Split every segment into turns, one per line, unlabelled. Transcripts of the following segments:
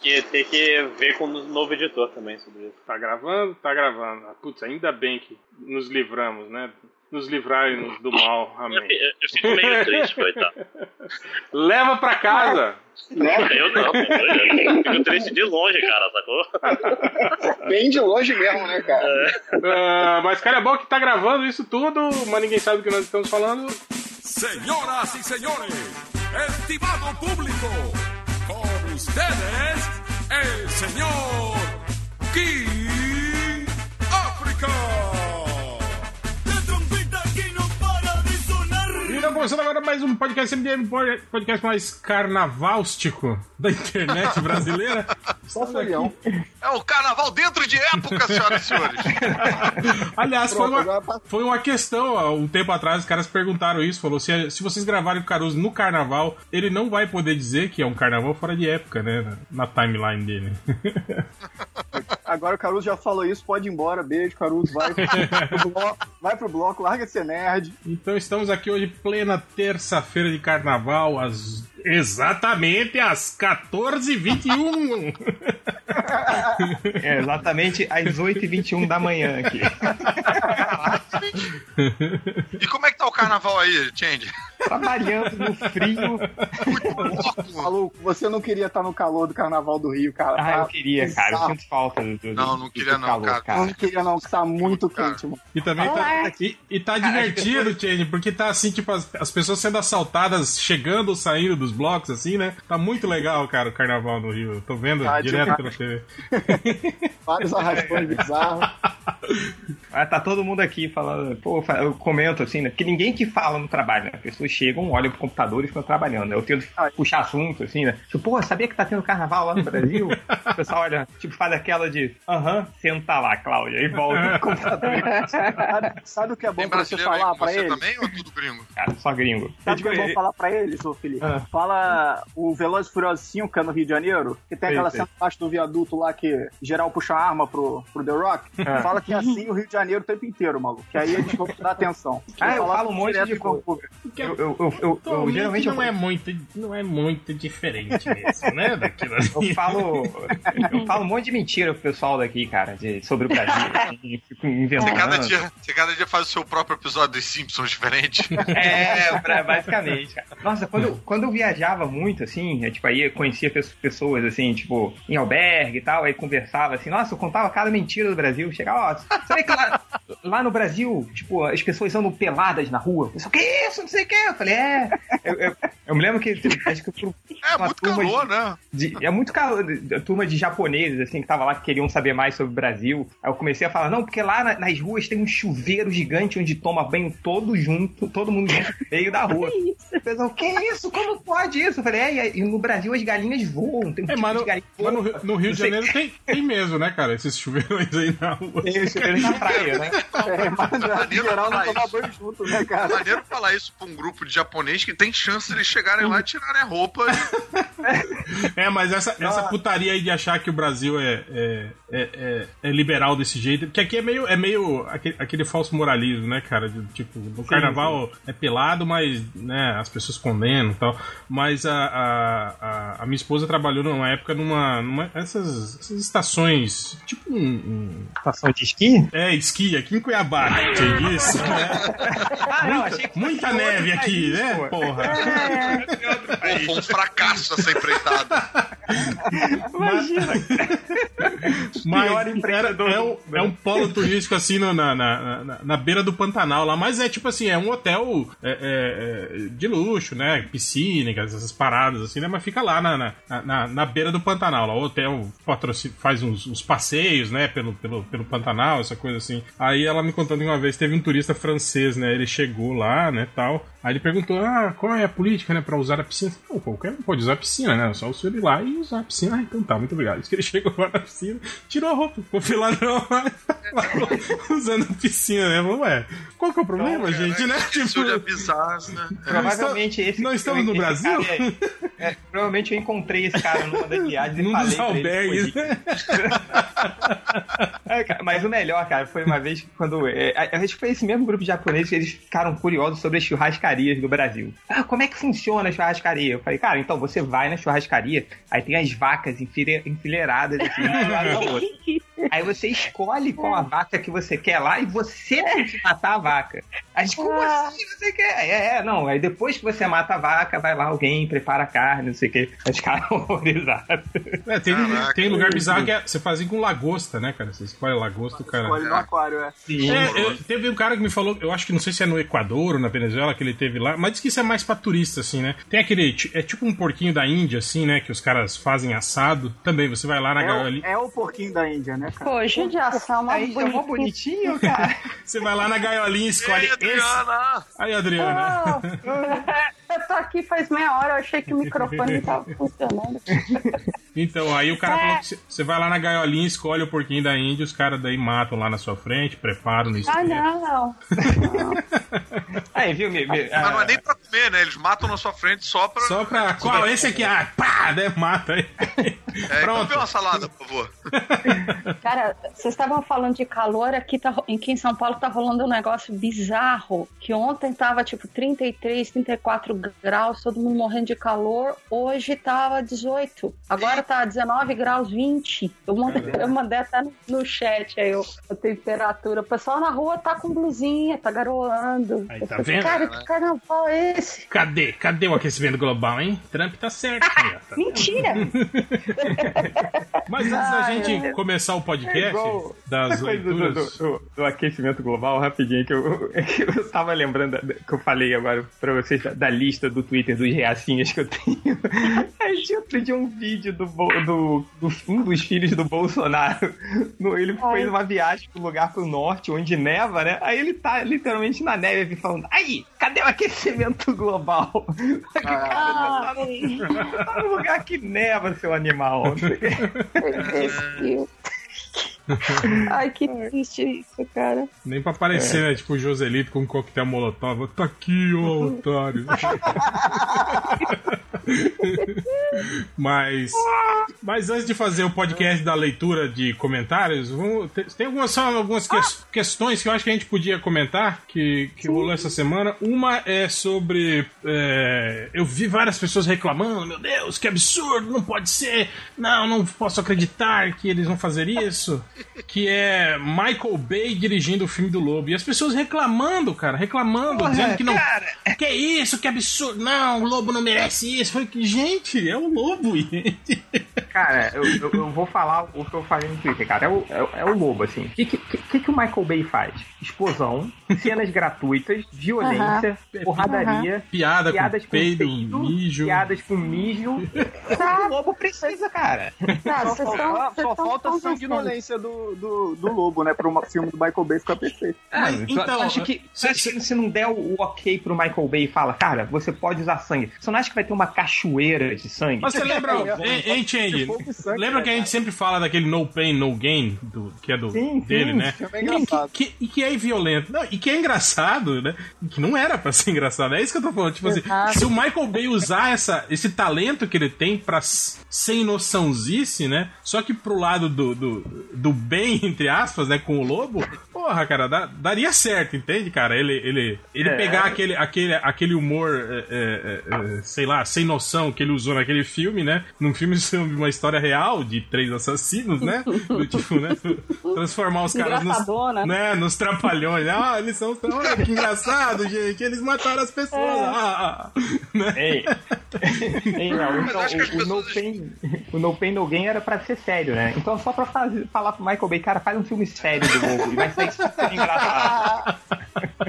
que ter que ver com o novo editor também sobre isso.
Tá gravando? Tá gravando. Ah, Putz, ainda bem que nos livramos, né? Nos livrarem do mal.
Eu,
Amém.
eu- eu fico meio triste, coitado.
Leva pra casa!
Eu não, eu fico triste de longe, cara, sacou?
Bem de longe mesmo, né, cara?
Ah, mas, cara, é bom que tá gravando isso tudo, mas ninguém sabe do que nós estamos falando.
Señoras y señores, estimado público, ustedes, el señor King África.
E então, começando agora mais um podcast MDM, podcast mais carnavalístico da internet brasileira.
Só folião.
É o carnaval dentro de época, senhoras e senhores.
Aliás, foi
Pronto,
uma,
agora pa-
foi uma questão, há um tempo atrás, os caras perguntaram isso, falou, se, se vocês gravarem o Caruso no carnaval, ele não vai poder dizer que é um carnaval fora de época, né, na, na timeline dele.
Agora o Caruso já falou isso, pode ir embora. Beijo, Caruso. Vai pro bloco, vai pro bloco larga de ser nerd.
Então estamos aqui hoje, plena terça-feira de carnaval, às exatamente às 14h21.
É, exatamente às 8h21 da manhã aqui.
E como é que tá o carnaval aí, Change?
Trabalhando no frio.
Falou, você não queria estar no calor do carnaval do Rio, cara.
Ah,
Tá
eu queria, cara. Eu sinto falta do, do-
Não, não
do
queria não,
calor,
cara.
Não queria não, que tá muito
Cara.
quente, mano.
E também tá, e, e tá divertido, Change, porque tá assim, tipo, as, as pessoas sendo assaltadas, chegando ou saindo dos blocos, assim, né? Tá muito legal, cara, o carnaval no Rio. Eu tô vendo
Tá
direto pela TV.
Vários arrastões bizarros.
Ah, tá todo mundo aqui falando, pô, eu comento assim, né? Porque ninguém que fala no trabalho, né? As pessoas chegam, olham pro computador e ficam trabalhando. né? Eu tento
Ah.
puxar assunto, assim, né? Tipo, pô, sabia que tá tendo carnaval lá no Brasil? o pessoal olha, tipo, faz aquela de, aham, senta lá, Cláudia, e volta pro computador.
Sabe, sabe o que é bom
Tem
pra você
aí
falar
com
pra
você
eles?
também ou é tudo gringo?
Cara, só gringo.
Sabe o que é bom falar pra eles, ô Felipe?
Ah.
Fala o Veloz e Furioso 5, que é no Rio de Janeiro, que tem aquela cena embaixo do viaduto lá que geral puxa a arma pro, pro The Rock.
Ah.
Fala que é assim o Rio de Janeiro o tempo inteiro, maluco. Que aí eles vão dar atenção.
Ah, eu falo um monte de.
Porque
Eu, eu, eu, eu- eu- geralmente eu,
não, é muito, não é muito diferente mesmo, né? Daquilo
eu falo. Eu falo um monte de mentira pro pessoal daqui, cara, de- sobre o Brasil. assim, fico inventando.
Você cada, dia, você cada dia faz o seu próprio episódio dos Simpsons diferente.
É, pra- basicamente, cara. Nossa, quando, eu- quando eu viajava muito, assim, eu, tipo, aí eu conhecia pe- pessoas, assim, tipo, em albergue e tal, aí conversava assim, nossa, eu contava cada mentira do Brasil. Chegava, ó, sabe que lá, lá no Brasil, tipo, as pessoas andam peladas na rua? Eu falei, o que isso? Não sei o que. Eu falei, é. Eu, eu- eu me lembro que, acho que eu
É
uma
muito
turma de-
calor, né?
de- é muito calor, a turma de japoneses, assim, que tava lá, que queriam saber mais sobre o Brasil. Aí eu comecei a falar, não, porque lá na- nas ruas tem um chuveiro gigante onde toma banho todo junto, todo mundo junto no meio da rua. O pessoal, que isso? Como pode isso? Eu falei, é, e no Brasil as galinhas voam, tem um
É,
tipo
mas
de
no,
galinha que
mas no, no Rio de Janeiro tem, tem mesmo, né, cara? Esses chuveirões aí na rua.
Tem o chuveiro na praia, né?
É, mas
Maneiro
geral não
falar
tomar
isso.
banho junto, né,
É
cara?
maneiro falar isso pra um grupo de japonês que tem chance de eles chegarem lá e tirarem a roupa.
É, mas essa, essa putaria aí de achar que o Brasil é, é, é, é- é liberal desse jeito, que aqui é meio, é meio aquele, aquele falso moralismo, né, cara? De, tipo, no carnaval é pelado, mas né, as pessoas condenam e tal. Mas a, a, a, a minha esposa trabalhou numa época numa. numa essas, essas estações. Tipo um. um-
Estação de esqui?
é, esqui, aqui em Cuiabá? Tinha isso, né?
Ah, não, achei que
Muita
fosse outro
neve aqui,
país,
né?
pô.
Porra.
Pô, foi um fracasso essa empreitada.
Imagina.
Mas
Pior
era, é, um, é um polo turístico assim na, na, na, na beira do Pantanal lá, mas é tipo assim, é um hotel é, é, é, de luxo, né? Piscina, essas paradas assim, né? Mas fica lá na, na, na, beira do Pantanal. Lá. O hotel faz uns, uns passeios, né? Pelo, pelo, pelo Pantanal, essa coisa assim. Aí ela me contando que uma vez teve um turista francês, né? Ele chegou lá, né? Tal. Aí ele perguntou: Ah, qual é a política, né? Pra usar a piscina? Pô, qualquer um pode usar a piscina, né? Só o senhor ir lá e usar a piscina. Ah, então tá, muito obrigado. Diz que ele chegou lá na piscina, tirou a roupa, ficou filadrão lá, usando a piscina, né? Falou, Ué, qual que é o problema, gente, né?
Isso de avisar, né?
Provavelmente esse.
Nós estamos no Brasil?
É- provavelmente eu encontrei esse cara numa das viagens e
Num
falei
dos
pra ele que
albergues, né?
É, cara, mas o melhor, cara, foi uma vez que quando. É, a- acho que foi esse mesmo grupo de japoneses que eles ficaram curiosos sobre as churrascarias do Brasil. Ah, como é que funciona a churrascaria? Eu falei, cara, então você vai na churrascaria, aí tem as vacas enfile- enfileiradas assim, uma do lado da outra. Aí você escolhe qual a vaca que você quer lá e você tem que matar a vaca. A gente, como
Ah.
assim você quer? É, é, não. Aí depois que você mata a vaca, vai lá alguém, prepara a carne, não sei o que. Os caras horrorizados.
É, tem,
Caraca.
tem lugar bizarro que é- você fazia com lagosta, né, cara? Você escolhe lagosta, cara.
Escolhe no aquário, é.
Sim.
É, eu- teve um cara que me falou, eu acho que não sei se é no Equador ou na Venezuela que ele teve lá, mas diz que isso é mais pra turista, assim, né? Tem aquele, é tipo um porquinho da Índia, assim, né? Que os caras fazem assado. Também, você vai lá na
É o, é o porquinho da Índia, né, cara?
Pô, judiação, uma
Aí
bonitinha.
bonitinho, cara.
Você vai lá na gaiolinha e escolhe
Ei,
esse.
Adriana!
Aí, Adriana.
Ah, eu tô aqui faz meia hora, eu achei que o microfone não tava funcionando.
Então, aí o cara
É.
falou que você- vai lá na gaiolinha, escolhe o porquinho da Índia, os caras daí matam lá na sua frente, preparam no
Ah,
espeto.
não.
Aí, viu, me, me,
Mas não é nem pra comer, né? Eles matam na sua frente só pra.
Só pra. Qual? Esse aqui, ah, pá, né? Mata aí.
É, então
Pronto.
vê uma salada, por favor.
Cara, vocês estavam falando de calor, aqui, tá, aqui em São Paulo tá rolando um negócio bizarro, que ontem tava tipo 33, 34 graus, todo mundo morrendo de calor, hoje tava 18, agora tá 19 graus, 20. Eu mandei, eu mandei até no, no chat aí o- a temperatura. O pessoal na rua tá com blusinha, tá garoando.
Aí,
Eu
tá vendo?
Cara, que carnaval é esse?
Cadê? Cadê o aquecimento global, hein? Trump tá certo. aí, ó, tá
Mentira!
Mas antes da gente começar o podcast
É igual
das
coisa do, do,
leituras.
do- do aquecimento global, rapidinho, que eu, que eu tava lembrando, que eu falei agora pra vocês da, da lista do Twitter dos reacinhas que eu tenho. Aí tinha outro dia um vídeo do, do, do um dos filhos do Bolsonaro. No- ele
Ai.
fez uma viagem pro lugar pro norte, onde neva, né? Aí ele tá literalmente na neve falando: Aí, cadê o aquecimento global?
Ah,
Tá no lugar que neva, seu animal.
Ai, que triste isso, cara.
Nem pra parecer, né? Tipo o Joselito com um coquetel molotov. Tá aqui, ô otário. mas. Mas antes de fazer o podcast da leitura de comentários, vamos, tem, algumas, só algumas ques- questões que eu acho que a gente podia comentar que, que rolou essa semana. Uma é sobre. é, eu vi várias pessoas reclamando: meu Deus, que absurdo, não pode ser, não, não posso acreditar que eles vão fazer isso. Que é Michael Bay dirigindo o filme do Lobo. E as pessoas reclamando, cara, reclamando,
Porra,
dizendo que não.
cara.
Que isso, que absurdo, não, o Lobo não merece isso. Falei que, gente, é o Lobo, gente.
Cara, eu, eu, eu vou falar o que eu falei no Twitter, cara. É o, é, o- é o lobo, assim. O que, que, que, que o Michael Bay faz? Explosão, cenas gratuitas, violência, porradaria,
Piada
piadas
com peido,
peido,
mijo.
piadas com mijo. O lobo precisa, cara.
Tá,
Só falta, só
estão
falta a sanguinolência do, do, do Lobo, né? Pra um filme do Michael Bay ficar perfeito.
Ah,
então,
tu acha que, acha que se não der o, o ok pro Michael Bay e fala, cara, você pode usar sangue, você não acha que vai ter uma cachoeira de sangue?
Mas você lembra,
É,
hein,
sangue,
Lembra
né,
que a gente sempre fala daquele no pain, no gain, do, que é do
Sim,
dele,
sim,
né?
é
E
engraçado.
que, que- e que é violento. Não, e que é engraçado, né? E que não era pra ser engraçado. É isso que eu tô falando. Tipo assim,
Exato.
se o Michael Bay usar essa, esse talento que ele tem pra sem noçãozice, né? Só que pro lado do, do, do bem, entre aspas, né? Com o lobo, porra, cara, dá- daria certo, entende, cara? Ele, ele, ele
É.
pegar aquele, aquele, aquele humor, é, é, é, sei lá, sem noção que ele usou naquele filme, né? Num filme sobre uma história real de três assassinos, né? Do tipo, né? Transformar os caras nos, né, nos trapalhões. Ah, eles são. Olha que engraçado, gente. Eles mataram as pessoas. Ah, ah, né?
Ei, Ei, não, então, o, o no pain, o No Pain No Gain era pra ser sério, né? Então só pra fazer, falar pro Michael Bay, cara, faz um filme sério do Lobo e vai sair super engraçado.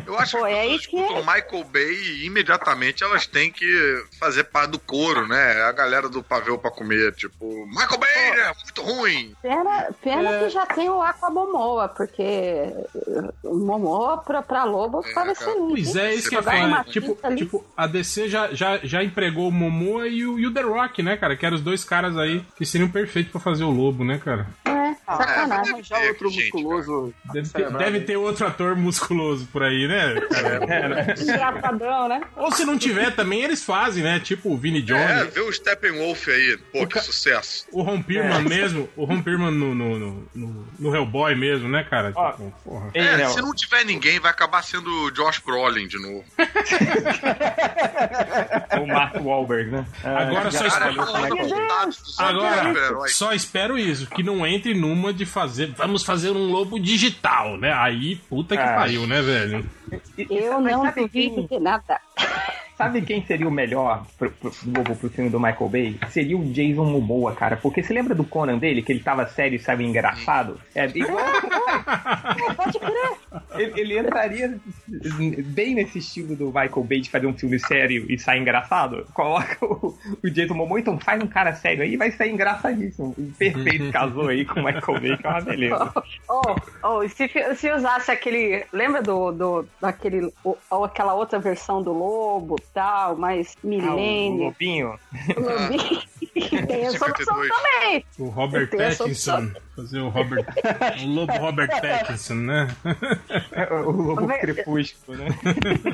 Eu acho
Pô,
que
é que-
escutam Michael Bay imediatamente elas têm que fazer parte do coro, né? A galera do pavê pra comer, tipo, Michael Bay, né? Muito ruim.
Pena, pena que já tem o Aquabomoa, porque Momoa pra, pra Lobo ficava
cara.
excelente.
Pois é, isso que é foda. Tipo,
ali.
tipo, a DC já, já, já empregou o Momoa e o, e o The Rock, né, cara? Que eram os dois caras aí que seriam perfeitos pra fazer o lobo, né, cara?
É.
Ah,
Sacanagem.
Deve já outro
Gente,
musculoso.
Deve ter, deve ter outro ator musculoso por aí, né?
Engraçadão, né?
Ou se não tiver também, eles fazem, né? Tipo o Vini
É,
Jones.
vê o Steppenwolf aí. Pô, que sucesso.
O Ron Perlman mesmo, o Ron Perlman no, no, no, no- no Hellboy mesmo, né, cara?
Ó,
Tipo,
É, se não tiver ninguém, vai acabar sendo o Josh Brolin de novo.
o Mark Wahlberg, né?
Agora só
Cara,
é é.
dos
Agora, só espero isso, que não entre numa de fazer. Vamos fazer um lobo digital, né? Aí, puta que
Ah.
pariu, né, velho?
Eu
Mas
não duvido de nada.
Sabe quem seria o melhor pro, pro, pro filme do Michael Bay? Seria o Jason Momoa, cara. Porque você lembra do Conan dele, que ele tava sério e sabe engraçado? É igual.
Pode crer.
Ele, ele entraria bem nesse estilo do Michael Bay de fazer um filme sério e sair engraçado. Coloca o, o Jason Momoa, então faz um cara sério aí e vai sair engraçadíssimo. Perfeito, casou aí com o Michael Bay, que é uma beleza.
Oh, oh, se, se usasse aquele. Lembra do, do daquele, o- ou aquela outra versão do lobo tal, mais
Ah, o, o
milênio?
Lobinho.
lobinho. Tem essa opção
52.
também.
O Robert Pattinson. Fazer o Robert. o lobo Robert Pattinson, né?
O Lobo
Ver-
Crepúsculo, né?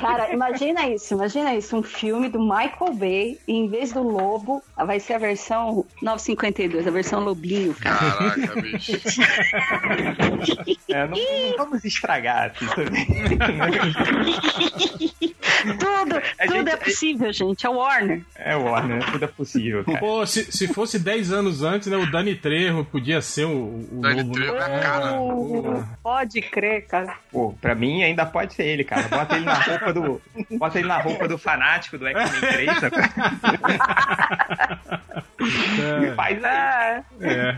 Cara, imagina isso, imagina isso, um filme do Michael Bay, e em vez do lobo, vai ser a versão 952, a versão lobinho, cara.
Caraca, bicho.
É, não, não vamos estragar assim, também.
Tudo,
A
tudo
gente-
é possível, gente, é Warner.
É Warner, tudo é possível, cara.
Pô, se, se fosse 10 anos antes, né? O Dani Trejo podia ser o, o
Dani
lobo.
Trejo,
né?
é cara.
Uh, pode crer, cara.
Pô, pra mim ainda pode ser ele, cara. Bota ele na roupa do. Bota ele na roupa do fanático do X-Men 3, E faz.
Ah,
É.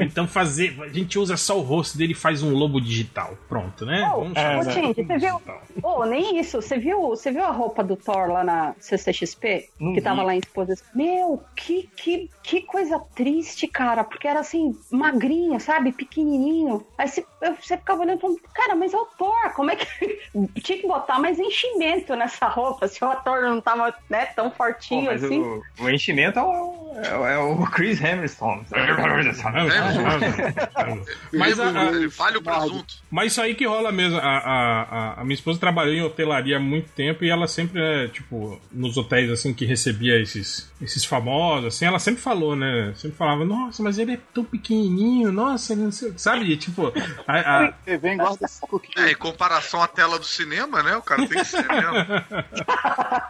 Então fazer. A gente usa só o rosto dele e faz um lobo digital. Pronto, né?
Oh,
Vamos
é,
gente,
lobo
você viu?
digital.
Oh, nem isso. Você viu, você viu a roupa do Thor lá na CCXP?
Não
que tava
vi.
lá em exposição. Meu, que, que, que coisa triste, cara. Porque era assim, magrinho, sabe? Pequenininho. Aí você, você ficava olhando e falando, cara, mas é o Thor. Como é que. Tinha que botar mais enchimento nessa roupa. Se o ator não tava né, tão fortinho
mas
assim.
o, o enchimento é o, é o- é o Chris Hammerstone.
Mas, a-
falha o presunto.
mas isso aí que rola mesmo. A, a, a- minha esposa trabalhou em hotelaria há muito tempo e ela sempre, né, tipo, nos hotéis assim que recebia esses, esses famosos, assim, ela sempre falou, né? Sempre falava, nossa, mas ele é tão pequenininho, nossa, ele não sei. o que", Sabe? Tipo, a- a-
Você vem guarda esse coquinho.
É, em comparação à tela do cinema, né? O cara tem que ser mesmo.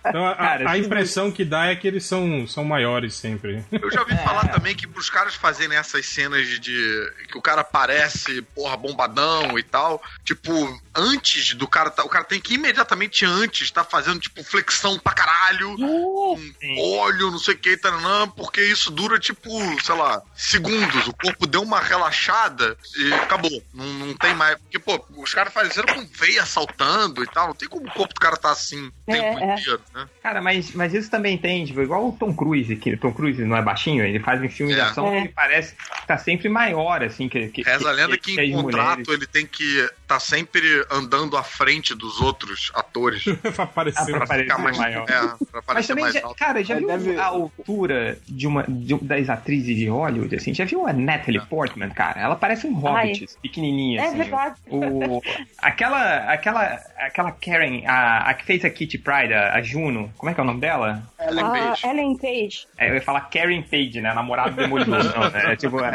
então, a-
Cara,
a impressão que dá é que eles são, são maiores sempre.
Eu já ouvi falar também que pros caras fazerem essas cenas de, de- que o cara parece, porra, bombadão e tal, tipo, antes do cara, tá- o cara tem que imediatamente antes tá fazendo, tipo, flexão pra caralho,
Uh,
um olho, não sei o que, taranã, porque isso dura, tipo, sei lá, segundos. O corpo deu uma relaxada e acabou. Não, não tem mais. Porque, pô, os caras fazendo com veia saltando e tal. Não tem como o corpo do cara tá assim o tempo
É, é.
inteiro, né?
Cara, mas, mas isso também tem, tipo, igual o Tom Cruise, que o Tom Cruise não é baixinho, ele faz um filme de
É.
ação
É.
que ele parece que tá sempre maior, assim, que. que
Reza a lenda que,
as
em contrato
mulheres.
ele tem que tá sempre andando à frente dos outros atores.
pra aparecer.
Ah, pra parecer
Ficar mais,
maior.
é, pra
Mas também,
mais
já,
alto.
cara, já
É,
viu
deve-
a altura de uma de- das atrizes de Hollywood, assim? Já viu a Natalie Portman, cara? Ela parece um hobbit, pequenininha,
é
assim.
verdade.
O, aquela, aquela, aquela Karen, a, a que fez a Kitty Pride, a, a Juno, como é que é o nome dela?
Ellen
Ah,
Page.
Ellen Page.
É, eu ia falar Karen Page, né? A namorada do Demolidor. Não, né? É tipo, a,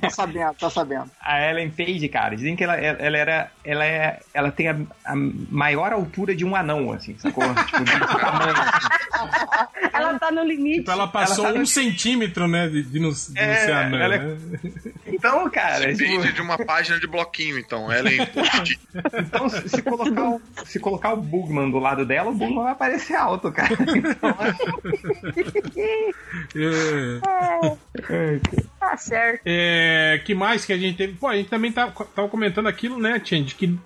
Tá sabendo, tá sabendo.
a Ellen Page, cara, dizem que ela, ela era. Ela, é, ela tem a, a maior altura de um anão, assim, sacou? tipo, de tamanho. assim.
Ela tá no limite.
Tipo, ela passou
Ela tá
um
no-
centímetro, né? De, de não, de não
É,
ser anã,
ela é-
né?
Então, cara, tipo,
Depende de uma página de bloquinho, então. Ellen Page.
Então, se colocar, o, se colocar o Bugman do lado dela, o Bugman vai aparecer alto, cara. Então,
É.
Tá certo.
É, que mais que a gente teve? Pô, a gente também tá, tava comentando aquilo, né, de que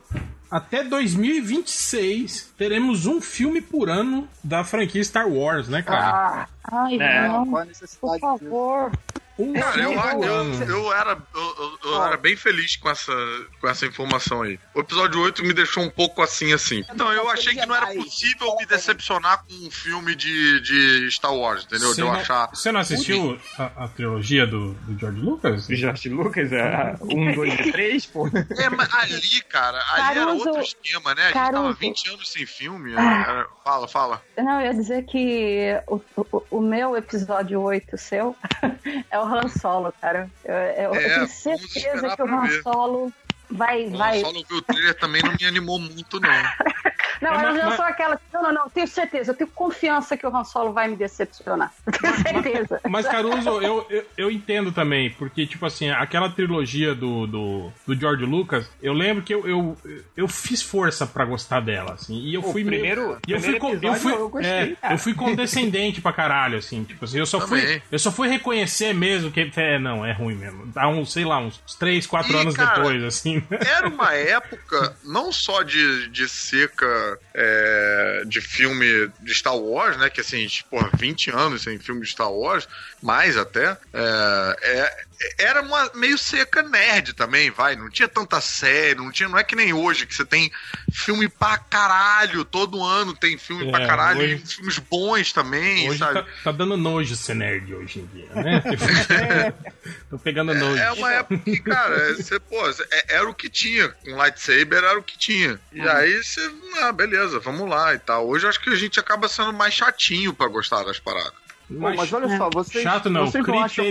até 2026 teremos um filme por ano da franquia Star Wars, né, cara?
Ah, ai,
É.
não.
Qual a
Por favor.
Um
Cara, eu, eu, eu era, eu, eu- eu era bem feliz com essa, com essa informação aí. O episódio 8 me deixou um pouco assim, assim. Então, eu achei que não era possível me decepcionar com um filme de, de Star Wars, entendeu? De
Você
eu
não,
achar.
você não assistiu a, a trilogia do, do George Lucas?
O George Lucas, é, um, dois e três, pô.
É, mas ali, cara, ali era
Caruso-
outro esquema, né? A gente tava
Caruso.
20 anos sem filme. era- Fala, fala.
Não, eu ia dizer que o, o, o meu episódio 8 seu é o Han Solo, cara. Eu, eu- eu
É,
tenho
vamos
certeza que o Han
ver.
Solo vai.
O
vai...
solo viu o trailer também não me animou muito, não.
Não,
É,
eu
mas-
já
mas-
sou aquela. Não, não, não, tenho certeza. Eu tenho confiança que o Han Solo vai me decepcionar. Tenho certeza.
Mas, Caruso, eu, eu, eu entendo também, porque, tipo assim, aquela trilogia do, do, do George Lucas, eu lembro que eu, eu, eu fiz força pra gostar dela, assim, e eu
O
fui meio-
primeiro-
e eu fui, eu fui,
eu gostei,
é,
cara.
eu fui condescendente pra caralho, assim, tipo assim, eu só fui, eu só fui reconhecer mesmo que, é, não, é ruim mesmo, dá uns, sei lá, uns 3, 4
E,
anos
cara,
depois, assim,
Era uma época, não só de, de seca é, de filme de Star Wars, né? Que assim, porra, 20 anos sem filme de Star Wars, mais até. é, é, era uma meio seca nerd também, vai. Não tinha tanta série, não tinha. Não é que nem hoje, que você tem filme pra caralho. Todo ano tem filme
É,
pra caralho.
hoje-
e filmes bons também,
hoje
sabe?
tá, tá dando nojo ser nerd hoje em dia, né? Tipo, Tô pegando nojo.
É uma época que, cara, você, pô, é- era o que tinha. Um lightsaber era o que tinha. E aí você, ah, beleza, vamos lá e tal. Hoje eu acho que a gente acaba sendo mais chatinho pra gostar das paradas.
Pô, mas olha só, vocês.
Chato não,
vocês não acham.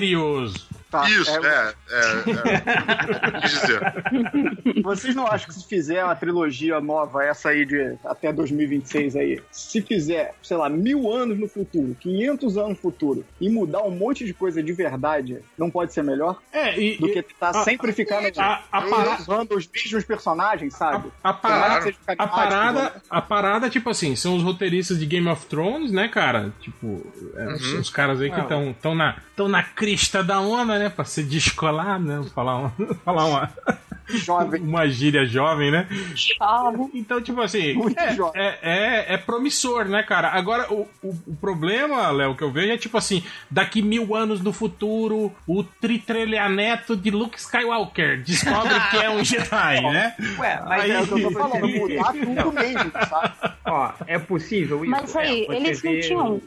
Tá,
Isso,
é,
é, é, é. Quis dizer.
Vocês não acham que se fizer uma trilogia nova, essa aí de até 2026 aí, se fizer, sei lá, mil anos no futuro, 500 anos no futuro, e mudar um monte de coisa de verdade, não pode ser melhor?
É, e,
Do que tentar
a-
sempre ficar no,
a, a, para-
usando os mesmos personagens, sabe?
a, a parada, a parada,
né?
a parada, tipo assim, são os roteiristas de Game of Thrones, né, cara? Tipo, é,
Uhum.
os, os caras aí que estão tão na, tão na crista da onda, né? Pra se descolar, né? Falar uma, falar uma,
Jovem.
uma gíria jovem, né?
Chave.
Então, tipo assim,
Muito
é,
jovem.
é, é, é promissor, né, cara? Agora, o, o, o problema, Léo, que eu vejo é tipo assim: daqui mil anos no futuro, o tritrelianeto de Luke Skywalker descobre que é um Jedi, né?
Ué, mas
Aí-
É o que eu tô falando, mudar tudo mesmo, sabe?
ó, é possível isso.
Mas
É,
aí,
você
eles não tinham.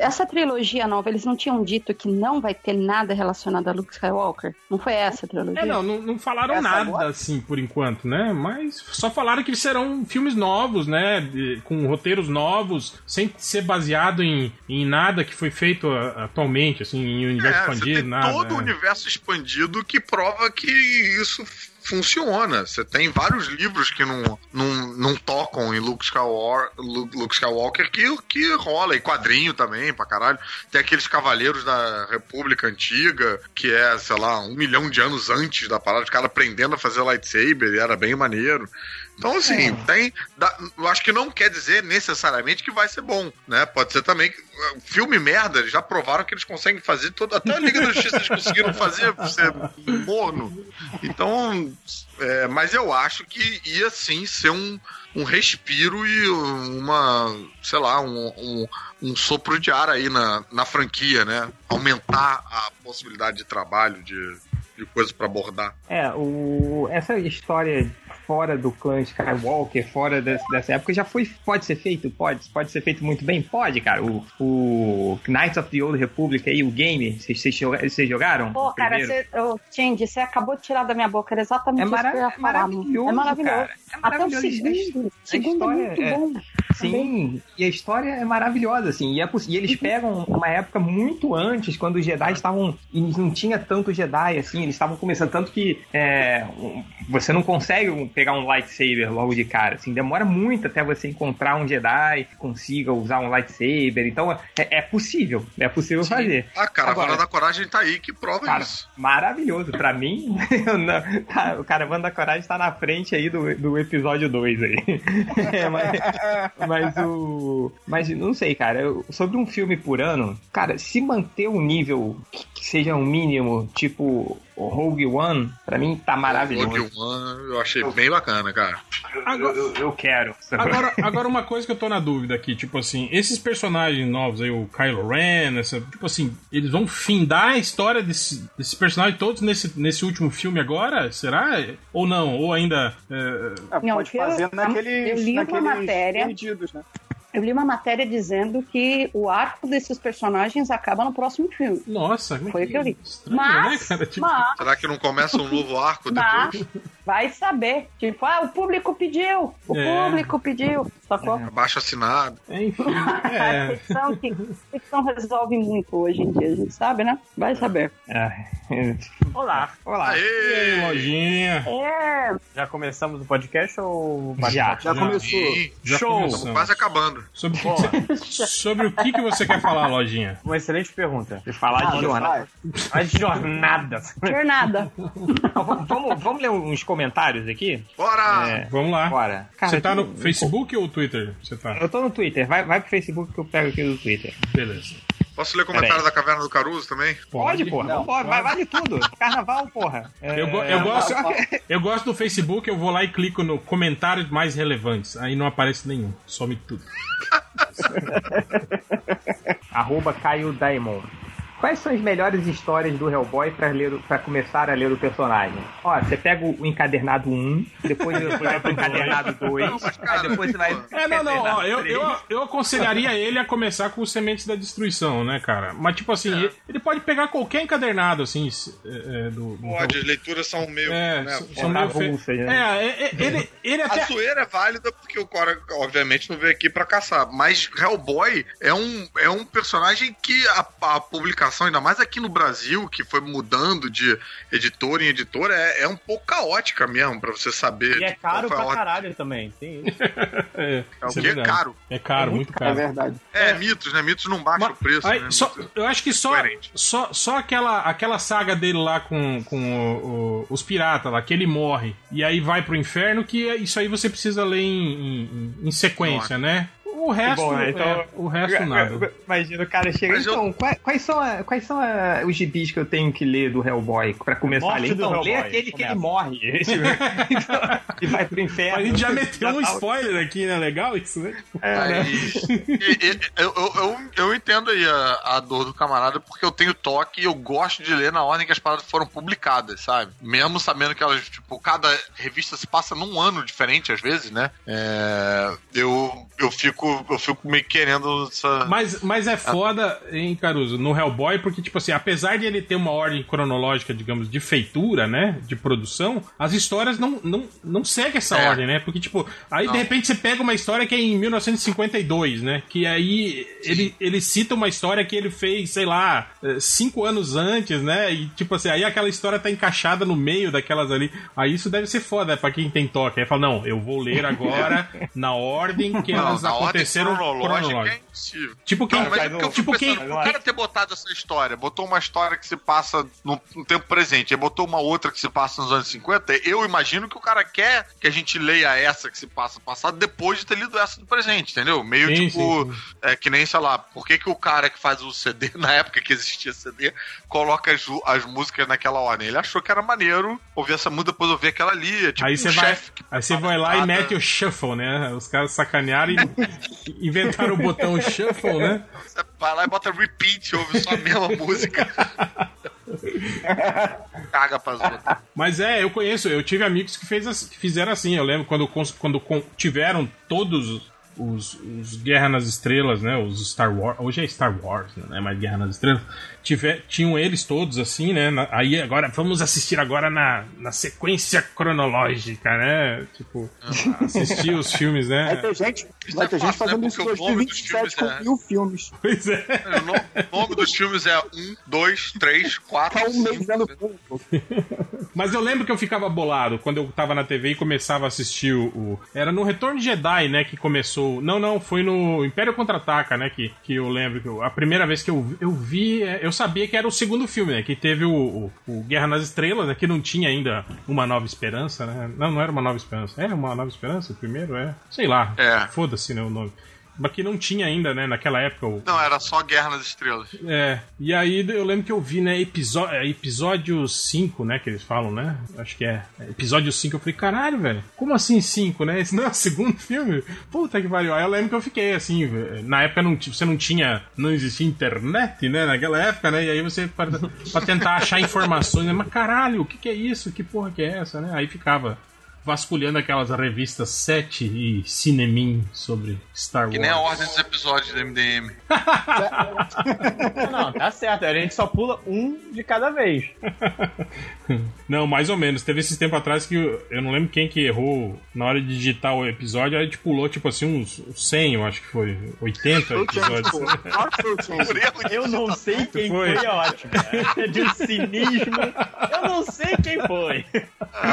Essa trilogia nova, eles não tinham dito que não vai ter nada relacionado a Luke Skywalker? Não foi essa a trilogia?
É, não, não, não falaram
Essa
nada
agora?
Assim por enquanto, né? Mas só falaram que serão filmes novos, né? de- com roteiros novos, sem ser baseado em, em nada que foi feito a- atualmente, assim, em universo
É,
expandido, nada.
todo o
é.
universo expandido que prova que isso funciona. Você tem vários livros que não, não, não tocam em Luke Skywalker, Luke Skywalker que, que rola, e quadrinho também, pra caralho. Tem aqueles Cavaleiros da República Antiga, que é, sei lá, um milhão de anos antes da parada, os caras aprendendo a fazer lightsaber, e era bem maneiro. Então, assim, tem. dá- eu acho que não quer dizer necessariamente que vai ser bom, né? Pode ser também que. uh, Filme merda, eles já provaram que eles conseguem fazer todo. Até a Liga da Justiça eles conseguiram fazer ser morno. Então. é, mas eu acho que ia sim ser um, um respiro e uma. sei lá, um, um, um sopro de ar aí na, na franquia, né? Aumentar a possibilidade de trabalho, de, de coisa pra abordar.
É, o, essa história fora do clã Skywalker, fora desse- dessa época, já foi. Pode ser feito? Pode. Pode ser feito muito bem? Pode, cara. O, o Knights of the Old Republic aí, o game, vocês- vocês joga- vocês jogaram?
Pô, cara, ô, Tindy, você acabou de tirar da minha boca. Era exatamente
É
isso que eu ia falar. mano.
maravilhoso,
É maravilhoso.
cara. É
Até o
maravilhoso.
segundo. O segundo é
história
muito
é-
bom.
Sim, e a história é maravilhosa, assim. E, é poss- e eles pegam uma época muito antes, quando os Jedi estavam. E não tinha tanto Jedi, assim, eles estavam começando. Tanto que é, você não consegue pegar um lightsaber logo de cara, assim. Demora muito até você encontrar um Jedi que consiga usar um lightsaber. Então é, é possível, é possível fazer.
A caravana
Agora-
da coragem tá aí que prova
Cara,
isso.
maravilhoso. Pra mim, eu não- tá, o Caravana da Coragem tá na frente aí do, do episódio 2 aí. É, mas, mas o. Mas não sei, cara. sobre um filme por ano, cara, se manter o nível que, seja um mínimo, tipo o Rogue One, pra mim tá maravilhoso.
Rogue One eu achei bem bacana, cara.
Eu, eu- eu quero.
Agora, agora, uma coisa que eu tô na dúvida aqui, tipo assim, esses personagens novos aí, o Kylo Ren, essa, tipo assim, eles vão findar a história desse- desses personagens todos nesse, nesse último filme agora? Será? Ou não? Ou ainda. é,
Não,
pode
eu-
fazer
eu
naqueles,
li uma matéria.
perdidos, né?
Eu li uma matéria dizendo que o arco desses personagens acaba no próximo filme.
Nossa, é
Foi o que eu li.
Estranho,
Mas,
né, cara? Tipo,
mas,
Será que não começa um novo arco
mas,
depois?
Vai saber. Tipo, ah, o público pediu. O
É.
público pediu. Sacou?
Abaixo assinado.
enfim.
A
É.
ficção, que, ficção resolve muito hoje em dia, a gente sabe, né? Vai saber.
Olá,
Olá.
E aí, lojinha?
É,
já começamos o podcast ou...
Já.
Já começou.
Ih,
Já
Show!
começamos.
Quase acabando.
Sobre, o que que você- sobre o que, que você quer falar, lojinha?
Uma excelente pergunta.
Se falar de
Ah,
jornada.
vai.
A jornada.
jornada.
Vamos, vamos, vamos ler uns comentários aqui?
Bora!
É,
Vamos lá.
bora. Cara,
Você tá no Facebook ou Twitter? Você tá?
Eu tô no Twitter. Vai, vai pro Facebook que eu pego aqui do Twitter.
Beleza.
Posso ler comentário da Caverna do Caruso também?
Pode, porra.
Não,
Vambora. Vai, vale tudo. Carnaval, porra. É,
Eu, go- eu gosto, eu gosto do Facebook, eu vou lá e clico no comentários mais relevantes. Aí não aparece nenhum, some tudo.
Arroba Caio Daimon. Quais são as melhores histórias do Hellboy pra começar a ler o personagem? Ó, você pega o encadernado 1, depois você vai pro encadernado 2,
Não, cara,
aí depois você vai.
É, não, não, ó, eu, eu, eu aconselharia ele a começar com o Sementes da Destruição, né, cara? Mas, tipo assim, ele, ele pode pegar qualquer encadernado, assim, é, é, do... do-
Pode, as leituras são meio.
É,
né,
são- meio fe...
né?
É, é, é, ele, ele até...
A zoeira é válida porque o Cora, obviamente, não veio aqui pra caçar. Mas Hellboy é um, é um personagem que a, a publicação, ainda mais aqui no Brasil, que foi mudando de editor em editor, é, é um pouco caótica mesmo, pra você saber.
E é caro
a
pra caralho também. Tem isso.
É,
É o que é
verdade.
caro.
É caro, muito
É
caro.
verdade.
É, mitos, né? Mitos não baixam
Mas-
o preço.
aí,
né?
só- eu acho que só,
Coerente.
só, só aquela, aquela saga dele lá com, com o- o- os piratas lá, que ele morre e aí vai pro inferno, que é- isso aí você precisa ler em, em- em sequência, né? O resto,
Bom, né? Então-
é, o resto nada.
Imagina o cara chega.
Mas eu-
Então, quais, quais são, a- quais são a- os gibis que eu tenho que ler do Hellboy pra começar a ler? Então, lê
Hellboy,
aquele que ele
começa.
morre. Então, e vai pro inferno.
A gente já meteu um
tá-
spoiler aqui, né? Legal isso, né?
É, né?
Mas, e- e- eu, eu, eu, eu entendo aí a, a dor do camarada, porque eu tenho toque e eu gosto de ler na ordem que as paradas foram publicadas, sabe? Mesmo sabendo que elas, tipo, cada revista se passa num ano diferente, às vezes, né? É, eu, eu, fico, eu fico meio querendo essa.
Mas, mas é foda, hein, Caruso, no Hellboy, porque, tipo assim, apesar de ele ter uma ordem cronológica, digamos, de feitura, né? De produção, as histórias não, não, não seguem essa
É.
ordem, né? Porque, tipo, aí
Não.
de repente você pega uma história que é em 1952, né? Que aí ele, ele cita uma história que ele fez, sei lá, eh, cinco anos antes, né? E, tipo assim, aí aquela história tá encaixada no meio daquelas ali. Aí isso deve ser foda pra quem tem toque. Aí fala, não, eu vou ler agora na ordem que
Não,
elas aconteceram
cronológica. é impossível.
Tipo quem,
Não, mas é porque eu fico
tipo quem,
o cara ter botado essa história, botou uma história que se passa no, no tempo presente, aí botou uma outra que se passa nos anos 50, eu imagino que o cara quer que a gente leia essa que se passa no passado depois de ter lido essa do presente, entendeu? Meio
Sim,
tipo,
sim,
é que nem, sei lá, por que, que o cara que faz o CD, na época que existia CD, coloca as, as músicas naquela ordem? Ele achou que era maneiro ouvir essa música, depois ouvir aquela ali, é tipo
Aí
um
você vai, aí você
fala
vai lá e mete o shuffle, né? Os caras sacanearam e inventaram o botão shuffle, né?
Você vai lá e bota repeat, ouve só a mesma música. Caga pras outras.
Mas é, eu conheço, eu tive amigos que, fez, que fizeram assim. Eu lembro quando, quando tiveram todos os, os Guerra nas Estrelas, né? Os Star Wars. Hoje é Star Wars, né? mais Guerra nas Estrelas. Tiver, tinham eles todos assim, né? na- aí agora, vamos assistir agora na, na sequência cronológica, né? Tipo, assistir os filmes,
Vai
né?
ter gente, vai
é
ter gente fazendo
né?
isso em
Porque o nome dos
2027 com
é-
mil filmes.
Pois é.
O no- o nome dos filmes é 1, 2, 3, 4,
Tá um mês
5.
vendo filme.
Mas eu lembro que eu ficava bolado quando eu tava na TV e começava a assistir o. o- Era no Retorno de Jedi, né? Que começou. Não, não, foi no Império Contra-Ataca, né? Que, que eu lembro que eu- a primeira vez que eu, eu vi. é, Eu sabia que era o segundo filme, né? Que teve o, o- o Guerra nas Estrelas, né? Que não tinha ainda Uma Nova Esperança, né? Não, não era Uma Nova Esperança. Era Uma Nova Esperança? O primeiro é. Sei lá.
É.
Foda-se, né? O nome. Mas que não tinha ainda, né, naquela época. O,
Não, era só Guerra nas Estrelas.
é, e aí eu lembro que eu vi, né, episódio, episódio 5, né, que eles falam, né? Acho que é. Episódio 5, eu falei, caralho, velho, como assim 5, né? Esse não é o segundo filme? Puta que pariu. Aí eu lembro que eu fiquei assim, na época não, você não tinha, não existia internet, né, naquela época, né? E aí você, pra, pra tentar achar informações, né, mas caralho, o que que é isso? Que porra que é essa, né? Aí ficava vasculhando aquelas revistas 7 e Cinemin sobre Star Wars.
Que nem a ordem dos episódios do MDM.
Não, tá certo. A gente só pula um de cada vez.
Não, mais ou menos. Teve esses tempo atrás que eu, eu não lembro quem que errou na hora de digitar o episódio, aí a gente pulou, tipo assim, uns, uns 100, eu acho que foi. 80
Foi o Change,
episódios.
pô. Claro que foi o Change.
Por erro de
Eu não sei quem
Foi.
foi, é ótimo. É de um cinismo. Eu não sei quem foi.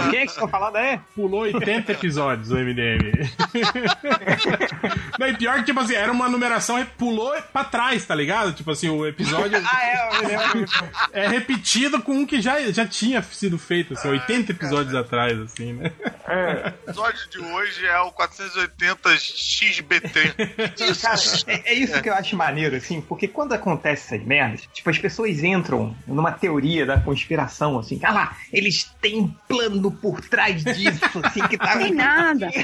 Quem é que você tá falando aí?
Pulou 80 episódios o MDM. Não, e pior que, tipo assim, era uma numeração e pulou pra trás, tá ligado? Tipo assim, o episódio
Ah, é, lembro.
é repetido com um que já, já tinha sido feito, assim, 80 episódios atrás, assim, né?
O episódio de hoje é o 480 XBT.
Cara, é, é isso que eu acho maneiro, assim, porque quando acontece essas merdas, tipo, as pessoas entram numa teoria da conspiração, assim, ah lá, eles têm um plano por trás disso, assim, que tá.
Tem nada.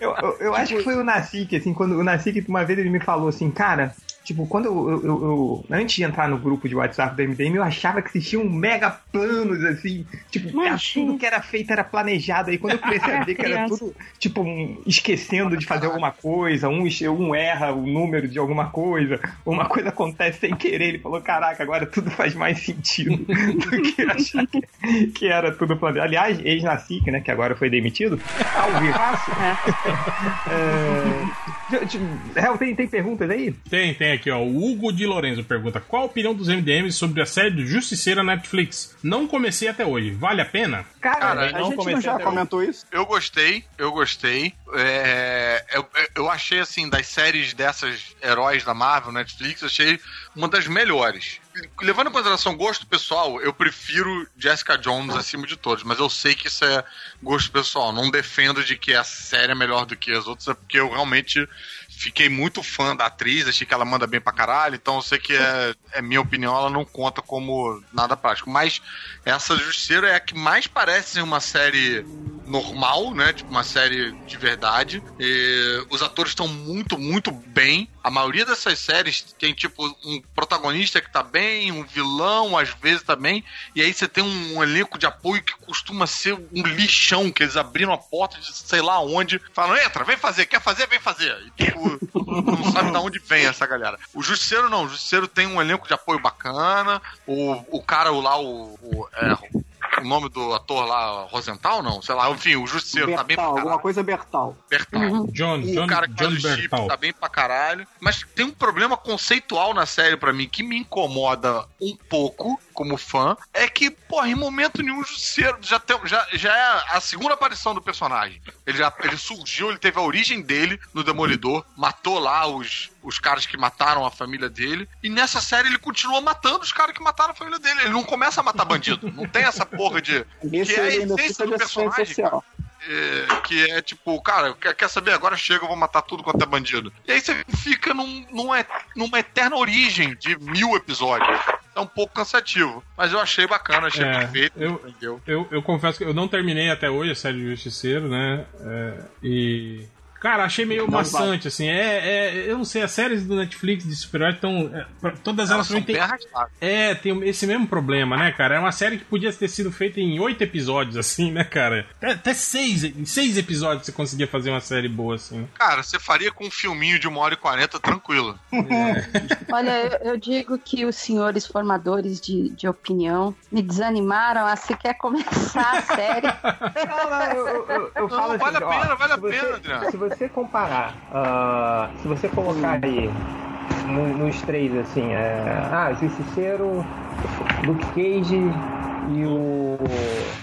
Eu, eu, eu acho que foi o Nasik, assim, quando o Nasik, uma vez ele me falou assim, cara. Tipo, quando eu, eu- eu- eu- Antes de entrar no grupo de WhatsApp do MDM, eu achava que existiam mega planos, assim. Tipo,
Imagina.
tudo que era feito era planejado. Aí quando eu comecei a ver que era tudo, tipo, um, esquecendo de fazer alguma coisa, um, um erra o número de alguma coisa, uma coisa acontece sem querer. Ele falou: caraca, agora tudo faz mais sentido do que achar que, que era tudo planejado. Aliás, ex-Nacic, né, que agora foi demitido, ao vivaço. É... Hel, tem, tem perguntas aí?
Tem, tem aqui, ó. O Hugo de Lorenzo pergunta: Qual a opinião dos MDMs sobre a série do Justiceira na Netflix? Não comecei até hoje. Vale a pena?
Cara,
Cara,
A
não
gente não já comentou isso?
Eu gostei, eu gostei. É, eu, eu achei, assim, das séries dessas heróis da Marvel, Netflix, eu achei uma das melhores. Levando em consideração gosto pessoal, eu prefiro Jessica Jones acima de todos, mas eu sei que isso é gosto pessoal. Não defendo de que a série é melhor do que as outras, é porque eu realmente fiquei muito fã da atriz, achei que ela manda bem pra caralho, então eu sei que é, é minha opinião, ela não conta como nada prático. Mas essa Justiceira é a que mais parece uma série normal, né? Tipo, uma série de verdade. E os atores estão muito, muito bem. A maioria dessas séries tem, tipo, um protagonista que tá bem, um vilão, às vezes também. E aí você tem um elenco de apoio que costuma ser um lixão, que eles abriram a porta de sei lá onde. Falam, entra, vem fazer, quer fazer, vem fazer. E, tipo, não sabe de onde vem essa galera. O Justiceiro não, o Justiceiro tem um elenco de apoio bacana. O, o cara o lá, o. o é, o nome do ator lá, Rosenthal, não? Sei lá, enfim, o Justiceiro tá bem pra
Bertal, alguma
caralho.
coisa Bertal.
Bertal.
John,
O
John,
cara que
John
faz o chip
Bertal.
tá bem pra caralho. Mas tem um problema conceitual na série pra mim que me incomoda um pouco, como fã. É que, porra, em momento nenhum o Justiceiro já, tem, já, já é a segunda aparição do personagem. Ele, já, ele surgiu, ele teve a origem dele no Demolidor, matou lá os, os caras que mataram a família dele. E nessa série ele continua matando os caras que mataram a família dele. Ele não começa a matar bandido. Não tem essa porra de. Que é a essência do personagem,
social.
é, que é tipo, cara, quer, saber? Agora chega, eu vou matar tudo quanto é bandido. E aí você fica num, num numa eterna origem de mil episódios. É um pouco cansativo. Mas eu achei bacana, achei
É,
perfeito.
eu-? Eu, eu confesso que eu não terminei até hoje a série de Justiceiro, né? É, e. Cara, achei meio
Não
maçante, assim. É, é, eu não sei, as séries do Netflix de super-herói estão. é, todas elas
Elas
têm.
arrastadas.
É, tem esse mesmo problema, né, cara? É uma série que podia ter sido feita em oito episódios, assim, né, cara? Até, até seis, em seis episódios você conseguia fazer uma série boa, assim.
Cara, você faria com um filminho de uma hora e quarenta tranquilo.
Olha, eu, eu digo que os senhores formadores de, de opinião me desanimaram a sequer começar a série.
Não, não, eu, eu- eu-
Não,
falo assim,
vale a
ó,
pena, vale a
você-
pena, Adriano.
Se você comparar, ah, se você colocar aí no- nos três, assim, é, ah, Justiceiro, Luke Cage e o,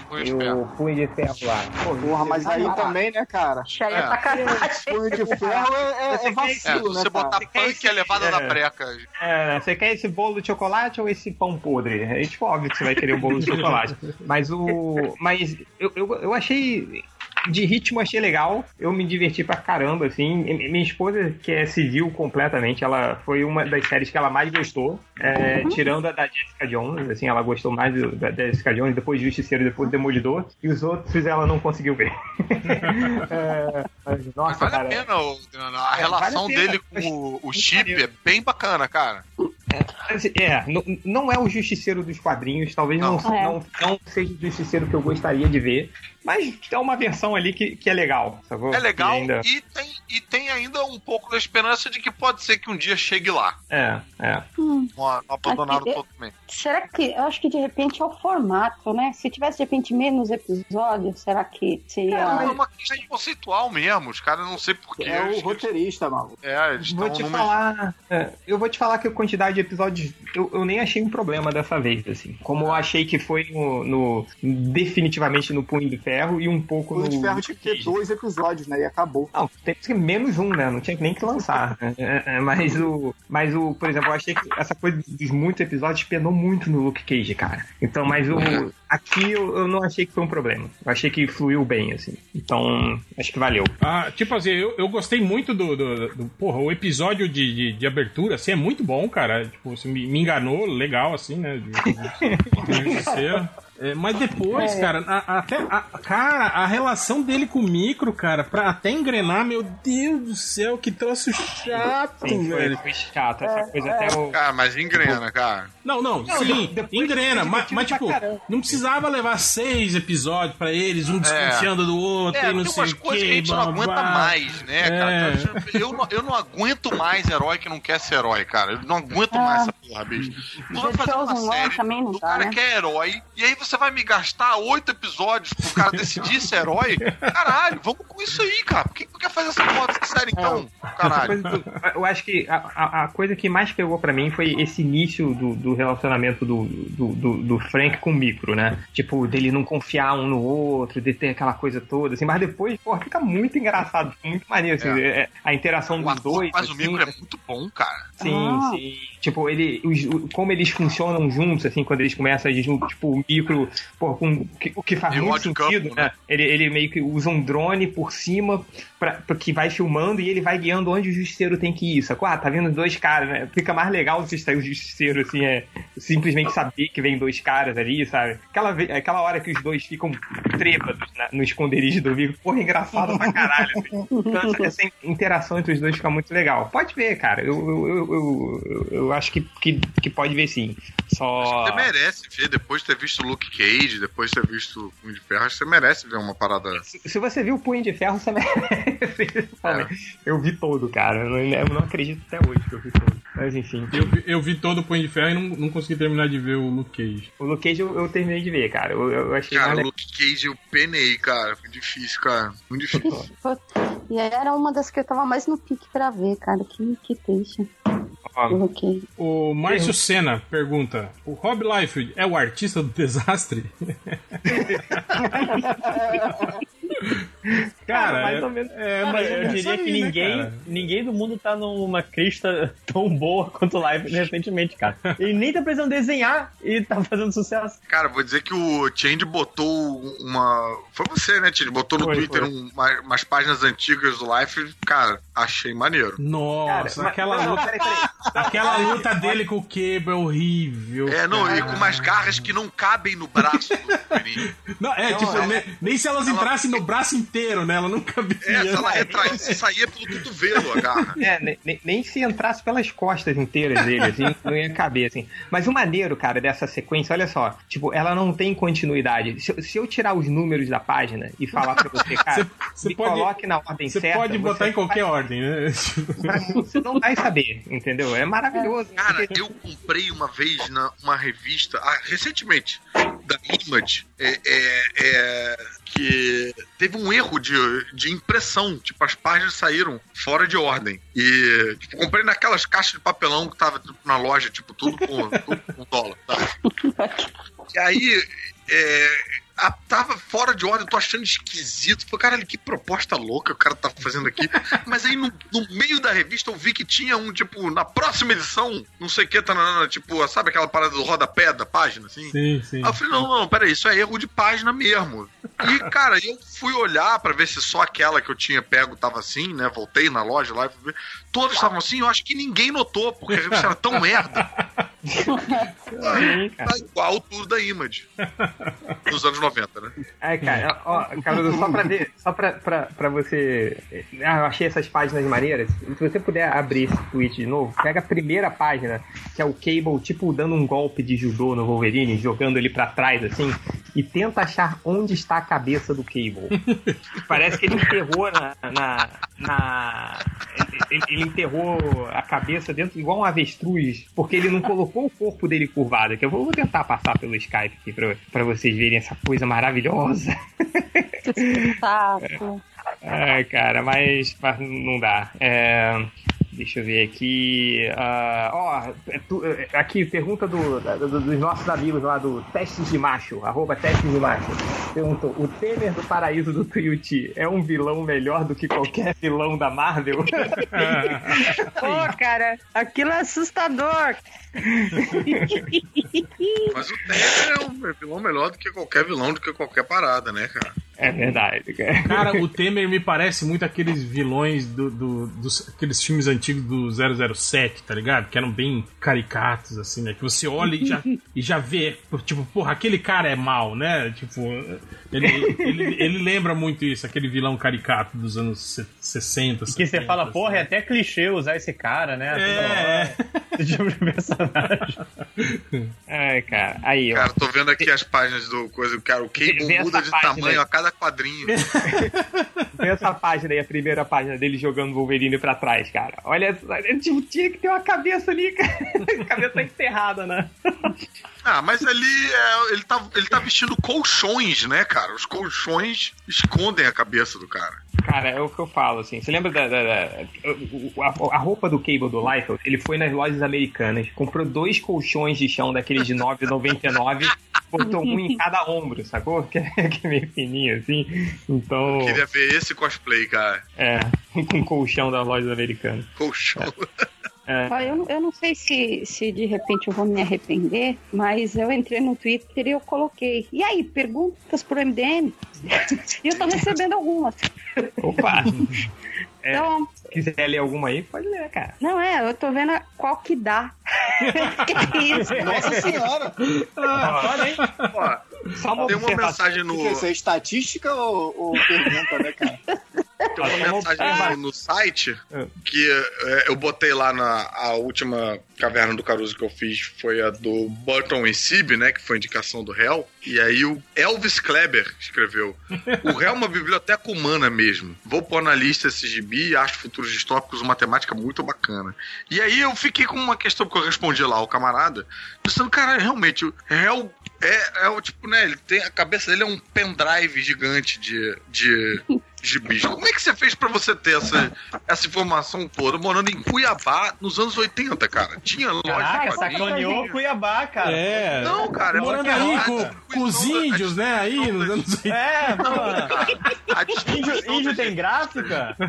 Punho de
e
Ferro.
o Punho de Ferro lá.
Porra, mas aí também, né, cara?
Ia
É.
sacanagem.
Punho de ferro é, é- é
É,
vacilo,
se
né,
você botar punk é levada
É.
da breca.
É, você quer esse bolo de chocolate ou esse pão podre? É tipo óbvio que você vai querer o bolo de chocolate. Mas o. Mas eu, eu, eu achei. De ritmo achei legal, eu me diverti pra caramba, assim. Minha esposa, que é civil completamente, ela foi uma das séries que ela mais gostou, é, tirando a da Jessica Jones, assim, ela gostou mais da Jessica Jones, depois Justiceiro, depois Demolidor, e os outros ela não conseguiu ver. É, mas,
Mas
nossa,
vale
cara.
a pena, a
É,
relação
vale a
dele com o, o chip é bem bacana, cara.
Assim, É, não, não é o Justiceiro dos quadrinhos, talvez não,
Não. É.
não, não seja o Justiceiro que eu gostaria de ver, mas é uma versão ali que, que é legal, sacou?
É legal
Que ainda-
e, tem, e tem ainda um pouco da esperança de que pode ser que um dia chegue lá.
É, é.
Hum,
Não, abandonaram
Aqui-
totalmente.
será que. Eu acho que de repente é o formato, né? Se tivesse de repente menos episódios, será que seria.
É uma questão conceitual mesmo. Os caras não sei porquê.
É o roteirista, maluco.
É, eles
Vou te
numa.
falar. é, eu vou te falar que a quantidade de episódios eu, eu nem achei um problema dessa vez, assim. Como eu achei que foi no. no- definitivamente no Punho de Ferro e um pouco
O
no.
de Ferro tinha que ter dois episódios, né? E acabou.
Não, tem que ser menos um, né? Não tinha nem que lançar. É, é, é, mas o. Mas o, por exemplo, eu achei que essa coisa dos muitos episódios penou muito no Luke Cage, cara. Então, mas o. Aqui eu, eu não achei que foi um problema. Eu achei que fluiu bem, assim. Então, acho que valeu.
Ah, tipo assim, eu, eu gostei muito do, do, do- Porra, o episódio de, de, de abertura, assim, é muito bom, cara. Tipo, você me, me enganou legal, assim, né? De, de, de ser. É, mas depois, cara, a- até. a- cara, a relação dele com o micro, cara, pra até engrenar, meu Deus do céu, que troço chato,
Sim, foi,
velho.
foi chato. Essa coisa até o.
Cara, mas engrena, cara.
Não, não,
Não,
sim, engrena, mas, mas, tipo,
caramba.
não precisava levar seis episódios pra eles, um desconfiando do outro
É,
e não
tem
sei
umas
o
coisas que a
que,
gente não aguenta mais, né, cara?
É.
Eu, não, eu não aguento mais herói que não quer ser herói, cara. Eu não aguento
Ah.
mais essa porra, bicho.
The
fazer uma série
também não dá,
cara
né?
que é herói, e aí você vai me gastar oito episódios pro cara decidir ser herói? Caralho, vamos com isso aí, cara. Por que tu quer fazer essa porra dessa série, então?
Essa
Caralho.
eu acho que a, a- coisa que mais pegou pra mim foi esse início do, do relacionamento do, do, do- do Frank com o Micro, né? Tipo, dele não confiar um no outro, de ter aquela coisa toda, assim. Mas depois, pô, fica muito engraçado, muito maneiro, assim. é, a interação
O
dos dois.
que faz o
assim,
micro é muito bom, cara.
Sim,
Ah.
sim. Tipo, ele, os- como eles funcionam juntos, assim, quando eles começam a junto, tipo, o micro, pô, com, que- o que faz
E
muito sentido,
Couple,
né? Ele, ele meio que usa um drone por cima pra, pra que vai filmando e ele vai guiando onde o justiceiro tem que ir, sacou? Ah, tá vindo dois caras, né? Fica mais legal se sair o justiceiro, assim, é simplesmente saber que vem dois caras ali, sabe? Aquela, aquela hora que os dois ficam trêbados na- no esconderijo do micro, porra, engraçado pra caralho, assim. Então, essa, essa interação entre os dois fica muito legal. Pode ver, cara. Eu, eu, eu, eu, eu- acho que, que, que pode ver sim. Só.
Você merece ver, depois de ter visto o Luke Cage, depois de ter visto o Punho de Ferro, acho que você merece ver uma parada.
Se, se você viu o Punho de Ferro, você merece. Eu vi todo, cara. Eu não, eu não acredito até hoje que eu vi todo. Mas enfim.
Eu, vi- eu vi todo o Punho de Ferro e não, não consegui terminar de ver o Luke Cage.
O Luke Cage eu, eu terminei de ver, cara. Eu, eu achei
Cara, o Luke Cage eu penei, cara. Foi difícil, cara. Muito difícil.
E era uma das que eu tava mais no pique pra ver, cara. Que, que triste.
O Márcio Senna pergunta: O Rob Liefeld é o artista do desastre? Cara,
mais
é-
ou menos.
é
Cara,
mais ou
eu
menos
diria que
né,
ninguém,
cara?
ninguém do mundo tá numa crista tão boa quanto o Live recentemente, cara. Ele nem tá precisando desenhar e tá fazendo sucesso.
Cara, vou dizer que o Change botou uma. Foi você, né, Change? Botou no
Foi,
Twitter
foi.
um- uma- umas páginas antigas do Life. Cara, achei maneiro.
Nossa,
Cara,
aquela,
mas-
luta,
peraí, peraí.
aquela luta dele com o Cable é horrível.
É, não, e
cara.
com umas garras que não cabem no braço do.
Não, é,
Não,
tipo,
é-
ne- nem se elas
ela-
entrassem no braço inteiro, né? Ela nunca via.
É, se ela retraísse, saía pelo cotovelo a garra.
É, ne- ne- nem, se entrasse pelas costas inteiras dele, assim, não ia caber, assim. Mas o maneiro, cara, dessa sequência, olha só, tipo, ela não tem continuidade. Se, eu- se eu tirar os números da página e falar pra você, cara,
Você-
me
pode-
coloque na ordem
Você
certa.
pode botar
você
em qualquer
vai-
ordem, né?
Você não vai saber, entendeu? É maravilhoso.
Cara, eu comprei uma vez na uma revista, ah, recentemente, da Image, é, é, é, que teve um erro de, de impressão. Tipo, as páginas saíram fora de ordem. E tipo, comprei naquelas caixas de papelão que tava tipo, na loja, tipo, tudo com, tudo com dólar. Tá? E aí, é, a- tava fora de ordem, eu tô achando esquisito. Falei, caralho, que proposta louca o cara tá fazendo aqui. Mas aí no, no meio da revista eu vi que tinha um, tipo, na próxima edição, não sei o que, tá na, tipo, sabe aquela parada do rodapé da página, assim?
Sim, sim.
Aí eu falei, não, não, peraí, isso é erro de página mesmo. E, cara, eu fui olhar pra ver se só aquela que eu tinha pego tava assim, né? Voltei na loja lá e fui ver. Todas estavam assim, eu acho que ninguém notou, porque a revista era tão merda. Tá igual tudo da Image. Dos anos 90, né?
Ai, cara, ó, Caruso, só pra ver, só pra, pra, pra você. Ah, eu achei essas páginas maneiras. Se você puder abrir esse tweet de novo, pega a primeira página, que é o Cable, tipo, dando um golpe de judô no Wolverine, jogando ele pra trás, assim, e tenta achar onde está a cabeça do Cable. Parece que ele enterrou na. na, na- ele, ele enterrou a cabeça dentro, igual um avestruz, porque ele não colocou o corpo dele curvado. Que eu vou, vou tentar passar pelo Skype aqui pra, pra vocês verem essa coisa maravilhosa.
Que espetáculo.
Ai, cara, mas, mas não dá. É, deixa eu ver aqui. Ah, Ó, tu- é, aqui, pergunta do, do- dos nossos amigos lá do Testes de Macho, arroba Testes de Macho. Perguntou: o Temer do Paraíso do Tuiuti é um vilão melhor do que qualquer vilão da Marvel?
Pô, cara, aquilo é assustador.
Mas o Temer é um vilão melhor do que qualquer vilão, do que qualquer parada, né, cara?
É verdade, cara.
Cara, o Temer me parece muito aqueles vilões do, do- dos aqueles filmes antigos do 007, tá ligado? Que eram bem caricatos, assim, né? Que você olha e já, e já vê, tipo, porra, aquele cara é mal, né? Tipo, ele, ele, ele lembra muito isso, aquele vilão caricato dos anos se- 60,
Que você
70,
fala,
assim.
porra, é até clichê usar esse cara, né?
É.
Toda hora. Esse tipo de personagem.
Ai, cara. Aí, ó.
Cara, tô vendo aqui as páginas do coisa, cara, o Cable muda de
página
tamanho
aí.
a cada quadrinho.
Tem essa página aí, a primeira página dele jogando Wolverine pra trás, cara. Olha, tipo, tinha que ter uma cabeça ali, cara. Cabeça enterrada, né?
Ah, mas ali é, ele, tá, ele tá vestindo colchões, né, cara? Os colchões escondem a cabeça do cara.
Cara, é o que eu falo, assim. Você lembra da. da- da- a, a roupa do Cable do Liefeld? Ele foi nas lojas americanas, comprou dois colchões de chão daqueles de 9,99, botou um em cada ombro, sacou? Que é, que é meio fininho, assim. Então,
Queria ver esse cosplay, cara.
é, com colchão das lojas americanas.
Colchão.
É.
Ó, Eu, não- eu não sei se, se de repente eu vou me arrepender, mas eu entrei no Twitter e eu coloquei. E aí, perguntas pro MDM? e eu tô recebendo algumas.
Opa! É.
Então,
quiser ler alguma aí, pode ler, cara.
não é, eu tô vendo a- qual que dá. que isso?
Nossa senhora!
Olha, hein?
Ó,
Só uma
tem uma mensagem no.
que, que é isso? É estatística ou, ou pergunta, né, cara?
Tem uma mensagem no, no site que é, eu botei lá na a última caverna do Caruso que eu fiz foi a do Burton e Sib, né? Que foi indicação do réu. E aí o Elvis Kleber escreveu: O réu é uma biblioteca humana mesmo. Vou pôr na lista esse gibi, acho futuros distópicos uma temática muito bacana. E aí eu fiquei com uma questão que eu respondi lá ao camarada, pensando, cara, realmente, o réu é, é o tipo, né? Ele tem a cabeça dele é um pendrive gigante de, de gibis. Como é que você fez pra você ter essa, essa informação toda morando em Cuiabá nos anos 80, cara? Tinha loja quadrinhos?
sacaneou Cuiabá, cara.
É.
Não, cara, é
Morando aí com, com os índios, né? Aí nos anos 80.
É, pô. Índio, índio tem gráfica?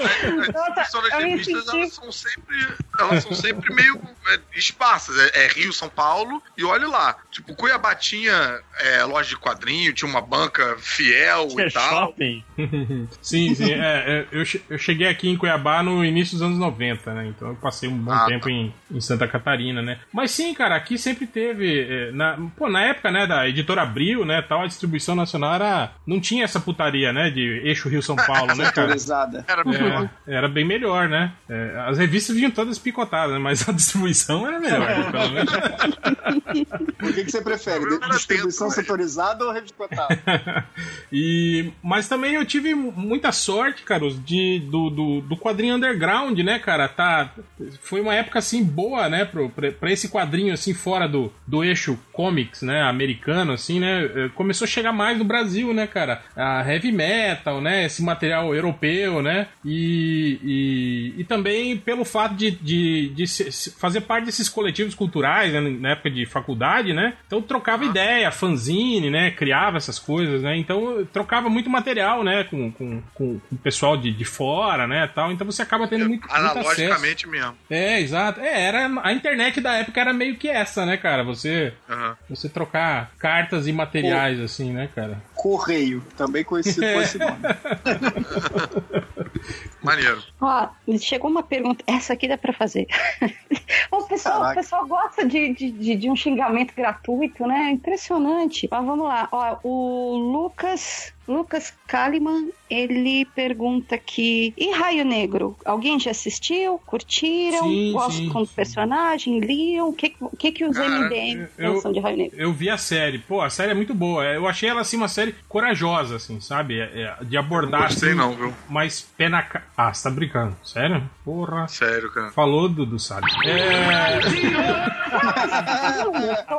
A distribuição das
eu me
revistas, elas são sempre, elas são sempre meio é, esparsas. É, é Rio, São Paulo, e olha lá. Tipo, Cuiabá tinha é, loja de quadrinho, tinha uma banca fiel e tal.
shopping.
Sim, sim. é, é, eu, eu cheguei aqui em Cuiabá no início dos anos 90, né? Então eu passei um bom
Ah,
tempo
tá.
em, em Santa Catarina, né? Mas sim, cara, aqui sempre teve. é, na, pô, na época, né, da editora Abril, né, tal, a distribuição nacional era. Não tinha essa putaria, né? De eixo Rio-São Paulo, né, cara?
Era melhor.
É, era bem melhor, né? É, as revistas vinham todas picotadas, né? mas a distribuição era melhor. né, pelo menos.
O que, que você prefere? Distribuição
atento,
setorizada ou revista cotada?
e, mas também eu tive muita sorte, Caruso, de, do, do, do quadrinho underground, né, cara? Tá, foi uma época assim boa, né, pro, pra, pra esse quadrinho assim fora do, do eixo comics, né, americano, assim, né? eh, Começou a chegar mais no Brasil, né, cara? A heavy metal, né? Esse material europeu, né? E, e, e também pelo fato de, de, de fazer parte desses coletivos culturais, né, na época de faculdade, né? Então trocava ideia, fanzine, né? Criava essas coisas, né? Então trocava muito material, né? Com, com, com, o pessoal de, de fora, né? Tal. Então você acaba tendo muito.
Analogicamente mesmo.
É, exato. É, era, a internet da época era meio que essa, né, cara? Você,
Aham.
você trocar cartas imateriais, assim, né, cara?
Correio, também conhecido por esse nome.
Maneiro.
Ó, chegou uma pergunta. Essa aqui dá pra fazer. o, pessoal, o pessoal gosta de, de, de, de um xingamento gratuito, né? Impressionante. Mas vamos lá. Ó, o Lucas. Lucas Kalimann, ele pergunta aqui: E Raio Negro? Alguém já assistiu? Curtiram?
Sim,
Gostam
sim,
do personagem? Liam? O que, que, que os
Cara,
MDM
eu-
pensam de Raio Negro?
Eu vi a série. Pô, a série é muito boa. Eu achei ela, assim, uma série corajosa, assim, sabe? É- é de abordar,
Não gostei
assim,
não, viu?
mais pé na... ca- Ah, você tá brincando. Sério? Porra.
Sério, cara.
Falou, Dudu, sabe? É...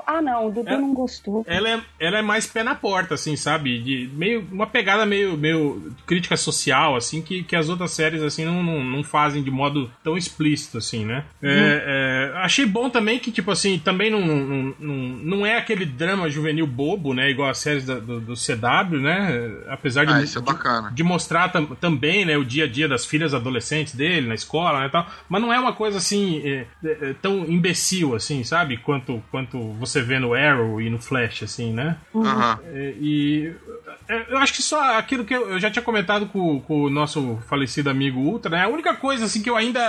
Ah, não, o Dudu
É.
não gostou.
ela é, ela é mais pé na porta, assim, sabe? De meio, uma pegada meio, meio crítica social, assim, que, que as outras séries, assim, não, não, não fazem de modo tão explícito, assim, né? É, é, achei bom também que, tipo assim, também não, não, não, não é aquele drama juvenil bobo, né? Igual as séries da- do, do CW, né? Apesar de,
Ah, é bacana.
de mostrar tam- também, né, o dia a dia das filhas adolescentes dele na escola, né, tal. Mas não é uma coisa assim é, é, é, tão imbecil assim, sabe? Quanto quanto você vê no Arrow e no Flash, assim, né? É, e é, eu acho que só aquilo que eu, eu já tinha comentado com, com o nosso falecido amigo Ultra, né? A única coisa assim que eu ainda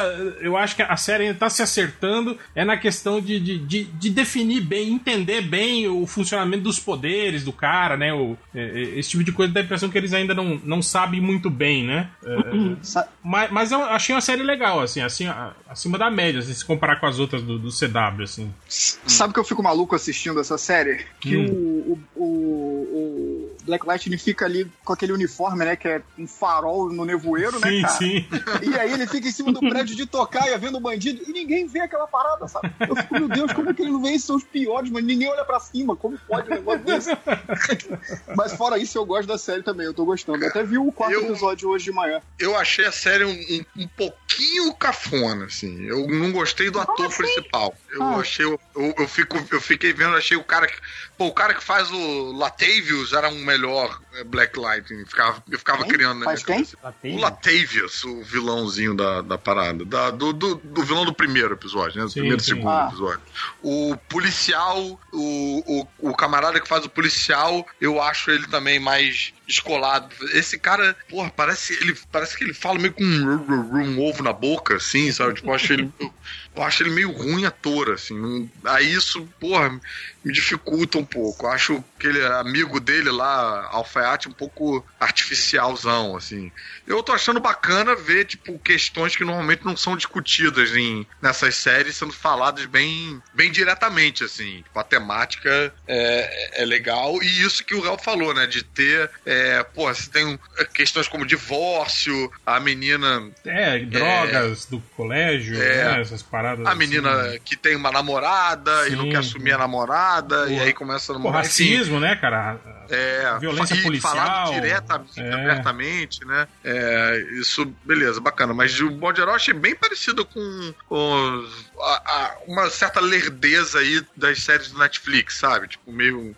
eu acho que a série ainda tá se acertando é na questão de, de, de, de definir bem, entender bem o funcionamento dos poderes do cara, né? O, é, é, esse tipo de coisa dá a impressão que eles ainda não, não sabem muito bem, né? É, mas, mas eu achei uma série legal, assim, assim acima da média, assim, se comparar com as outras do, do CW, assim.
Sabe que eu fico maluco assistindo essa série? Que
Hum.
o, o, o, o Black Lightning fica ali com aquele uniforme, né? Que é um farol no nevoeiro, né,
sim,
cara?
sim.
E aí ele fica em cima do prédio de tocaia vendo o bandido e ninguém vê aquela parada, sabe? Eu fico, meu Deus, como é que ele não vê esses são os piores, mas ninguém olha pra cima, como pode um negócio desse? mas fora isso, eu gosto da série também, eu tô gostando. Eu até vi o quarto
Eu-
episódio hoje de manhã.
Eu achei a série um, um, um pouquinho cafona, assim. Eu não gostei do ator
assim?
principal. Eu
Ah.
achei. Eu, eu, fico, eu fiquei vendo, achei o cara que. Pô, o cara que faz o Latavius era um melhor eh, Black Lightning. Ficava, eu ficava
Quem?
criando na
Faz
minha
quem?
cabeça. O Latavius, o vilãozinho da, da parada. Da, do, do, do vilão do primeiro episódio, né? Do
Sim,
primeiro e
sim.
segundo
Ah.
episódio. O policial, o, o, o camarada que faz o policial, eu acho ele também mais descolado. Esse cara, porra, parece, ele, parece que ele fala meio com um, um ovo na boca, assim, sabe? Tipo, eu acho ele. Eu, acho ele meio ruim ator, assim. Aí isso, porra, me dificulta um pouco. Eu acho aquele amigo dele lá, alfaiate, um pouco artificialzão, assim. Eu tô achando bacana ver, tipo, questões que normalmente não são discutidas em, nessas séries sendo faladas bem, bem diretamente, assim. Tipo, a temática é, é legal. E isso que o Real falou, né? De ter, pô, você tem um- questões como divórcio, a menina
É, drogas do colégio,
É.
né, essas paradas.
a
assim.
menina que tem uma namorada e não
Sim,
quer
sim.
assumir a namorada, e
Porra.
aí começa a
Pô,
namorar. enfim.
racismo, né, cara?
É,
Violência
e
policial.
falado diretamente,
É.
abertamente, né? É, isso, beleza, bacana. Mas o modo geral, achei bem parecido com, com a- a- uma certa lerdeza aí das séries do Netflix, sabe? Tipo, meio.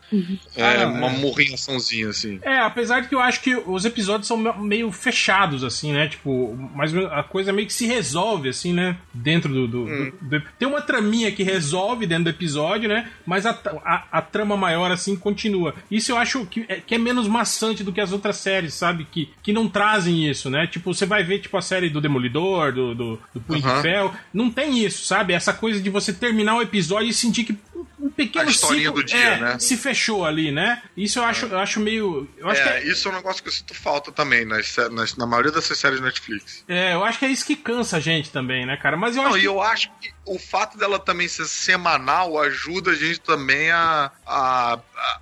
é,
Ah,
uma
é.
morrinhaçãozinha, assim.
É, apesar de que eu acho que os episódios são me- meio fechados, assim, né? Tipo, mas a coisa meio que se resolve, assim, né? Dentro do. do-
Hum.
do- do- Tem uma traminha que resolve dentro do episódio, né? Mas a, a, a trama maior, assim, continua. Isso eu acho que é, que é menos maçante do que as outras séries, sabe? Que, que não trazem isso, né? Tipo, você vai ver, tipo, a série do Demolidor, do, do, do Punho de
Aham.
Ferro. Não tem isso, sabe? Essa coisa de você terminar o episódio e sentir que um pequeno
A historinha
ciclo
do dia,
é,
né?
se fechou ali, né? Isso eu acho, eu acho meio. Eu acho que
É,
é,
isso é um negócio que eu sinto falta também nas, nas- na maioria dessas séries Netflix.
é, eu acho que é isso que cansa a gente também, né, cara? Mas eu
Não,
acho
e
que.
eu acho que o fato dela também ser semanal ajuda a gente também a, a-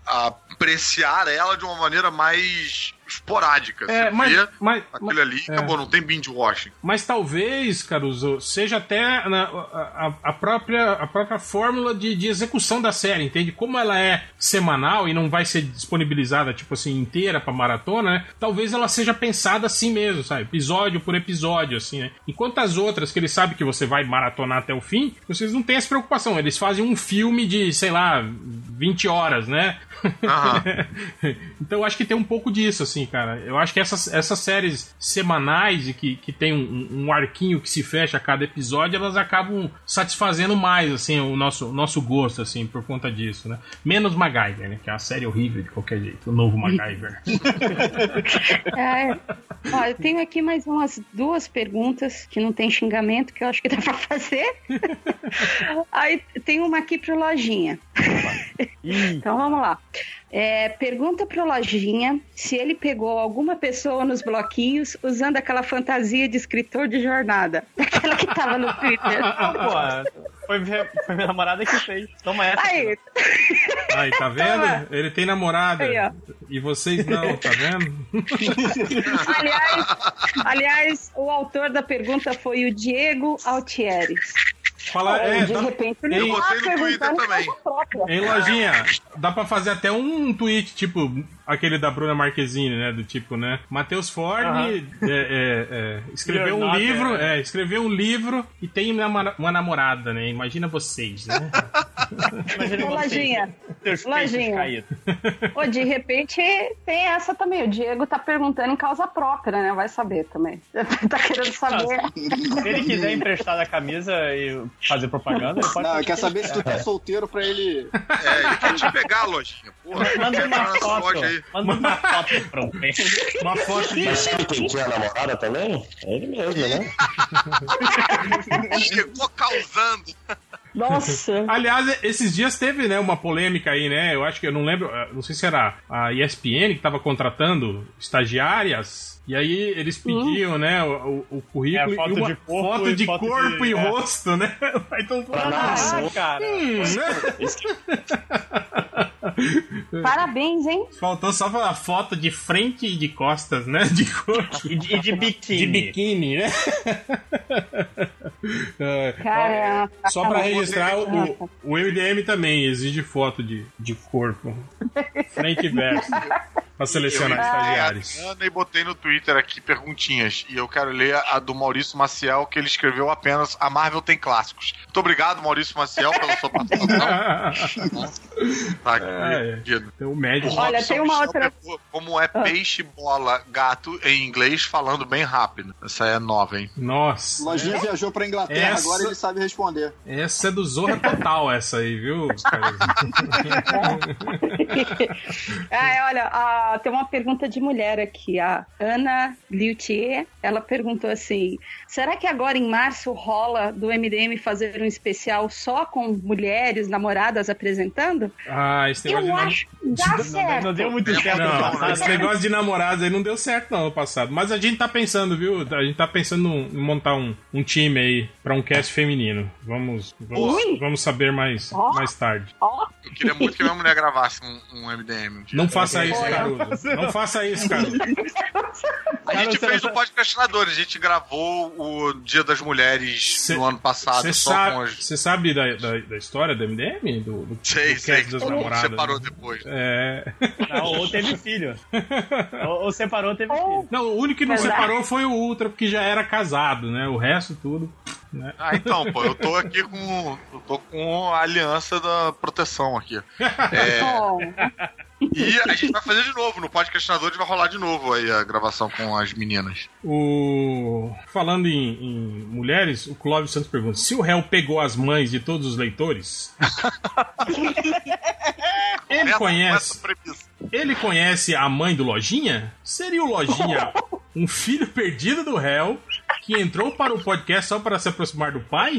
a apreciar ela de uma maneira mais esporádica.
É,
Você
mas, mas,
aquilo ali,
é.
acabou, não tem binge watching.
Mas talvez, Caruso, seja até na- a, a- própria, a própria fórmula de, de execução da série, entende? Como ela é semanal e não vai ser disponibilizada, tipo assim, inteira pra maratona, né? Talvez ela seja pensada assim mesmo, sabe? Episódio por episódio, assim, né? Enquanto as outras, que eles sabem que você vai maratonar até o fim, vocês não têm essa preocupação. Eles fazem um filme de, sei lá, 20 horas, né?
Aham.
então eu acho que tem um pouco disso, assim, cara. cara. Eu acho que essas, essas séries semanais e que, que tem um, um arquinho que se fecha a cada episódio, elas acabam satisfazendo mais, assim, o nosso, o nosso gosto, assim, por conta disso, né? Menos MacGyver, né? Que é uma série horrível de qualquer jeito. O novo MacGyver.
É, ó, eu tenho aqui mais umas duas perguntas que não tem xingamento, que eu acho que dá pra fazer. Aí tem uma aqui pro Lojinha. Então vamos lá. É, pergunta pro Lojinha se ele pegou alguma pessoa nos bloquinhos usando aquela fantasia de escritor de jornada. Aquela que tava no Twitter.
Pô, foi, minha- foi minha namorada que fez. Toma essa.
Aí,
Aí, tá vendo? Ele tem namorada.
Aí.
E vocês não, tá vendo?
aliás, aliás, o autor da pergunta foi o Diego Altieri.
Fala, é,
de
dá-
repente ele tá
botei no Twitter
perguntando
também.
Em lojinha, dá pra fazer até um tweet, tipo, aquele da Bruna Marquezine, né? Do tipo, né? Matheus Ford
Aham.
é, é, é, escreveu um livro,
é.
é, escreveu um livro e tem uma, uma namorada, né? Imagina vocês, né?
Imagina
Ô,
você,
Lojinha, Lojinha. Ô, de repente tem essa também. O Diego tá perguntando em causa própria, né? Vai saber também. tá querendo saber.
Se ele quiser emprestar a camisa e fazer propaganda, ele pode
Não, quer saber se tu tá solteiro pra ele.
É, ele quer te pegar, lojinha. Porra,
Manda uma
nessa
foto.
loja aí.
Manda uma foto pro
Uma foto de.
Mas sabe quem tinha namorada também? É ele mesmo, né?
Chegou causando.
Nossa.
Aliás, esses dias teve, né, uma polêmica aí, né? Eu acho que eu não lembro, eh, não sei se era a ESPN que tava contratando estagiárias. E aí eles pediam, né, o, o- currículo
É, foto
e uma
de corpo
foto
e
de
foto
corpo
de-
e
é.
rosto, né? Aí todo mundo.
Ah, cara.
hum, né?
Parabéns, hein?
Faltou só a foto de frente e de costas, né? De corpo.
E de, de biquíni.
De biquíni, né? É,
Cara,
Só pra registrar, o, o MDM também exige foto de, de corpo. Frente e verso. Pra selecionar
Eu
estagiários.
Ana e botei no Twitter aqui perguntinhas. E eu quero ler a do Maurício Maciel, que ele escreveu apenas A Marvel tem clássicos. Muito obrigado, Maurício Maciel, pela sua participação. Tá aqui,
É, é.
pedido.
Tem o médico.
O
Olha, tem uma outra-
Como é peixe, bola, gato em inglês, falando bem rápido. Essa é nova, hein?
Nossa.
Lojinha viajou pra Inglaterra,
Essa-
agora ele sabe responder.
Essa é do Zorra Total, essa aí, viu?
Ah, olha, ah, tem uma pergunta de mulher aqui. A Ana Liutier, ela perguntou assim: será que agora em março rola do MDM fazer um especial só com mulheres namoradas apresentando?
Ah, esse negócio
Eu
de nam-
acho que dá certo.
Não deu muito certo
Não,
passado.
esse negócio de namorados aí não deu certo não no passado. Mas a gente tá pensando, viu? A gente tá pensando em montar um, um time aí pra um cast feminino. Vamos, vamos,
Ui.
vamos saber mais,
Ó.
mais tarde.
Ó,
Eu queria muito que minha mulher gravasse um, um MDM. um.
Não faça isso, Não faça isso, cara.
A gente
Cara,
fez o podcastinador, a gente gravou o Dia das Mulheres
Cê-
no ano passado,
Você
só
sabe,
com as.
sabe da, da, da história do MDM? Do, do,
Sei,
do
sei.
das namoradas?
separou depois.
É.
Não, ou teve filho. Ou, ou separou, teve filho.
Não, o único que não
Verdade.
separou foi o Ultra, porque já era casado, né? O resto tudo. Né?
Ah, então, pô, eu tô aqui com. Eu tô com a aliança da proteção aqui. É, e a gente vai fazer de novo. No podcastinador a gente vai rolar de novo aí a gravação com as meninas.
O... Falando em, em mulheres, o Clóvis Santos pergunta: se o réu pegou as mães de todos os leitores, ele
Essa-
conhece.
essa.
Ele conhece a mãe do Lojinha? Seria o Lojinha um filho perdido do réu que entrou para o podcast só para se aproximar do pai?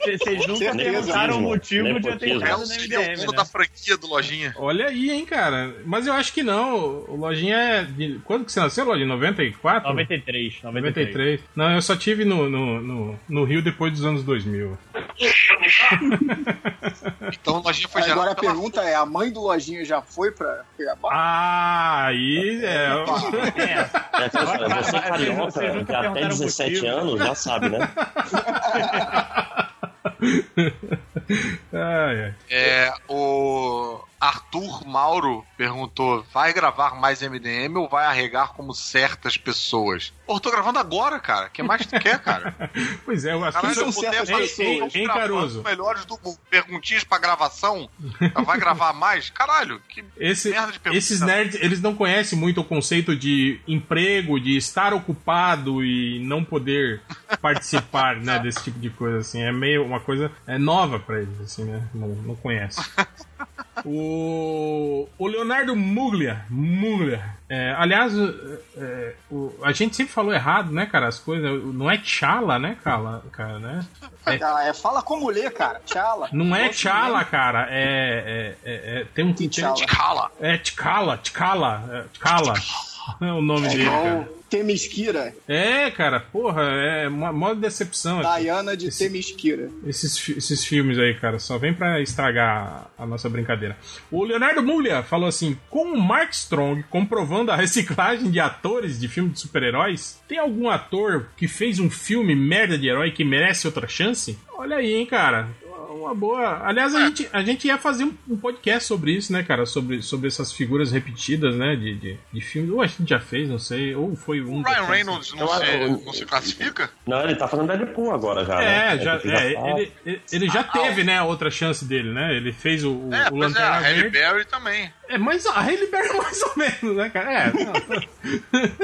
Vocês nunca
Certeza
perguntaram o motivo de eu ter entrado
É o
no
filho
MDM,
dono
né?
da franquia do Lojinha.
Olha aí, hein, cara. Mas eu acho que não. O Lojinha é. De... Quando que você nasceu, Lojinha? 94?
93, 93.
93. Não, eu só tive no, no, no, no Rio depois dos anos 2000.
Então o Lojinha foi gerado
Agora a pergunta é: a mãe do Lojinha já foi pra Cuiabá?
Ah, aí é.
É,
É, você, você
Vocês
carioca,
nunca
de até
perguntaram
17
motivo.
anos, já sabe, né?
ai, ai.
É, o. Arthur Mauro perguntou: vai gravar mais MDM ou vai arregar como certas pessoas? Pô, tô gravando agora, cara. O que mais tu quer, cara?
Pois é, eu acho
Caralho, botei
certas pessoas?
Hein, Caruso?
melhores do mundo. Perguntinhas pra gravação? Vai gravar mais? Caralho, que
Esse-
merda de pergunta.
esses nerds, eles não conhecem muito o conceito de emprego, de estar ocupado e não poder participar, né, desse tipo de coisa, assim. É meio uma coisa é nova pra eles, assim, né? Não, não conhece. O, o Leonardo Muglia, Muglia é, aliás, é, é, o- a gente sempre falou errado, né, cara, as coisas. Não é Tchala, né, cara, cara né? É-
é, fala como ler, cara. Tchala.
não é Tchala,
mesmo.
cara, é, é, é- é- tem um tem-
T'Challa.
Cala.
É Tkala, é, Tkala. É o nome
É
dele, cara.
Temesquira.
É, cara, porra, é uma maior decepção.
Diana de
Esse-
Temesquira.
Esses, esses filmes aí, cara, só vem pra estragar a nossa brincadeira. O Leonardo Mullia falou assim: com o Mark Strong comprovando a reciclagem de atores de filmes de super-heróis, tem algum ator que fez um filme merda de herói que merece outra chance? Olha aí, hein, cara. Uma boa. Aliás, a gente, a gente ia fazer um, um podcast sobre isso, né, cara? Sobre, sobre essas figuras repetidas, né? De, de, de filmes. Ou a gente já fez, não sei. Ou foi um.
O Ryan Reynolds não,
Eu-
se, não se classifica?
Não, ele tá fazendo Deadpool agora já.
É,
né?
já,
Ele
é,
tá-
ele, ele- ele já teve, né, a outra chance dele, né? Ele fez o, o,
É,
o
pois é, a
Lanterna
Halle. Berry também.
É, mas a Halle Berry é mais ou menos, né, cara? É. Não,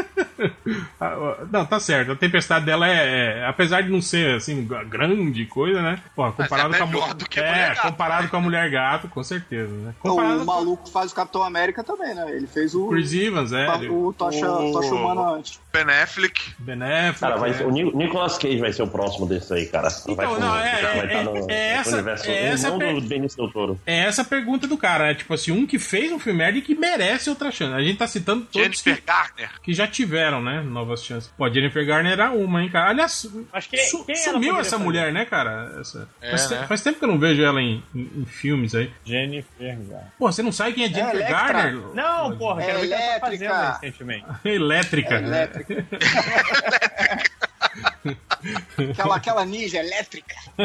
Ah, não tá certo. A tempestade dela é, é- Apesar de não ser, assim, grande coisa, né? Pô, comparado
é
com a
melhor do que a
É,
Mulher Gato,
comparado
né?
com a Mulher Gato, com certeza, né? Comparado
o maluco que faz o Capitão América também, né? Ele fez o,
Chris Evans, é.
o Tocha,
o-
Tocha Humana antes.
Ben Affleck.
Ben Affleck,
Cara, vai
né?
ser- o Ni- Nicolas Cage vai ser o próximo desse aí, cara.
Então, não, é-
vai
é-
estar no,
é
no
essa-
universo.
é essa
do Benício Del Toro.
É essa a pergunta do cara, né? Tipo assim, um que fez um filme merda e que merece outra chance. A gente tá citando todos que,
Jennifer Garner.
que já tiveram, né? Novas chances. Pô, Jennifer Garner era uma, hein, cara? Aliás,
Mas que-
su- sumiu essa
fazer?
mulher, né, cara? Essa-
É,
faz,
né?
faz tempo que eu não vejo ela em, em- em filmes aí.
Jennifer Garner.
Pô, você não sabe quem é Jennifer
Electra.
Garner?
Não, porra, quero ver o que ela tá
Elétrica.
fazendo recentemente.
Elétrica.
É elétrica. aquela, aquela ninja elétrica.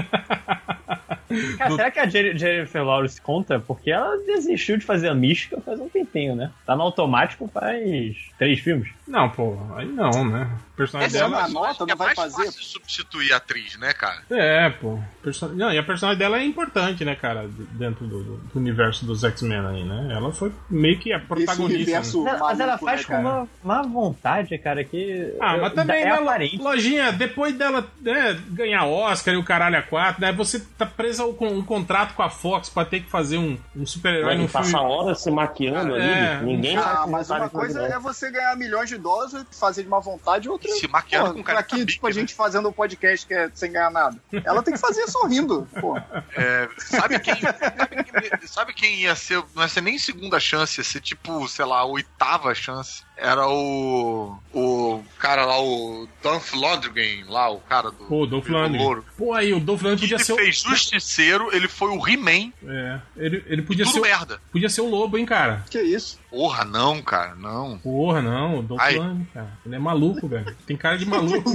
Cara, será que a Jennifer Lawrence conta? Porque ela desistiu de fazer a mística faz um tempinho, né? Tá no automático faz três filmes.
Não, pô, aí não, né? O personagem
Essa é
dela.
uma nota,
é
não vai
mais
fazer.
fácil substituir a atriz, né, cara?
É, pô. Perso- Não, e a personagem dela é importante, né, cara? Dentro do, do- universo dos X-Men aí, né? Ela foi meio que a protagonista. né?
Não, mas ela
maluco,
faz
né,
com uma má vontade, cara, que.
Ah, mas também,
é
né,
aparente.
Lojinha, depois dela né, ganhar Oscar e o caralho a quatro, né? Você tá presa com um contrato com a Fox pra ter que fazer um, um super-herói
Vai
num
passar
filme.
horas se maquiando
É,
ali. Ninguém vai
Ah, mas uma coisa é você ganhar milhões de dólares e fazer de má vontade, outra.
Se maquiando
Pô,
com cara
aqui, tipo, a gente fazendo um podcast que é sem ganhar nada. Ela tem que fazer sorrindo, pô.
É, sabe, quem, sabe, quem, sabe quem ia ser? Não ia ser nem segunda chance, ia ser tipo, sei lá, oitava chance. Era o. O cara lá, o Dolph Lundgren, lá, o cara do.
Pô, o Dolph
do
Lundgren. Pô, aí, o Dolph Lundgren podia
Ele
ser o...
fez Justiceiro, ele foi o He-Man,
É, ele, ele podia,
tudo
ser o...
merda.
podia ser o Lobo, hein, cara?
Que isso?
Porra, não, cara, não.
Porra, não, o
Ai.
Lundgren, cara. Ele é maluco, velho. Tem cara de maluco.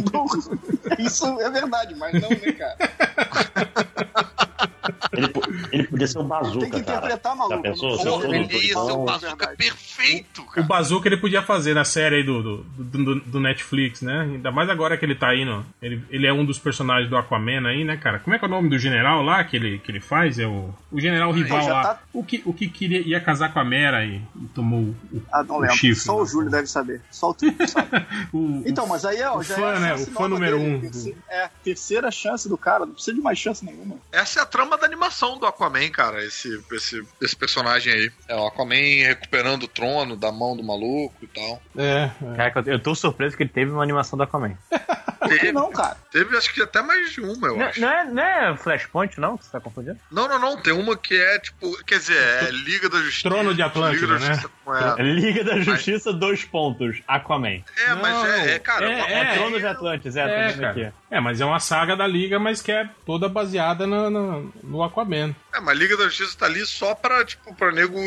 Isso é verdade, mas não, né, cara?
Ele, ele podia ser um
Tem que
bazooka, cara.
interpretar maluco.
Já pensou?
Porra, ele ia ser o bazooka
Verdade.
perfeito,
O
cara.
Bazooka ele podia fazer na série aí do, do, do, do- Netflix, né? Ainda mais agora que ele tá aí no. Ele, ele é um dos personagens do Aquaman aí, né, cara? Como é que é o nome do general lá que ele, que ele faz? É o, o general rival lá.
tá-
O, que, o que queria, ia casar com a Mera e, e tomou o,
Ah, não
o
lembro.
chifre.
Só o Júlio deve saber. Só o sabe.
O-
Então,
o-
mas aí é,
o
já
fã,
é
né? O fã número
dele.
um.
É, terceira chance do cara, não precisa de mais chance nenhuma.
Essa é a trama da animação do Aquaman, cara, esse, esse, esse personagem aí. É o Aquaman recuperando o trono da mão do maluco e tal.
É, é.
Caraca, eu tô surpreso que ele teve uma animação da Aquaman.
Teve,
não, cara?
teve acho que até mais de uma, eu
Não,
acho.
não é, não é Flashpoint, não? Que você tá confundindo?
Não, não, não. Tem uma que é tipo. Quer dizer, é Liga da Justiça.
Trono de Atlântida,
Liga da
né?
Justiça com ela.
Liga da Justiça, dois pontos. Aquaman.
É, mas
Não,
é, é, cara.
é,
uma-
É,
É,
Trono de Atlantis, é,
É,
tô aqui.
É, mas é uma saga da Liga, mas que é toda baseada no, no, no Aquaman.
É, mas Liga da Justiça tá ali só pra, tipo, pra nego,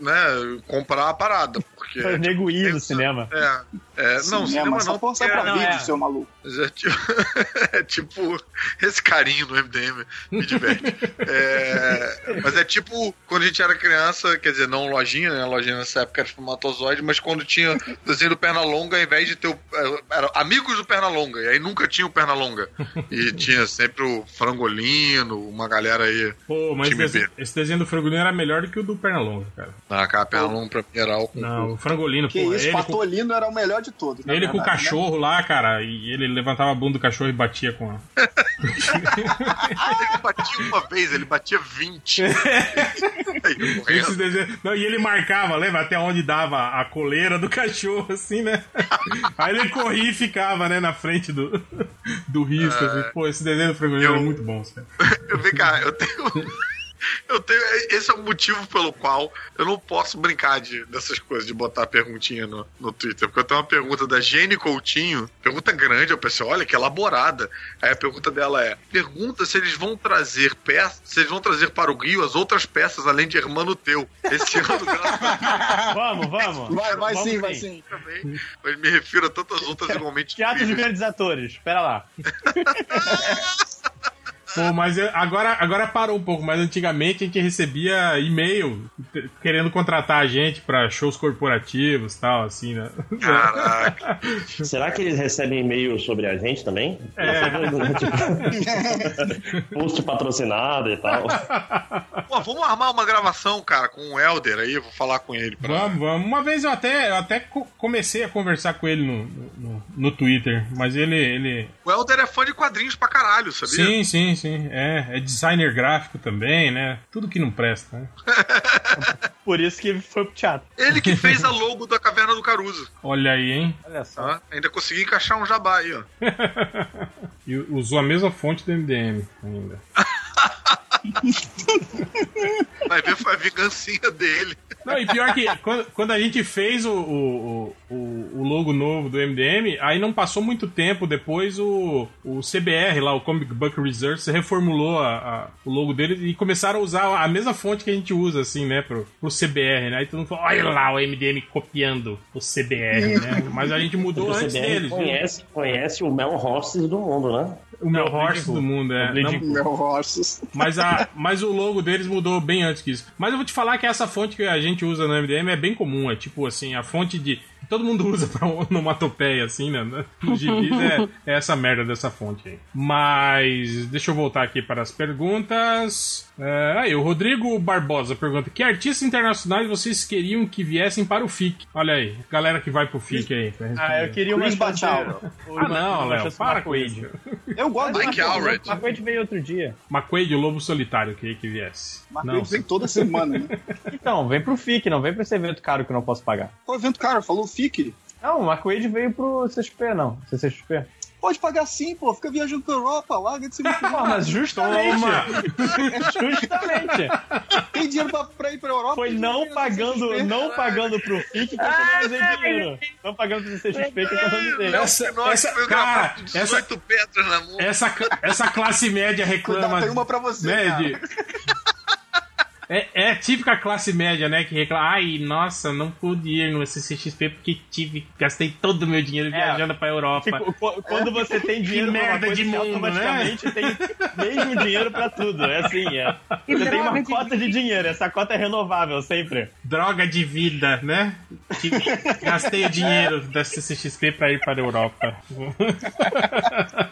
né, comprar a parada. Porque.
Pra nego ir no cinema.
É. é não, cinema
mas só
não.
força
porque-
pra
não,
vídeo,
é.
seu maluco.
Mas é tipo, é tipo esse carinho no MDM me diverte. É, mas é tipo quando a gente era criança, quer dizer, não lojinha, né? A lojinha nessa época era espermatozoide, mas quando tinha desenho do Pernalonga, ao invés de ter o. Era amigos do Pernalonga, e aí nunca tinha o Pernalonga. E tinha sempre o Frangolino, uma galera aí.
Pô, mas
Time
esse,
B.
esse desenho do Frangolino era melhor do que o do Pernalonga, cara.
Ah, cara, Pernalonga pra mim era álcool.
Não, o Frangolino,
Que
pô,
isso,
ele com,
Patolino era o melhor de todos.
ele com o
verdade, né?
cachorro lá, cara, e ele levantava a bunda do cachorro e batia com a...
Ele batia uma vez, ele batia 20. Aí, morrendo.
Esse desenho- Não, e ele marcava, lembra? Até onde dava a coleira do cachorro, assim, né? Aí ele corria e ficava, né, na frente do, do risco, assim. Pô, esse desenho do
Eu-
era muito bom, cara.
Eu vem cá, eu tenho. Eu tenho. Esse é o motivo pelo qual eu não posso brincar de, dessas coisas, de botar perguntinha no, no Twitter. Porque eu tenho uma pergunta da Jenny Coutinho, pergunta grande, eu pensei, olha, que elaborada. Aí a pergunta dela é: pergunta se eles vão trazer peças, se eles vão trazer para o Rio as outras peças além de Hermano Teu. Esse ano,
Vamos, vamos.
Vai, vai
Vamos
sim, vai sim.
Também. Eu me refiro a tantas outras igualmente.
Teatro de grandes atores. Espera lá.
Pô, mas eu- agora, agora parou um pouco, mas antigamente a gente recebia e-mail querendo contratar a gente pra shows corporativos e tal, assim, né?
Caraca.
Será que eles recebem e-mail sobre a gente também?
É.
Tipo, post patrocinado e tal.
Pô, vamos armar uma gravação, cara, com o Helder aí, eu vou falar com ele. Pra...
Vamos, vamos. Uma vez eu até, eu até co- comecei a conversar com ele no, no, no Twitter, mas ele, ele.
O Helder é fã de quadrinhos pra caralho, sabia?
Sim, sim, sim. É, é designer gráfico também, né? Tudo que não presta, né?
Por isso que ele foi pro teatro.
Ele que fez a logo da Caverna do Caruso.
Olha aí, hein?
Olha só.
Tá? Ainda consegui encaixar um jabá aí, ó.
E usou a mesma fonte do MDM ainda.
Vai ver foi a vingancinha dele.
Não, e pior que quando, quando a gente fez o, o, o, o logo novo do MDM, aí não passou muito tempo depois o, o CBR lá, o Comic Book Research, reformulou a, a- o logo dele e começaram a usar a mesma fonte que a gente usa, assim, né, pro, pro CBR, né? Aí todo mundo falou, olha lá o MDM copiando o CBR, né? Mas a gente mudou
o
antes
CBR
deles.
conhece, conhece o Mel Horses do mundo, né?
O meu
Não,
horse
Bleeding
do mundo, é.
O
Meu Horses.
mas, a, mas o logo deles mudou bem antes que isso. Mas eu vou te falar que essa fonte que a gente usa no MDM é bem comum. É tipo assim, a fonte de. Todo mundo usa pra onomatopeia, assim, né? No gibis é, é essa merda dessa fonte aí. Mas. Deixa eu voltar aqui para as perguntas. É, aí, o Rodrigo Barbosa pergunta: Que artistas internacionais vocês queriam que viessem para o FIC? Olha aí, galera que vai pro FIC aí.
Ah, eu queria uma
Chris.
Ah, não, Léo, para com
McQuaid.
isso.
Eu gosto do
Mike Allred.
O McQuaid veio outro dia.
McQuaid, o Lobo Solitário, eu queria que viesse.
Mas
Não,
ele vem toda semana, né?
Então, vem pro FIC, não vem pra esse evento caro que eu não posso pagar.
Pô, evento cara, falou fique.
Não, o McQuaid veio pro CXP, não. CCXP.
Pode pagar sim, pô. Fica viajando pra Europa, larga de muito
Pô, mas justamente.
Toma!
Justamente.
Tem dinheiro pra, pra ir pra Europa?
Foi não pagando, não pagando pro FIC que eu economizei dinheiro. Não pagando pro CXP que eu economizei.
Essa- essa-
foi
cara,
18 pedras na mão.
Essa, essa classe média reclama.
Cuidado, tem uma pra você,
né, de- É, é a típica classe média, né? Que reclama. Ai, nossa, não pude ir no CCXP porque tive, gastei todo o meu dinheiro viajando pra Europa.
Tipo, qu- quando você tem dinheiro uma
merda
coisa,
de mundo,
automaticamente tem mesmo dinheiro pra tudo. É assim, é.
Que
Você tem uma
de
cota de dinheiro, essa cota é renovável sempre.
Droga de vida, né? Tive- gastei o dinheiro da CCXP pra ir para a Europa.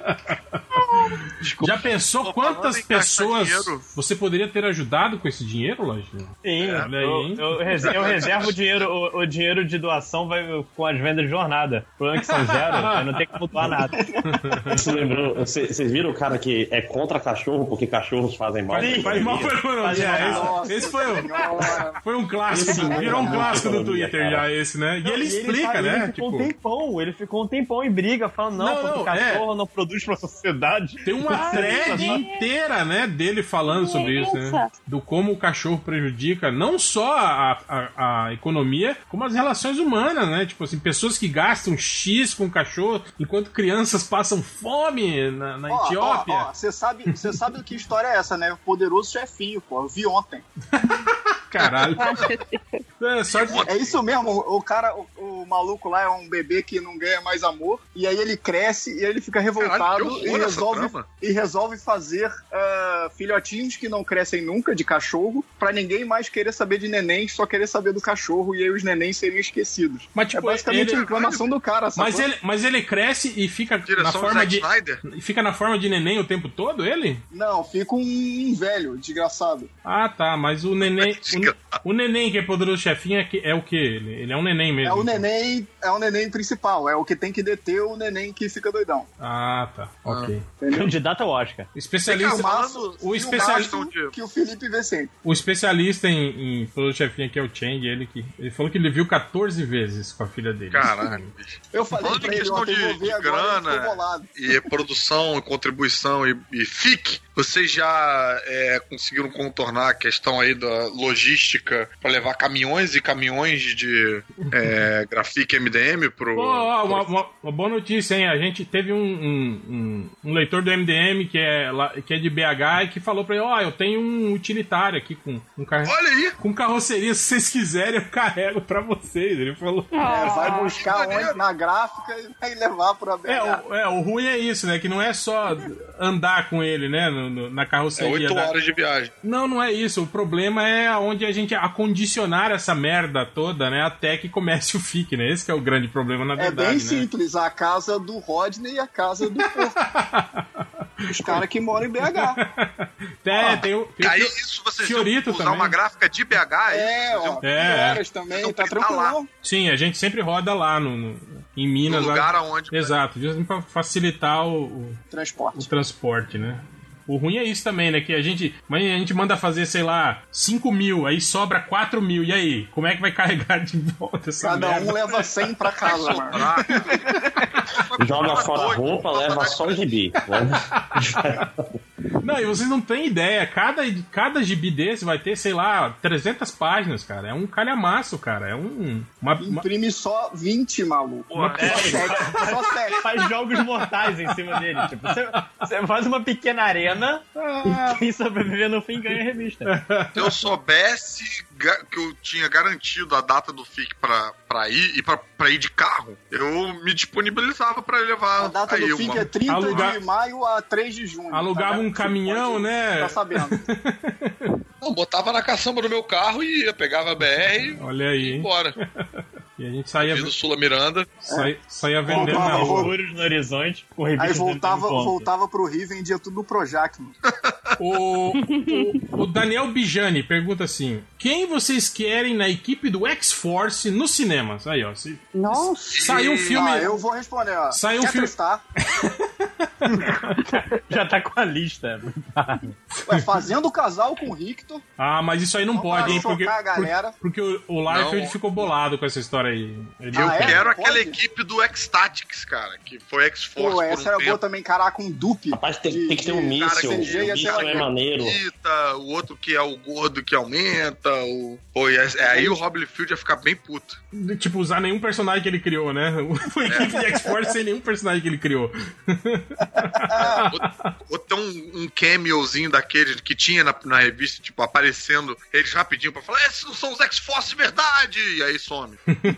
Já pensou
Tô
quantas pessoas você poderia ter ajudado com esse dinheiro, Lojinha?
Sim,
olha aí,
eu,
hein?
eu, eu reservo o dinheiro, o, o dinheiro de doação vai com as vendas de jornada. O problema é que são zero, eu não tenho como doar nada.
Você lembrou? Vocês viram o cara que é contra cachorro porque cachorros fazem mal?
Sim,
Faz mal pra economia. Esse, esse foi, um,
Senhora.
foi um clássico,
Esse
virou um
é
clássico do Twitter
cara.
já esse, né? E ele explica,
fala-
né?
Ele ficou
Tipo,
um tempão, ele ficou um tempão em briga, falando, não,
Não,
porque
não,
o cachorro não produz pra sociedade.
Tem uma thread inteira, né, dele falando sobre isso, né? Do como o cachorro prejudica não só a, a, a economia, como as relações humanas, né? Tipo assim, pessoas que gastam X com o cachorro, enquanto crianças passam fome na, na
Ó,
Etiópia.
Você sabe, você sabe que história é essa, né? O poderoso chefinho, pô. Eu vi ontem.
Caralho. É, sorte,
É isso mesmo, o, cara, o, o maluco lá é um bebê que não ganha mais amor. E aí ele cresce e ele fica revoltado
Caralho,
e, resolve, e resolve fazer ah, filhotinhos que não crescem nunca de cachorro pra ninguém mais querer saber de neném, só querer saber do cachorro e aí os nenéns seriam esquecidos.
Mas, tipo,
é basicamente
ele-
a reclamação do cara,
Mas
sacou?
ele, mas ele cresce e fica na
Direção do
forma de.
Snyder?
Fica na forma de neném o tempo todo, ele?
Não, fica um velho, desgraçado.
Ah, tá, mas o neném. o, o neném que é poderoso chefinho é, que- é o quê? Ele, ele é um neném mesmo.
É o neném, é o neném principal, é o que tem que deter o neném que fica doidão.
Ah, tá. Ok.
Entendeu?
Candidato ao Oscar.
Especialista. O especialista-
que o Felipe vê sempre.
O especialista em, em poderoso chefinho aqui é o Chang, ele que. Ele falou que ele viu 14 vezes com a filha dele.
Caralho, bicho.
Eu falei
Falando em questão de, de
agora,
grana e produção, contribuição e, e FIC, vocês já é, conseguiram contornar a questão aí da logística para levar caminhões e caminhões de é, Grafic MDM pro.
Pô, ó, uma, uma- uma boa notícia, hein? A gente teve um, um, um- um leitor do MDM que é, lá- que é de BH e que falou pra ele: Ó, eu tenho um utilitário aqui com, um carro.
Olha aí!
Com carroceria, se vocês quiserem, eu carrego pra vocês. Ele falou.
É, vai buscar onde na gráfica e vai levar pra BH.
É o, é, o ruim é isso, né? Que não é só andar com ele, né? no- no- na
É
carroceria.
oito
da-
horas de viagem.
Não, não é isso. O problema é onde a gente acondicionar essa merda toda, né? Até que comece o FIC, né? Esse que é o grande problema, na
É
verdade,
bem
né?
simples, a casa do Rodney e a casa do. Os caras que moram em BH.
É, tem o. Tem
aí, isso vocês
Fiorito
usar
também.
uma gráfica de BH?
É,
isso?
ó,
É,
horas também,
Então,
tá
tá lá.
tranquilão.
Sim, a gente sempre roda lá no, no- em Minas.
No
lá-
lugar aonde-
Exato, pra facilitar o, o, o
Transporte.
transporte, né? O ruim é isso também, né? Que a gente, a gente manda fazer, sei lá, 5 mil, aí sobra 4 mil. E aí? Como é que vai carregar de volta essa
Cada
merda?
um leva 100 pra casa, mano.
Joga fora a roupa, leva só o gibi.
Não, e vocês não têm ideia. Cada, cada gibi desse vai ter, sei lá, 300 páginas, cara. É um calhamaço, cara. É um. Uma, uma-
Imprime só 20, maluco. Só 7. Só 7.
Faz jogos mortais em cima dele. Tipo, você, você faz uma pequena arena e quem sobreviver no fim ganha a revista.
Se eu soubesse que eu tinha garantido a data do FIC pra, pra ir e pra, pra ir de carro, eu me disponibilizava pra levar
A data
aí
do FIC
uma-
é 30
Alugar-
de maio a 3 de junho.
Alugava
tá
um caminhão,
pode
né?
Tá sabendo.
Não, botava na caçamba do meu carro e ia, pegava a BR
Olha
e
aí,
ia
hein?
embora.
E a gente saía,
Vindo Sula Miranda.
saía, saía vendendo
Voltava,
na rua.
Furos no horizonte com revista
Aí voltava, voltava pro Rio e vendia tudo no Projac, mano.
O, o, o Daniel Bijani pergunta assim: Quem vocês querem na equipe do X-Force nos cinemas? Aí, ó. Se,
Nossa.
saiu um filme.
Ah, eu vou responder, ó.
Saiu um filme-?
Já tá com a lista.
Ué, fazendo o casal com o Rictor.
Ah, mas isso aí não
pra
pode, hein? Porque,
a galera.
porque o, o Liefeld
Não.
ficou bolado com essa história aí. Ele-
Eu
Ah, é?
quero
Pode?
aquela equipe do X-Tactics, cara, que foi X-Force
Pô,
por
essa
um
era
tempo.
boa também, caraca, um dupe.
Rapaz, tem,
de-
tem que ter um
cara,
míssil.
ser
míssil é maneiro.
O outro que é o gordo que aumenta, o... Pô, e é, é aí o Rob Liefeld ia ficar bem puto.
Tipo, usar nenhum personagem que ele criou, né? Foi equipe de X-Force sem nenhum personagem que ele criou.
Ou, ter um, um cameozinho daquele que tinha na, na revista, tipo, aparecendo eles rapidinho pra falar, esses não são os X-Force de verdade! E aí some.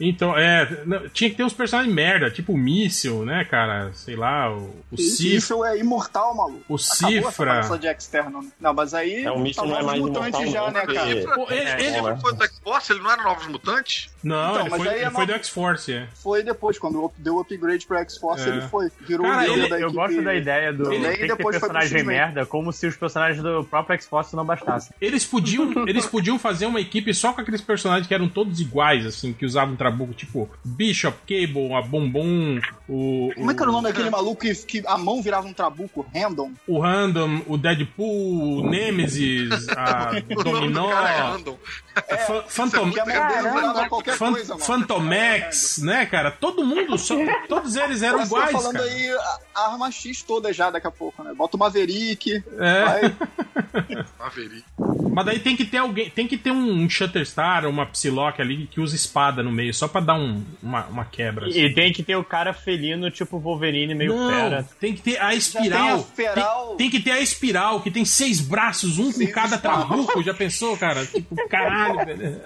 Então, é. não, tinha que ter uns personagens merda, tipo o Míssil, né, cara? Sei lá, o, o Cif.
Isso é imortal, maluco.
O
Acabou essa
Cifra.
palhaçada de externo, né? Não, mas aí.
É, o míssil não é mais imortal,
já,
não,
né, cara?
Pô, ele-
Ele,
ele-
não foi do X-Force? Ele não era Novos Mutantes?
Não,
Então,
ele
mas
foi,
aí é
ele foi do X-Force, é.
Foi depois, quando deu o upgrade pro X-Force,
É.
ele foi. Virou
Cara,
o líder
ele-
da
Eu gosto da ideia do
Ele-
tem
e
que ter personagem merda, como se os personagens do próprio X-Force não bastassem.
Eles podiam, eles podiam fazer uma equipe só com aqueles personagens que eram todos iguais, assim, que usavam trabuco, tipo Bishop, Cable, a Bombom, o.
Como é que era o nome daquele maluco que, que a mão virava um trabuco? Random?
O Random, o Deadpool, o Nemesis, a Dominó,
é Random.
Fa- Phantom, Fan-
coisa.
Phantomax, né, cara? Todo mundo, só, todos eles eram
Parece que
iguais,
tá falando
cara.
aí a, arma X toda já daqui a pouco, né? Bota o Maverick.
É.
Maverick.
Mas daí tem que ter alguém, tem que ter um Shutterstar ou uma Psylocke ali que usa espada no meio, só pra dar um- uma, uma quebra. assim.
E tem que ter o cara felino, tipo Wolverine, meio
Não,
fera.
tem que ter a
tem a
espiral.
feral.
Tem, tem que ter a espiral, que tem seis braços, um com cada trabuco. Já pensou, cara? Tipo, caralho, velho.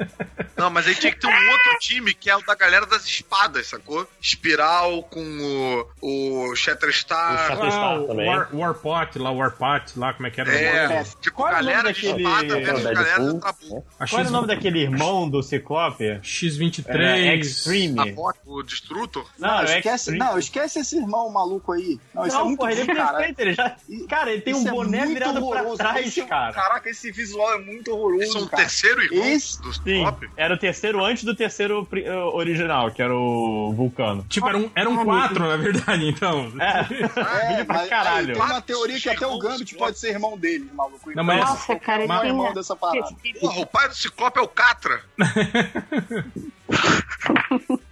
Não, mas aí tinha que ter um outro time que é o da galera das espadas, sacou? Espiral com o, o Shatterstar.
O Shatterstar.
Ah, o
também.
War, Warpot, lá, Warpot, lá, como é que era?
É, tipo,
Qual é o nome
galera de
daquele-
espada
É,
versus
o
galera da tabu.
A
Qual era o nome daquele irmão do Ciclope?
X23.
É, Extreme.
A foto, o Destrutor.
Não,
Não,
é
esquece,
Extreme.
não, esquece esse irmão maluco aí. Não, é
Não,
muito
porra, ele é
cara.
perfeito, ele já... Cara, ele tem
Isso
um
é
boné
muito
virado pra
horroroso.
trás,
Esse-
cara.
Caraca, esse visual é muito horroroso,
Esse é um
cara.
terceiro irmão
Esse-
do
Sim,
Top.
era o terceiro antes do terceiro eh, original, que era o Vulcano.
Tipo, eram, eram quatro, na verdade, então.
É,
É,
pra
mas
caralho.
aí tem uma teoria que até o Gambit pode ser irmão dele, maluco.
Não, mas-
Nossa, cara,
é
ele
irmão
tinha-
dessa parada.
Porra, o pai do Ciclope é o Catra.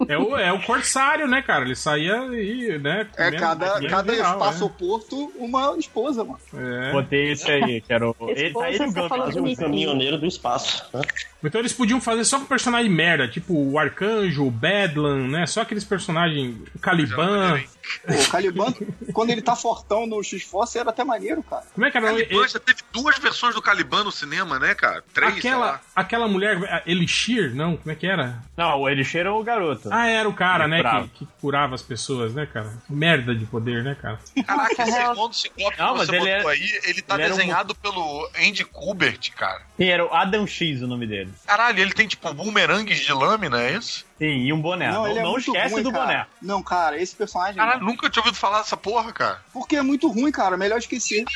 É o, é o Corsário, né, cara? Ele saía e, né?
É, cada, cada
geral,
espaço-porto, uma esposa, mano.
É. É.
Botei esse aí, que era o. Ele, tá ele o
Esposa,
O caminhoneiro do espaço. né?
Então eles podiam fazer só com personagem merda, tipo o Arcanjo, o Bedlam, né? Só aqueles personagens. O Caliban.
Pô, o Caliban, quando ele tá fortão no X-Force, era até maneiro, cara.
Como é que era?
Caliban já teve duas versões do Caliban no cinema, né, cara? Três, sei
aquela,
lá.
aquela mulher, a Elixir, não? Como é que era?
Não, o Elixir era o garoto.
Ah, era o cara,
Ele
né? Que, que curava as pessoas, né, cara? Merda de poder, né, cara?
Caraca, esse
Nossa,
irmão do Ciclope
Não,
que
mas
você
ele
botou
é-
aí, ele tá
ele era um-
desenhado pelo Andy Kubert, cara.
Sim, era o Adam X o nome dele.
Caralho, ele tem tipo bumerangues de lâmina, é isso?
Sim, e um boné. Não,
ele é
não esquece
ruim,
do
cara.
boné.
Não, cara, esse personagem.
Caralho, nunca tinha ouvido falar dessa porra, cara.
Porque é muito ruim, cara. Melhor esquecer.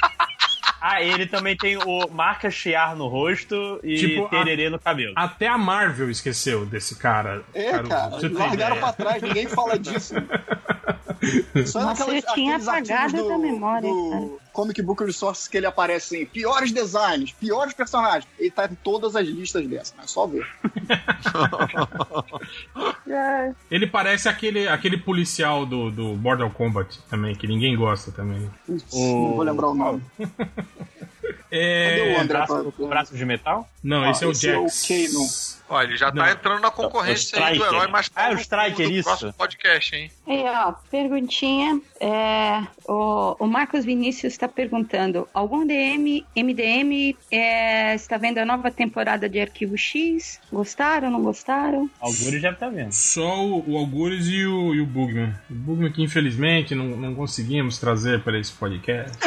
Ah, ele também tem o marca chiar no rosto e
Tipo, a-
tererê no cabelo.
Até a Marvel esqueceu desse cara.
É,
Caruso,
cara.
ter
Largaram pra trás, ninguém fala disso. Só
Nossa,
naquelas-
eu tinha apagado da memória,
do Comic Book Resources que ele aparece assim, piores designs, piores personagens. Ele tá em todas as listas dessas, é só ver.
É,
Ele parece aquele, aquele policial do, do Mortal Kombat também, que ninguém gosta também.
Putz, Não vou lembrar o nome.
É...
Cadê o André?
Braço, braço de metal?
Não,
Ah,
esse é o
esse é o
Jax.
Kano.
Ó, ele já tá
Não.
entrando na concorrência
É
aí do herói mais
Ah, é o Striker,
do
isso.
próximo podcast, hein?
E ó, perguntinha. é, o, o Marcos Vinícius está perguntando: algum DM, MDM é, está vendo a nova temporada de Arquivo X? Gostaram, não gostaram?
Algures deve estar vendo.
Só o, o Algures e o, e o Bugman. O Bugman que infelizmente não, não conseguimos trazer para esse podcast.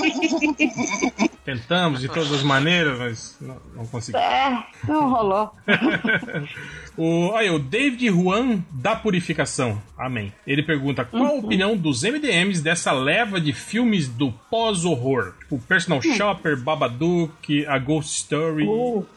Tentamos de todas as maneiras, mas não, não conseguimos.
É, não rolou.
O, aí, o David Juan da Purificação. Amém. Ele pergunta: qual a opinião dos MDMs dessa leva de filmes do pós-horror? Tipo Personal Shopper, Babadook, A Ghost Story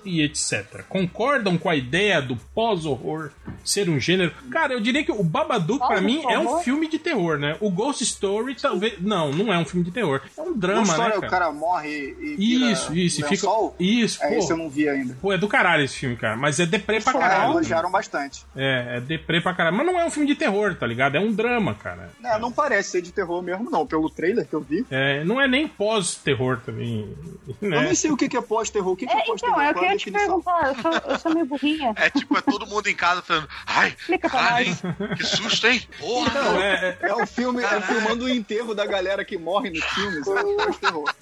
e etc. Concordam com a ideia do pós-horror ser um gênero? Cara, eu diria que o Babadook, pra mim, é um filme de terror, né? O Ghost Story, talvez. Não, não é um filme de terror. É um drama, né?
história, o
Cara?
cara morre e vira
Isso, isso. e Fica... Isso,
É,
pô.
esse eu não vi ainda.
Pô, é do caralho esse filme, cara. Mas é deprê pra
É,
caralho.
Elogiaram bastante.
É, é deprê pra caralho. Mas não é um filme de terror, tá ligado? É um drama, cara.
É, não parece ser de terror mesmo, não. Pelo trailer que eu vi.
É, não é nem pós-terror também.
Eu
Né?
nem sei o que é pós-terror. O que, é,
É,
pós-terror?
então, eu
é
queria te perguntar, eu sou, eu sou meio burrinha.
É tipo, é todo mundo em casa falando, ai,
Explica pra
caralho,
nós.
hein? Que susto, hein? Porra!
Então,
É,
é o filme, é filmando o enterro da galera que morre nos filmes. É pós-terror.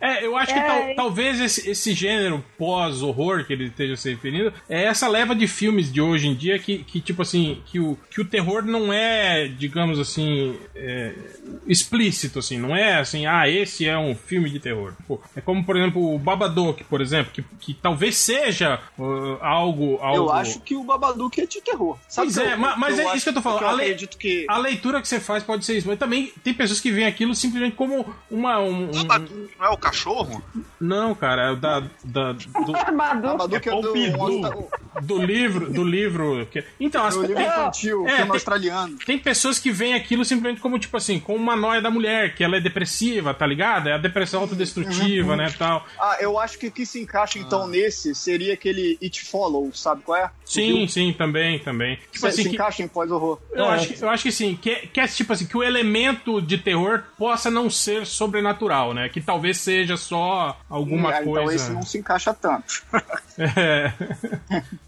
é, eu acho que
É.
tal- talvez esse, esse gênero pós-horror que ele esteja se referindo é essa leva de filmes de hoje em dia que, que tipo assim, que o, que o terror não é, digamos assim, é, explícito, assim, não é assim, ah, esse é um filme de terror. Pô, é como, por exemplo, o Babadook, por exemplo, que, que talvez seja uh, algo, algo.
Eu acho que o Babadook é de terror. Sabe
Pois
que
é,
eu-
ma- mas é
acho-
isso que eu tô falando.
Eu
A
acredito que...
A leitura que você faz pode ser isso, mas também tem pessoas que veem aquilo simplesmente como uma. Um, um-
Babadook não é o cachorro?
não, cara, é da, da- do.
Babadook é, do,
Pompidou.
do livro. Do livro que, então, as,
do livro
tem,
infantil,
é,
filme
tem-
australiano.
tem pessoas que veem aquilo simplesmente como, tipo assim, como uma noia da mulher, que ela é depressiva, tá ligado? É a depressão autodestrutiva,
Uhum.
né, tal.
Ah, eu acho que o que se encaixa então nesse seria aquele It Follows, sabe qual é?
Sim, sim, também, também. Tipo
Se,
assim,
se
que,
encaixa em pós-horror.
eu, acho que, eu acho que sim, que, que é tipo assim, que o elemento de terror possa não ser sobrenatural, né? Que talvez seja só alguma
Ah,
coisa.
Então esse não se encaixa tanto.
É.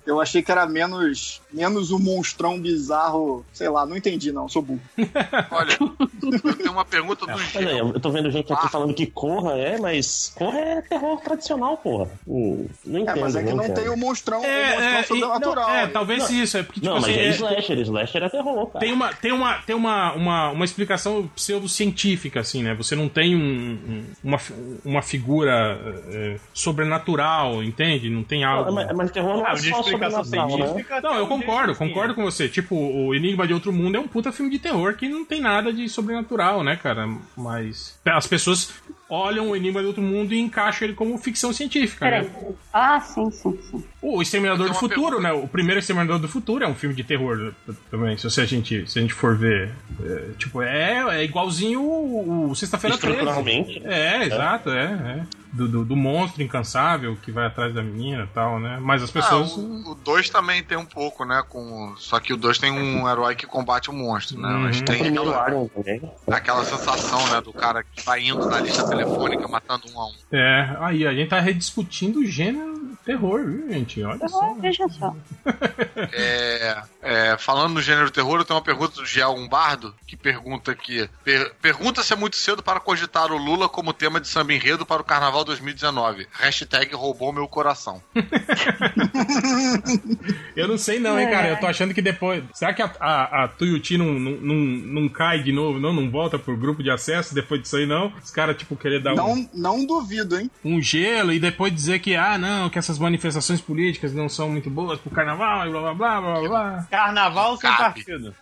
Eu Eu achei que era menos, menos um monstrão bizarro. Sei lá, não entendi não, sou burro.
Olha, eu tenho uma pergunta do
Olha aí, eu tô vendo gente aqui
Ah.
falando que Corra é, mas Corra é terror tradicional, porra. Hum, não
É,
entendo,
mas é que não
entendo.
tem o monstrão, o monstrão
É, é, e-
sobrenatural.
não, é, talvez
Não.
isso, é porque, tipo
Não, mas
assim,
é
é-
slasher, slasher é terror, cara.
tem uma, tem uma, tem uma, uma, uma explicação pseudocientífica, assim, né? Você não tem um- um- uma, uma figura é, sobrenatural, entende? Não tem algo.
mas, mas terror não
Ah,
é só
explicação
sobrenatural, né?
científica.
Não, eu concordo, concordo com você. Tipo, o Enigma de Outro Mundo é um puta filme de terror que não tem nada de sobrenatural, né, cara? Mas as pessoas olham o Enigma de Outro Mundo e encaixam ele como ficção científica,
Peraí.
né?
Ah, sim, sim, sim.
O Exterminador
Eu
do
uma
Futuro, né? O primeiro Exterminador do Futuro é um filme de terror também, se você- a gente, se a gente for ver. É, tipo, é, é igualzinho o, o Sexta-feira 13.
Estruturalmente.
É, exato, é. é. Do, do, do monstro incansável que vai atrás da menina e tal, né? Mas as
Ah,
pessoas.
o 2 também tem um pouco, né? Com... Só que o 2 tem um herói que combate o monstro, né? Mas
Uhum.
O
tem
primeiro
aquela, aquela sensação, né? Do cara que vai indo na lista telefônica matando um a um.
É, aí a gente tá rediscutindo o gênero terror, viu, gente? Olha só.
Ah, veja só.
É, é, falando no gênero terror, eu tenho uma pergunta do Giel Umbardo, que pergunta aqui. per- pergunta se é muito cedo para cogitar o Lula como tema de samba enredo para o Carnaval 2019. Hashtag roubou meu coração.
Eu não sei não, hein, cara. Eu tô achando que depois. Será que a, a, a Tuiuti não, não, não, não cai de novo, não? Não volta pro grupo de acesso depois disso aí, não? Os caras, tipo, querer dar um,
Não, não duvido, hein?
um gelo e depois dizer que, ah, não, que essas manifestações políticas não são muito boas pro carnaval e blá blá blá blá blá.
Carnaval sem partido.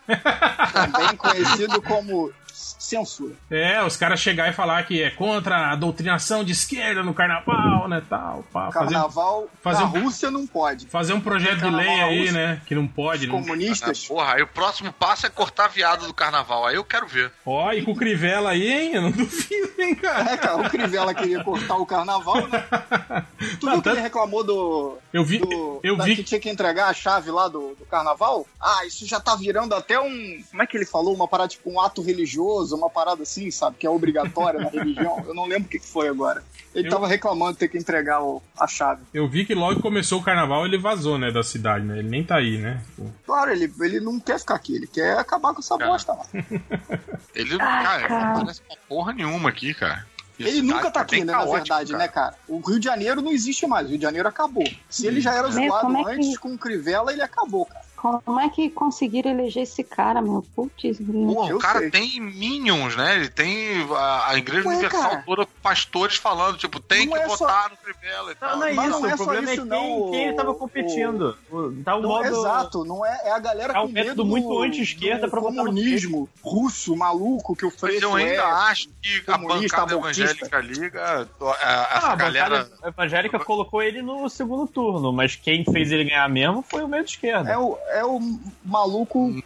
Também conhecido como censura.
É, os caras chegar e falar que é contra a doutrinação de esquerda no carnaval, né, tal. Pá, fazer,
Carnaval
fazer
na
um-
Rússia não pode.
fazer um projeto de lei aí, né, que não pode.
Os
Não...
comunistas.
Porra, aí o próximo passo é cortar viado do carnaval. Aí eu quero ver.
Ó, e com o Crivella aí, hein? Eu não duvido, hein, cara.
É, cara, o Crivella queria cortar o carnaval, né? Tu
Não,
viu que ele reclamou do.
Eu vi,
do
eu
da-
vi
que tinha que entregar a chave lá do, do carnaval? Ah, isso já tá virando até um. Como é que ele falou? Uma parada tipo um ato religioso, uma parada assim, sabe? Que é obrigatória na religião. Eu não lembro o que que foi agora. Ele
Eu-
tava reclamando de ter que entregar o- a chave.
Eu vi que logo que começou o carnaval ele vazou, né, da cidade, né? Ele nem tá aí, né?
Claro, ele, ele não quer ficar aqui, ele quer acabar com essa
Cara.
bosta lá.
Ele,
Ai,
cara,
cara.
não aparece pra porra nenhuma aqui, cara. A
Ele nunca tá
bem
aqui, né, na
caótica,
verdade,
cara.
né, cara? O Rio de Janeiro não existe mais, o Rio de Janeiro acabou. Se ele já era
Meu,
zoado
é que-
antes com o Crivella, ele acabou, cara.
Como é que conseguiram eleger esse cara, meu? Putz.
Pô, o cara
sei.
tem minions, né? Ele tem a, a Igreja
Ué,
Universal
cara.
toda, pastores falando, tipo, tem
Não
que
é só-
votar no Crivella e tal.
Não, não é
Mas
isso.
não é
o
só
problema
isso,
é
não,
quem, quem ele tava competindo. O- Tá o
Não,
modo.
Exato, não é, é a galera
É um
com medo
método muito
do,
anti-esquerda
do
pra votar no
comunismo russo, maluco, que o
Mas
Freixo
eu ainda
é.
acho que a bancada evangélica liga, a- essa
Ah, a
galera.
bancada evangélica colocou ele no segundo turno, mas quem fez ele ganhar mesmo foi o meio de esquerda.
É o, é o maluco
hum,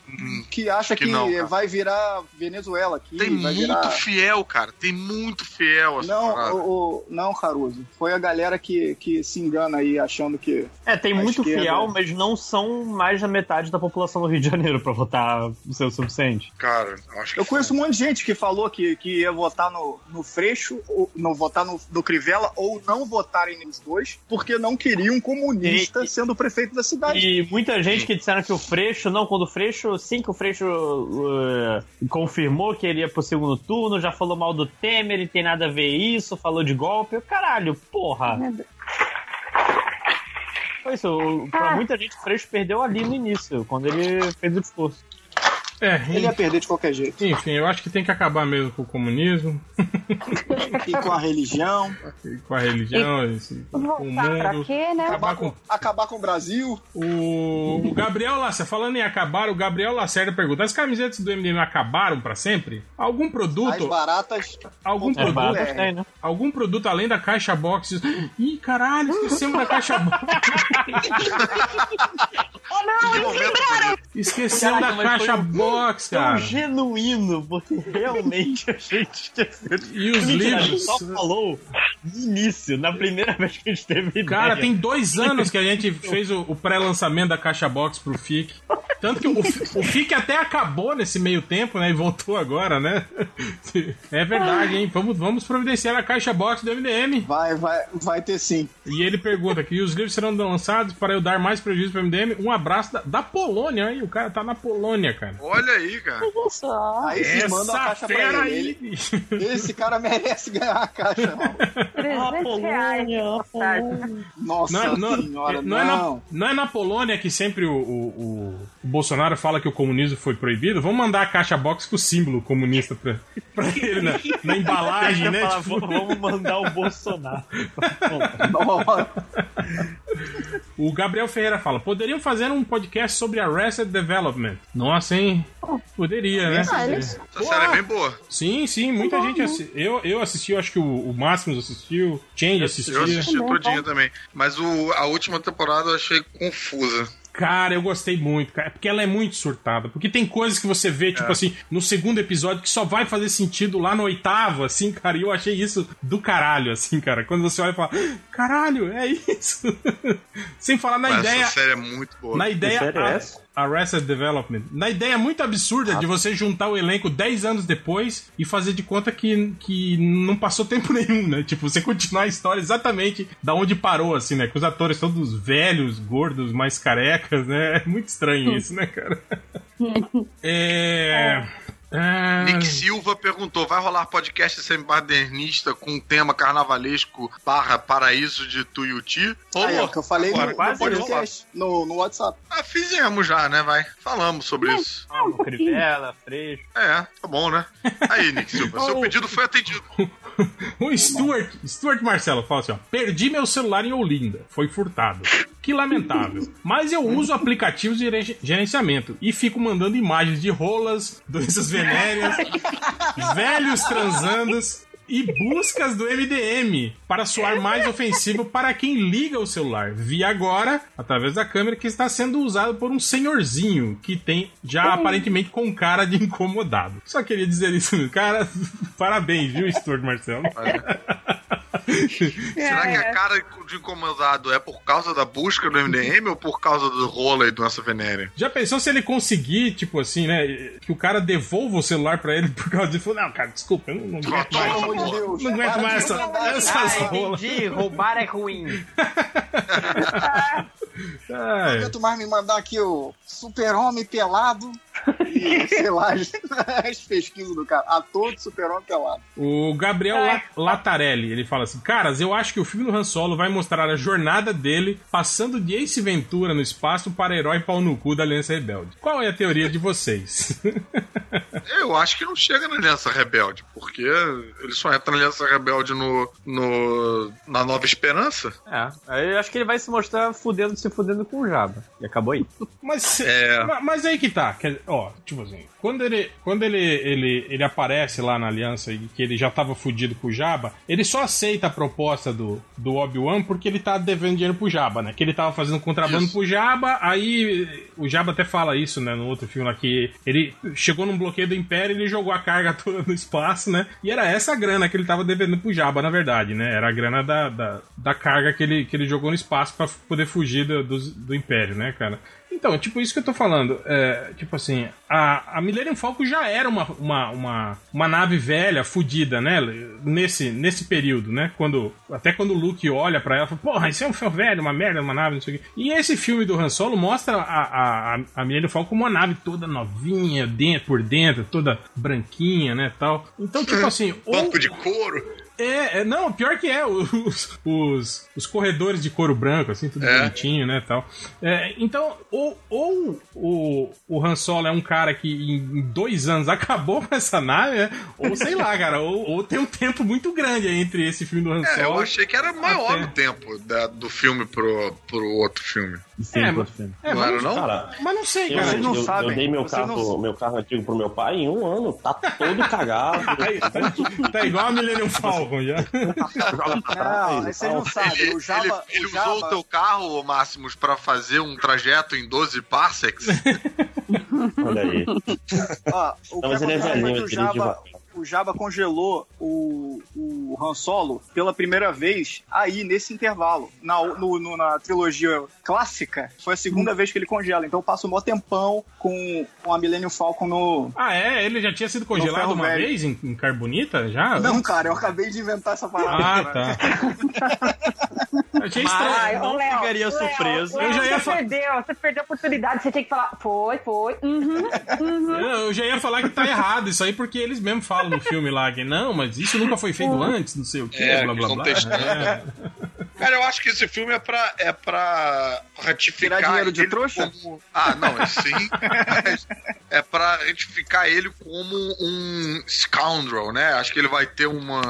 que acha
que
que,
não,
vai virar Venezuela aqui,
Tem
vai
muito
virar...
fiel, cara. Tem muito fiel essa
Não, o, o- não, Caruso. Foi a galera que, que se engana aí achando que.
É, tem muito
esquerda.
fiel, mas não são mais da metade da população do Rio de Janeiro pra votar o seu suficiente.
Cara, eu acho que
Eu conheço um monte de gente que falou que, que ia votar no, no Freixo, ou não votar no, no Crivella, ou não votarem nos dois, porque não queriam um comunista
E-
sendo prefeito da cidade.
E muita gente que disseram que o Freixo, não, quando o Freixo, sim que o Freixo uh, confirmou que ele ia pro segundo turno, já falou mal do Temer, ele tem nada a ver isso, falou de golpe. Caralho, porra. Foi isso, pra
Ah.
muita gente o Freixo perdeu ali no início, quando ele fez o discurso.
É,
Ele ia perder de qualquer jeito.
enfim, eu acho que tem que acabar mesmo com o comunismo,
E com a religião,
e com a religião, esse- com o
Voltar pra
mundo.
quê, né?
Acabar com
acabar com o Brasil.
O, o Gabriel Lacerda, falando em acabar, o Gabriel Lacerda pergunta: as camisetas do MDM acabaram pra sempre? Algum
As
produto,
baratas.
algum produto,
barato
é.
tem, né?
algum produto além da caixa box? Ih, caralho, esquecemos da caixa box.
Oh, não,
momento bonito.
Esquecemos da caixa
foi um-
box,
Tão
cara.
genuíno, porque realmente a gente esqueceu.
E os
Mentira, a gente
livros?
só falou no início, na primeira vez que a gente teve ideia.
Cara, tem dois anos que a gente fez o, o pré-lançamento da caixa box pro FIC. Tanto que o, o FIC até acabou nesse meio tempo, né? E voltou agora, né? É verdade, hein? Vamos, vamos providenciar a caixa box do MDM.
Vai, vai, vai ter sim.
E ele pergunta aqui: os livros serão lançados para eu dar mais prejuízo para o MDM? Um abraço da, da Polônia, aí. O cara tá na Polônia, cara.
Olha aí, cara.
Olha.
Aí vocês mandam a
Essa
caixa pra ele. Esse cara merece ganhar a caixa, mano.
300 reais. de postagem.
Nossa
Não, não,
senhora,
é-
não.
não é na, não é na Polônia que sempre o, o- o- Bolsonaro fala que o comunismo foi proibido? Vamos mandar a caixa box com o símbolo comunista pra, pra ele na, na embalagem, né?
falar,
Tipo,
"V- Vamos mandar o Bolsonaro.
Nossa.
O Gabriel Ferreira fala: poderiam fazer um podcast sobre Arrested Development. Nossa, hein? Poderia, né?
Ah,
Essa série é bem boa.
Sim, sim, muita gente assistiu. Eu, eu assisti, eu acho que o, o Máximos assistiu, Change assistiu.
Eu assisti todinha também. Mas o, a última temporada eu achei confusa.
Cara, eu gostei muito, cara, porque ela é muito surtada. Porque tem coisas que você vê, tipo assim, no segundo episódio que só vai fazer sentido lá no oitavo, assim, cara. E eu achei isso do caralho, assim, cara. Quando você olha e fala, caralho, é isso. Sem falar na
Mas
ideia.
essa série é muito boa.
Na ideia.
série é
a-
essa?
Arrested Development. Na ideia muito absurda de você juntar o elenco 10 anos depois e fazer de conta que, que não passou tempo nenhum, né? Tipo, você continuar a história exatamente da onde parou, assim, né? Com os atores todos velhos, gordos, mais carecas, né? É muito estranho isso, né, cara? é. Ah,
Nick Silva perguntou: vai rolar podcast semi-modernista com tema carnavalesco barra paraíso de Tuiuti?
Aí, é
Rolou.
o que eu falei
Agora,
no, podcast, no, no WhatsApp.
Ah, fizemos já, né? Vai. Falamos sobre isso.
Vamos, Crivella, Freixo.
É, tá bom, né? Aí, Nick Silva, seu pedido foi atendido.
O Stuart, Stuart Marcelo fala assim: ó, perdi meu celular em Olinda, foi furtado. Que lamentável. Mas eu uso aplicativos de gere- gerenciamento e fico mandando imagens de rolas, doenças venéreas, velhos transandos e buscas do MDM para soar mais ofensivo para quem liga o celular. Vi agora, através da câmera, que está sendo usado por um senhorzinho que tem já aparentemente com cara de incomodado. Só queria dizer isso, cara. Parabéns, viu, Stuart Marcelo?
Será que a cara de incomodado é por causa da busca do MDM ou por causa do rola e doença venérea?
Já pensou se ele conseguir, tipo assim, né? Que o cara devolva o celular pra ele por causa disso? Não, cara, desculpa, eu não, não aguento mais.
Pelo amor de Deus.
Não aguento mais
de
essa, essas
Ah,
rolas.
entendi. Roubar é ruim.
Não aguento mais me mandar aqui o super-homem pelado e, sei lá, as, as pesquisas do cara. Ator de super-homem pelado.
O Gabriel La- Latarelli, ele fala assim: Caras, eu acho que o filme do Han Solo vai mostrar a jornada dele passando de Ace Ventura no espaço para herói pau no cu da Aliança Rebelde. Qual é a teoria de vocês?
Eu acho que não chega na Aliança Rebelde, porque ele só entra na Aliança Rebelde no, no, na Nova Esperança.
É, aí eu acho que ele vai se mostrar fudendo, se fudendo com o Jabba. E acabou aí.
Mas,
É.
ma- mas aí que tá. Quer dizer, ó, tipo assim, quando ele, quando ele, ele, ele aparece lá na aliança e que ele já tava fudido com o Jabba, ele só aceita a proposta do, do Obi-Wan porque ele tá devendo dinheiro pro Jabba, né? Que ele tava fazendo contrabando
Isso.
pro Jabba, aí o Jabba até fala isso, né, no outro filme lá, que ele chegou num bloqueio do Império e ele jogou a carga toda no espaço, né? E era essa a grana que ele tava devendo pro Jabba, na verdade, né? Era a grana da, da, da carga que ele, que ele jogou no espaço pra poder fugir do, do, do Império, né, cara? Então, tipo, isso que eu tô falando. É, tipo assim, a, a Millennium Falcon já era uma, uma, uma, uma nave velha, fudida, né? Nesse, nesse período, né? Quando, até quando o Luke olha pra ela e fala, porra, isso é um filme velho, uma merda, uma nave, não sei o quê. E esse filme do Han Solo mostra a, a, a Millennium Falcon como uma nave toda novinha, dentro, por dentro, toda branquinha, né, tal. Então, tipo assim... ou-
Banco de couro.
É, é, não, pior que é, os, os, os corredores de couro branco, assim, tudo
É.
bonitinho, né, tal. É, então, ou, ou o, o Han Solo é um cara que em dois anos acabou com essa nave, né, ou sei lá, cara, ou, ou tem um tempo muito grande entre esse filme do Han
É, eu
Solo.
achei que era maior
Até.
o tempo da- do filme pro, pro outro filme.
É. É,
não era,
mas,
não?
Cara,
mas não sei,
eu,
cara.
Vocês não
eu-
sabem,
eu dei meu
vocês
carro,
não-
meu carro antigo pro meu pai em um ano, tá todo cagado.
Tá, tá igual a Millennium Falcon já.
Não, aí vocês não sabem. O Jabba,
ele- ele
o
usou o teu carro, Máximos, pra fazer um trajeto em 12 parsecs?
Olha aí.
ó, o
Não, mas ele é
foi
velhinho, ele dirige
Jabba,
devagar.
O Jabba congelou o, o Han Solo pela primeira vez aí, nesse intervalo. Na, no- no- na trilogia clássica, foi a segunda vez que ele congela. Então passa um maior tempão com, com a Millennium Falcon no.
Ah, é? Ele já tinha sido congelado uma
velho.
vez em, em carbonita? Já?
Não, cara, eu acabei de inventar essa parada.
Ah,
cara.
tá. Achei
Mas-
estranho.
Ai,
não
Léo,
ficaria
Léo,
surpreso.
Léo,
Eu já ia
você
fa-
perdeu, você perdeu a oportunidade, você tinha que falar, foi, foi, uhum, uhum.
Eu eu já ia falar que tá errado isso aí, porque eles mesmos falam no filme lá que não, mas isso nunca foi feito antes, não sei o que,
É,
blá blá blá. É.
Cara, eu acho que esse filme é pra, é pra ratificar.
Tirar dinheiro de
ele
trouxa?
como- Ah, não, é sim. mas é pra ratificar ele como um scoundrel, né? Acho que ele vai ter uma.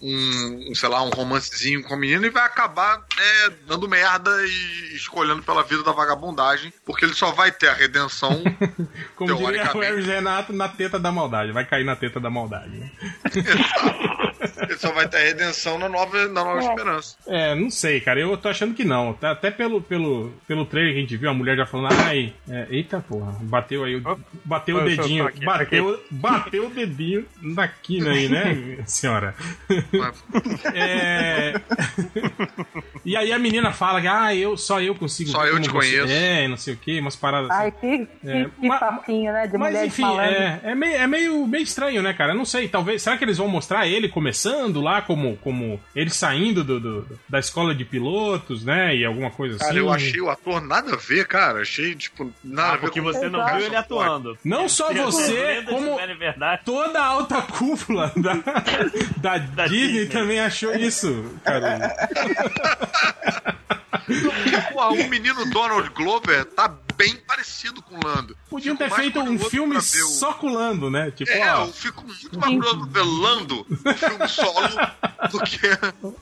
Um, um, sei lá, um romancezinho com a menina e vai acabar né, dando merda e escolhendo pela vida da vagabundagem, porque ele só vai ter a redenção
Como diria o. Hermes Renato, na teta da maldade. Vai cair na teta da maldade. né?
Ele só vai ter redenção na nova, na nova
É.
esperança.
É, não sei, cara. Eu tô achando que não. Tá- Até pelo, pelo, pelo trailer que a gente viu, a mulher já falando, ai, é, eita porra, bateu aí, o- bateu o
eu sou-
dedinho,
aqui,
bateu, bateu o dedinho na quina aí, né, senhora? É... e aí a menina fala que, ah, eu, só eu consigo.
Só eu
como
te conheço.
É, não sei o que, umas paradas assim.
Ai, que, que,
É,
que
ma-
papinho, né, de
Mas
mulher
enfim,
falando.
é, é, meio, é meio, meio estranho, né, cara? Eu não sei, talvez. Será que eles vão mostrar ele começando lá, como, como ele saindo do, do- da escola de pilotos, né? E alguma coisa
Cara,
assim.
eu achei o ator nada a ver, cara. Achei, tipo, nada a
Ah,
ver
porque
com
você não viu ele atuando.
Não só
Se as
você, como toda a alta cúpula da, da, Disney,
Disney.
também achou isso, cara.
O menino Donald Glover tá bem parecido com o Lando.
Podiam
Fico
ter feito um filme só com o Lando, né? Tipo,
É,
ó.
eu fico muito mais curioso ver Lando no filme solo do que,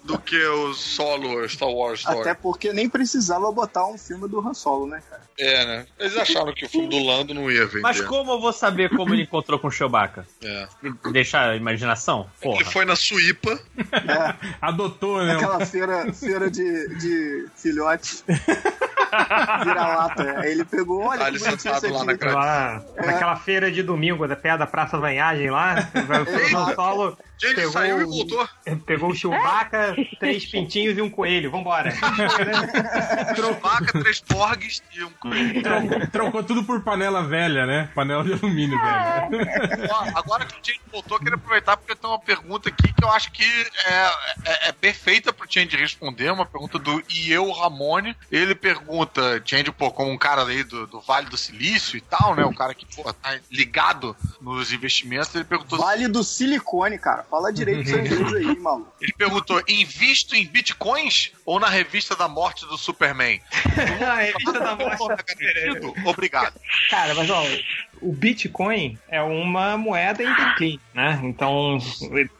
do que o solo Star Wars Story.
Até porque nem precisava botar um filme do Han Solo, né, cara?
É, né? Eles acharam que o filme do Lando não ia vender.
Mas como eu vou saber como ele encontrou com o Chewbacca?
É.
Deixar a imaginação? Porra.
Ele foi na Suípa,
É,
Adotou, né?
aquela feira, feira de, de filhotes. Vira-lata. Aí ele pegou, olha
ali
bonitinho
sentado lá na.
Lá, naquela feira de domingo, da perto da Praça Vanhagem lá, o Solo
Gente,
Pegou
saiu e
o-
voltou.
pegou o Chewbacca, três pintinhos e um coelho. Vambora.
Vaca, três porgs e um coelho.
Trocou, trocou tudo por panela velha, né? Panela de alumínio velha.
Ó, agora que o Change voltou, eu queria aproveitar porque tem uma pergunta aqui que eu acho que é, é, é perfeita pro Change responder. Uma pergunta do Ieu Ramone. Ele pergunta, Change, pô, como um cara aí do, do Vale do Silício e tal, né? Um cara que, pô, tá ligado nos investimentos. Ele perguntou
Vale do silicone, cara. Fala direito seu inglês aí, maluco.
Ele perguntou: invisto em bitcoins ou na revista da morte do Superman?
A revista da morte tá
Garantido? Obrigado.
Cara, mas ó, o Bitcoin é uma moeda em declínio, né? Então,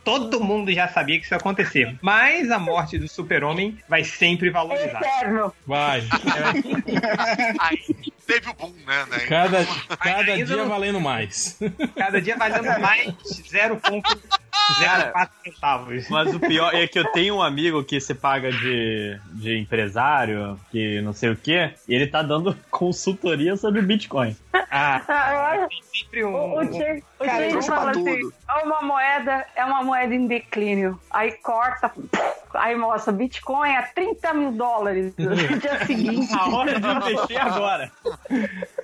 todo mundo já sabia que isso ia acontecer. Mas a morte do super-homem vai sempre valorizar.
Eterno.
Vai.
Aí teve o boom, né? né?
Cada, cada dia
não-
valendo mais.
Cada dia valendo mais 0,04 centavos.
Mas o pior é que eu tenho um amigo que se paga de, de empresário, que não sei o que, e ele tá dando consultoria sobre Bitcoin.
Ah,
Ah,
tem sempre um.
O, o
um-
o
Cara,
fala assim:
tudo.
é uma moeda, é uma moeda em declínio. Aí corta, aí mostra Bitcoin a 30 mil dólares no dia seguinte.
A hora de investir agora.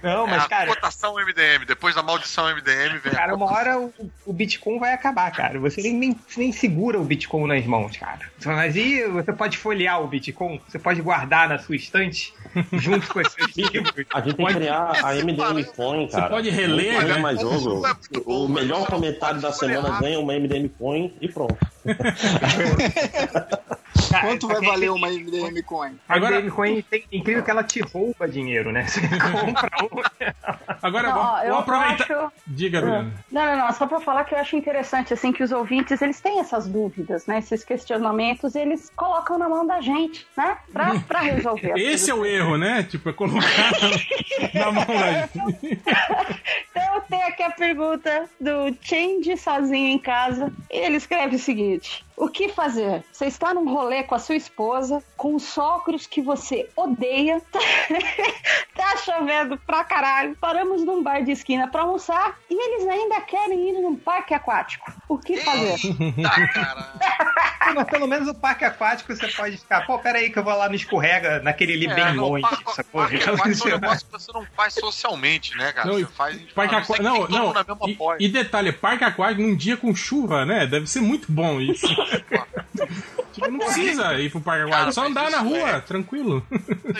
Não,
É
mas,
a
cara,
cotação MDM. Depois da maldição MDM vem a
Cara, uma hora o, o Bitcoin vai acabar, cara. Você nem, nem, nem segura o Bitcoin nas mãos, cara. Mas e você pode folhear o Bitcoin? Você pode guardar na sua estante junto com esses livros.
A gente tem que criar a MDM Coin, cara.
pode reler, né?
mais jogo.
É
O melhor comentário da semana ganha uma MDM Coin e pronto.
Cara,
Quanto vai
só que aí
valer
tem-
uma MDM Coin?
A
Agora-
MDM Coin tem incrível que ela te rouba dinheiro, né? Você compra um.
Agora,
Não,
vamos,
eu
vamos aproveitar.
acho-
Diga, Adriano.
Não, não, não, só pra falar que eu acho interessante, assim, que os ouvintes, eles têm essas dúvidas, né, esses questionamentos, eles colocam na mão da gente, né, pra, pra resolver.
Esse é o erro, né? Tipo, é colocar na mão da gente.
Aqui a pergunta do Change sozinho em casa, ele escreve o seguinte... O que fazer? Você está num rolê com a sua esposa, com os sogros que você odeia, tá chovendo pra caralho, paramos num bar de esquina pra almoçar e eles ainda querem ir num parque aquático. O que fazer?
Tá, cara.
Mas pelo menos o parque aquático você pode ficar. Pô, pera aí que eu vou lá no escorrega, naquele ali bem
É, o
longe.
parque- parque aquático é um negócio que você não faz socialmente, né, cara?
Não,
você
e
faz.
Parque
a não
Não, não. E, e detalhe, parque aquático num dia com chuva, né? Deve ser muito bom isso. tipo, não precisa ir pro parque aquático, só andar na rua,
é-
tranquilo.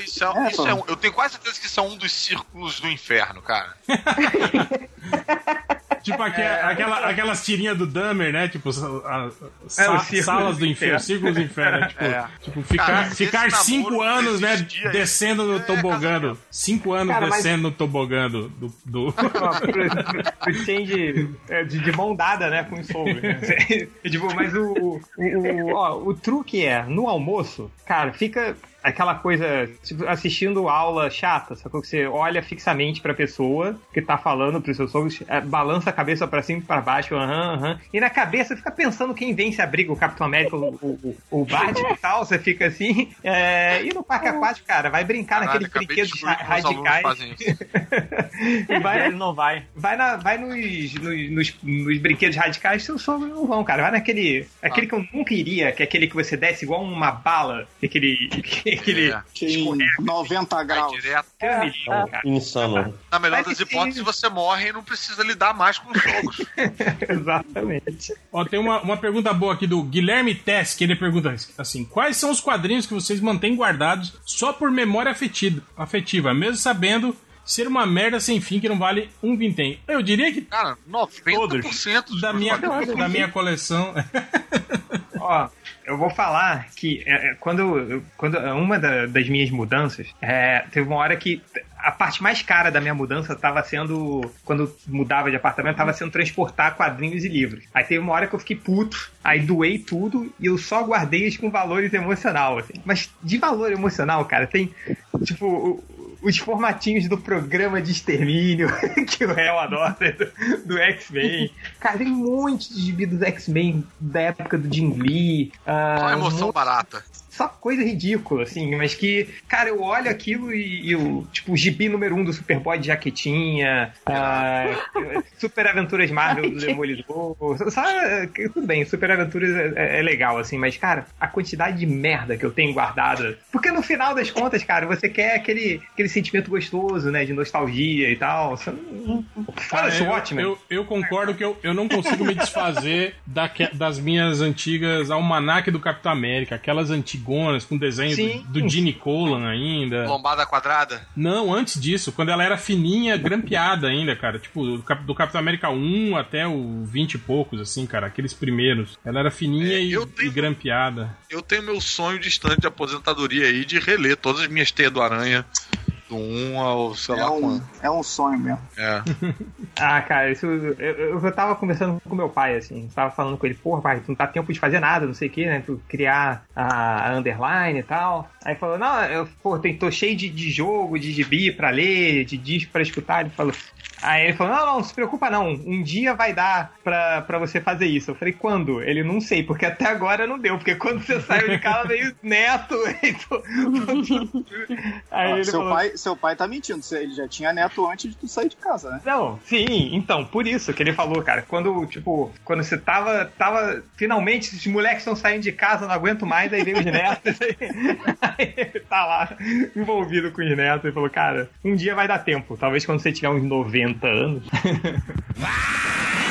Isso é, isso é um- eu tenho quase certeza que isso é um dos círculos do inferno, cara.
Tipo aque- aquela, aquelas tirinhas do Dummer, né? Tipo, sa- a- sa-
É, círculo
salas do inferno,
inferno.
círculos do inferno. Tipo,
É.
tipo ficar,
Cara,
ficar cinco anos, né? Descendo no
é
tobogã. Cinco anos
Cara, mas-
descendo no tobogã do. do,
pro, change é, de, de mão dada, né, com o sogro. né? tipo, mas o, o, o, ó, o truque é, no almoço, cara, fica aquela coisa, tipo, assistindo aula chata, sacou? Que você olha fixamente pra pessoa que tá falando pros seus sogros, é, balança a cabeça pra cima e pra baixo, aham, aham, e na cabeça fica pensando quem vence a briga, o Capitão América, o, o, o, o Bart e tal, você fica assim, é, e no parque aquático, cara, vai brincar
Caralho,
naqueles brinquedos
que
radicais. vai,
não vai.
Vai, na, vai nos, nos, nos, nos brinquedos radicais, seus sogros não vão, cara. Vai naquele. Aquele que eu nunca iria, que é aquele que você desce igual uma bala. Aquele. Aquele.
É.
Que em 90
Vai
graus.
direto.
milhão, cara.
Insano.
Na melhor das hipóteses, você morre e não precisa lidar mais com os jogos.
Exatamente.
Ó, tem uma, uma pergunta boa aqui do Guilherme Tess, que ele pergunta assim: quais são os quadrinhos que vocês mantêm guardados só por memória afetiva, afetiva mesmo sabendo ser uma merda sem fim que não vale um vintém? Eu diria que
Cara, 90% dos
da minha, da minha coleção.
Ó, eu vou falar que é, é, quando, quando uma da- das minhas mudanças, é, teve uma hora que a parte mais cara da minha mudança estava sendo, quando mudava de apartamento, estava sendo transportar quadrinhos e livros. Aí teve uma hora que eu fiquei puto, aí doei tudo e eu só guardei eles com valores emocional, assim. Mas de valor emocional, cara, tem, tipo, os formatinhos do programa de extermínio que o réu adora do, do X-Men. Cara, tem um monte de gibi dos X-Men da época do Jim Lee. ah,
Só emoção
um
barata.
Só coisa ridícula, assim, mas que, cara, eu olho aquilo e, e o, tipo, o gibi número um do Superboy de jaquetinha, ah, Super Aventuras Marvel do Demolidor, sabe, tudo bem, Super Aventuras é, é legal, assim, mas, cara, a quantidade de merda que eu tenho guardada, porque no final das contas, cara, você quer aquele, aquele sentimento gostoso, né, de nostalgia e tal, você não...
Eu,
ótimo.
eu, eu concordo que eu, eu não consigo me desfazer daque- das minhas antigas Almanac do Capitão América, aquelas antigonas com desenho
Sim.
do, do Gene Colan ainda.
Lombada quadrada.
Não, antes disso, quando ela era fininha, grampeada ainda, cara. Tipo, do, Cap- do Capitão América 1 até o 20 e poucos, assim, cara. Aqueles primeiros. Ela era fininha
É,
e,
eu tenho-
e grampeada.
Eu tenho meu sonho distante de aposentadoria aí de reler todas as minhas teias do Aranha. Do 1 ao sei
É
lá
um,
quanto.
é um sonho mesmo.
É.
Ah, cara, isso. Eu, eu, eu tava conversando com meu pai, assim. Tava falando com ele, porra, pai, tu não tá tempo de fazer nada, não sei o que, né? Tu criar a, a underline e tal. Aí falou, não, eu, pô, tem, tô cheio de, de jogo, de gibi pra ler, de disco pra escutar. Ele falou. Aí ele falou, não, não, não se preocupa não. Um dia vai dar pra, pra você fazer isso. Eu falei, quando? Ele não sei, porque até agora não deu, porque quando você saiu de casa veio neto. então- Aí
Ah,
ele
seu,
falou,
pai, seu pai tá mentindo, você- ele já tinha neto antes de tu sair de casa, né?
Não, sim, então, por isso que ele falou, cara. Quando, tipo, quando você tava. tava finalmente, os moleques estão saindo de casa, não aguento mais, aí veio os netos. aí ele tá lá, envolvido com os netos, e falou, cara, um dia vai dar tempo. Talvez quando você tiver uns 90 anos.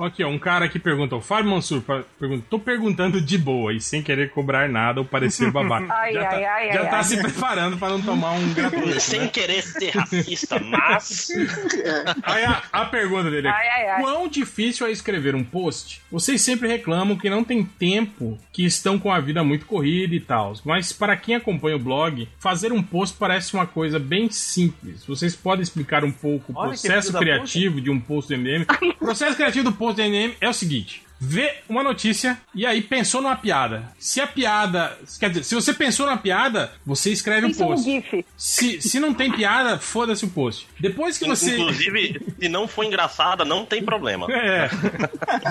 Aqui, ó, um cara que pergunta, o Fábio Mansur pergunta, tô perguntando de boa e sem querer cobrar nada ou parecer babaca.
Ai,
já tá,
ai, ai,
já
ai,
tá
ai.
se preparando pra não tomar um gratuito,
Sem
né?
querer ser racista, mas.
Aí a, a pergunta dele é:
Ai, ai, ai.
Quão difícil é escrever um post? Vocês sempre reclamam que não tem tempo, que estão com a vida muito corrida e tal. Mas para quem acompanha o blog, fazer um post parece uma coisa bem simples. Vocês podem explicar um pouco o
Olha que
processo criativo de um post do MDM? O processo criativo do post do MDM é o seguinte. Vê uma notícia e aí pensou numa piada. Se a piada. Quer dizer, se você pensou numa piada, você escreve um
é um
post.
GIF.
Se, se não tem piada, foda-se o post. Depois que você.
Inclusive, se não for engraçada, não tem problema.
É.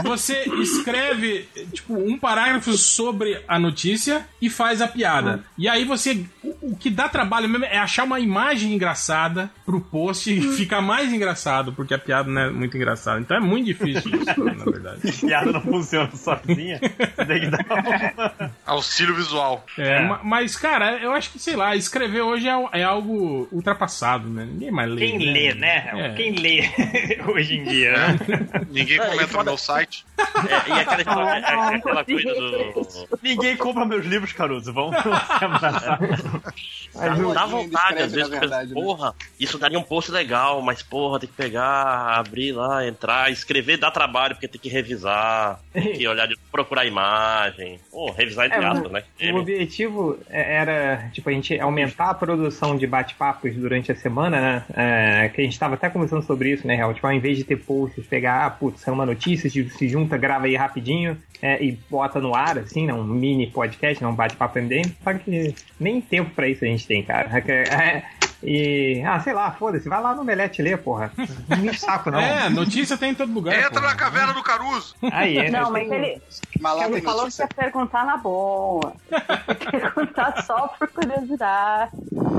Você escreve, tipo, um parágrafo sobre a notícia e faz a piada. E aí você. o que dá trabalho mesmo é achar uma imagem engraçada pro post e ficar mais engraçado, porque a piada não é muito engraçada. Então é muito difícil isso, na verdade.
A piada não funciona sozinha. Você tem que dar uma...
Auxílio visual.
É, ma- mas, cara, eu acho que, sei lá, escrever hoje é, é algo ultrapassado, né? Ninguém mais lê.
Quem lê, né?
É.
Quem lê hoje em dia, né?
Ninguém
É,
comenta no
foda-
meu site.
É, e aquela, história- é, aquela coisa do.
Ninguém compra meus livros, Caruso. Vamos se abraçar.
Dá, vontade, às vezes,
verdade, né?
porra, isso daria um post legal, mas porra, tem que pegar, abrir lá, entrar, escrever dá trabalho, porque tem que revisar, tem que olhar, de- procurar imagem. Pô, revisar entre
É,
aspas, né?
O objetivo é- era, tipo, a gente aumentar a produção de bate-papos durante a semana, né? É, que a gente tava até conversando sobre isso, né, Real? Tipo, ao invés de ter posts, pegar, ah, putz, é uma notícia, se junta, grava aí rapidinho é, e bota no ar, assim, né? Um mini podcast, né? Um bate-papo MDM. Só que nem tempo pra isso a gente tem, cara. É é- e, ah, sei lá, foda-se, vai lá no Melete ler, porra. Não me enche o saco, não.
É, notícia tem em todo lugar.
Entra
pô.
na caverna do Caruso.
Aí, é,
Não, mas ele,
Mas lá
ele
tem
falou que
notícia.
ia perguntar na boa. perguntar só por curiosidade.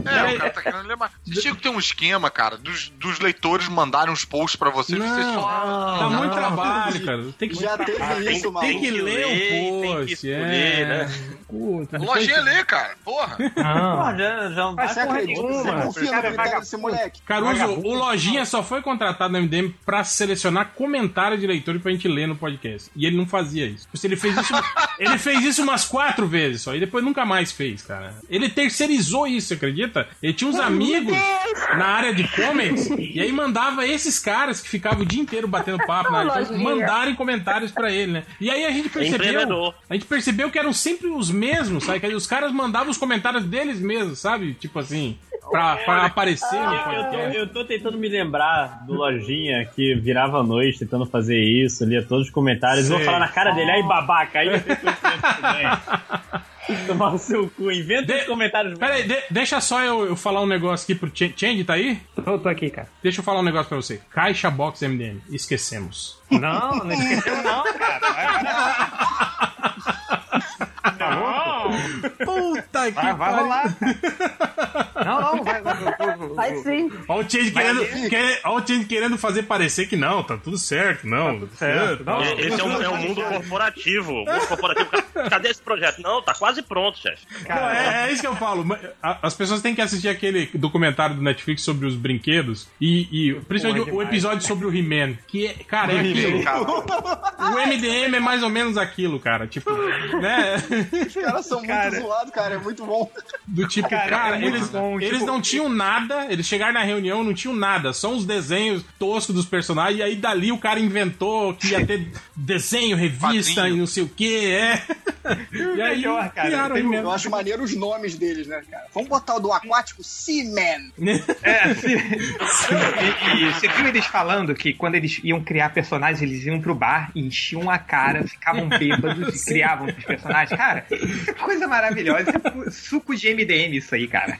É, o cara tá querendo ler mais. Que ter um esquema, cara, dos, dos leitores mandarem uns posts pra vocês. vocês
Não,
só...
dá muito trabalho, cara. Tem que,
Já teve
Ah, tem-
isso,
tem
maluco.
tem que ler
ler,
um
tem que
post.
escolher,
é.
né?
Puta,
Lojinha lê, cara. Porra.
Não.
Pô, já, já não dá
Mas
Você
porra
acredita? Confia no
Cara, é
critério
vagabundo.
desse moleque?
Caruso,
Vagabundo.
o Lojinha só foi contratado no MDM pra selecionar comentário de leitor pra gente ler no podcast. E ele não fazia isso. Ele fez isso, ele fez isso umas quatro vezes só. E depois nunca mais fez, cara. Ele terceirizou isso, você acredita? Ele tinha uns amigos na área de comments. E aí mandava esses caras que ficavam o dia inteiro batendo papo na área, mandarem comentários pra ele, né? E aí a gente percebeu.
Empreendedor.
A gente percebeu que eram sempre os mesmos, sabe? Que os caras mandavam os comentários deles mesmos, sabe? Tipo assim, pra, pra aparecer no
Eu tô, eu tô tentando me lembrar do Lojinha que virava à noite tentando fazer isso, lia todos os comentários. Vou
Sei.
falar na cara dele, aí babaca, aí. Tomar o seu cu, inventa
De-
os comentários.
Pera aí, de- deixa só eu, eu falar um negócio aqui pro Ch- Change, tá aí?
Eu tô aqui, cara.
Deixa eu falar um negócio pra você. Caixa Box MDM. Esquecemos.
Não, não esqueceu não, cara. Vai, vai,
Puta que
vai, vai rolar. Não, não, vai, vai, vai, Vai
sim.
Olha o Change querendo, quer- olha o Change querendo fazer parecer que não, tá tudo certo, não.
certo, não.
tá-
Esse é um, é um mundo corporativo. O mundo corporativo. Ca- Cadê esse projeto? Não, tá quase pronto, chefe.
Não, é, é isso que eu falo. As pessoas têm que assistir aquele documentário do Netflix sobre os brinquedos e, e principalmente
Porra,
o episódio sobre o He-Man. Que é, cara, é aquilo. O MDM é mais ou menos aquilo, cara. Tipo, né?
Os caras são muito zoados, cara. É muito bom.
Do tipo,
Cara,
cara,
é
eles,
bom,
eles
tipo-
não tinham nada, eles chegaram na reunião, não tinham nada, só uns desenhos toscos dos personagens, e aí dali o cara inventou que ia ter desenho, revista
Quadrinho.
e não sei o que, é. E aí,
melhor, cara,
He-Man.
Eu acho maneiro os nomes deles, né, cara? Vamos botar o do aquático Seaman.
É, se, e, e você viu eles falando que quando eles iam criar personagens, eles iam pro bar e enchiam a cara, ficavam bêbados e criavam os personagens. Cara, coisa maravilhosa. É suco de MDM isso aí, cara.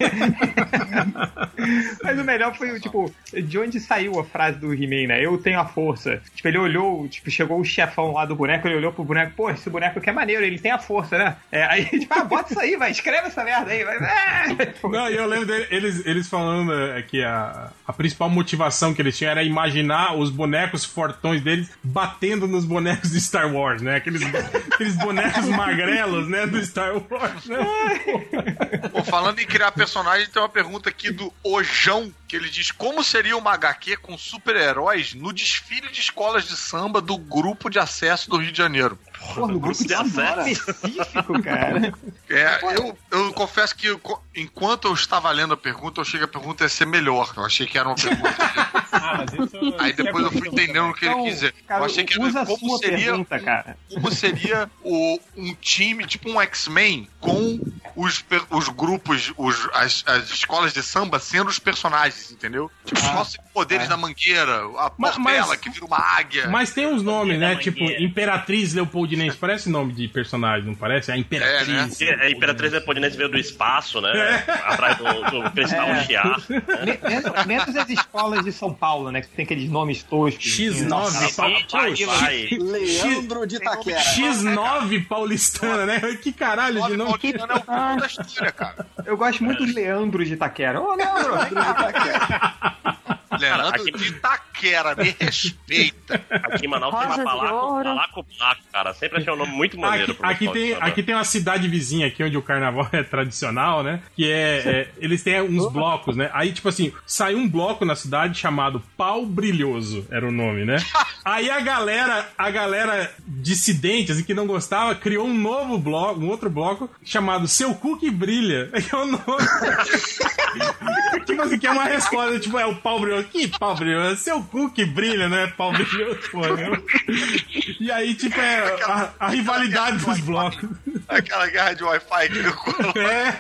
Mas o melhor foi o, tipo, de onde saiu a frase do He-Man, né? Eu tenho a força. Tipo, ele olhou, tipo, chegou o chefão lá do boneco, ele olhou pro boneco, pô, esse boneco que é maneiro, ele tem a força, né? É, aí, tipo, ah, bota isso aí, vai, escreve essa merda aí, vai. Ah!
Não, e eu lembro dele- eles, eles falando é, que a, a principal motivação que eles tinham era imaginar os bonecos fortões deles batendo nos bonecos de Star Wars, né? Aqueles, aqueles bonecos magrelos, né? Do Star Wars, né?
Pô, falando em criar personagem, tem uma pergunta aqui do Ojão, que ele diz como seria uma HQ com super-heróis no desfile de escolas de samba do grupo de acesso do Rio de Janeiro.
Pô, no grupo de Sambora.
Específico, cara.
É, eu, eu confesso que enquanto eu estava lendo a pergunta, eu achei que a pergunta ia ser melhor. Eu achei que era uma pergunta.
Ah, mas isso,
Aí depois eu fui entendendo o que ele
Então,
quis dizer.
cara,
eu achei que era como seria,
pergunta, cara.
como seria o, um time, tipo um X-Men, com os, os grupos, os, as, as escolas de samba sendo os personagens, entendeu? Tipo, os nossos poderes da mangueira, a Portela,
mas-
que vira uma águia.
Mas tem uns nomes, né? Tipo. Imperatriz Leopoldinense. Parece nome de personagem, não parece? A Imperatriz.
E A Imperatriz Leopoldinense veio do espaço, né? Atrás do, do cristal
É.
chiar.
Me- Menos, menos as escolas de São Paulo, né? Que tem aqueles nomes toscos.
X9
Nossa,
Paul-
vai, vai.
Leandro de Itaquera.
X9 paulistana, né? Que caralho de
Nome é o
Ah.
da história, cara.
Eu gosto muito dos Leandros de Itaquera. Ô, Leandro, vem cá.
Leandro
aqui-
de Itaquera, me respeita.
Aqui em Manaus tem
Rosa ouro.
Balaco Blaco, cara. Sempre achei um nome muito maneiro.
Aqui,
pro
aqui tem, aqui tem uma cidade vizinha aqui onde o carnaval é tradicional, né? Que é, é, eles têm uns blocos, né? Aí, tipo assim, saiu um bloco na cidade chamado Pau Brilhoso, era o nome, né? Aí a galera, a galera dissidente, assim, que não gostava, criou um novo bloco, um outro bloco chamado Seu Cu que Brilha. É o nome. tipo assim, que é uma resposta, tipo, é o pau brilhoso. Que pau brilhoso? Seu cu que brilha, né? Pau brilhoso, pô, né? E aí, tipo, é a, a rivalidade dos blocos.
Aquela guerra de Wi-Fi que eu coloco.
É.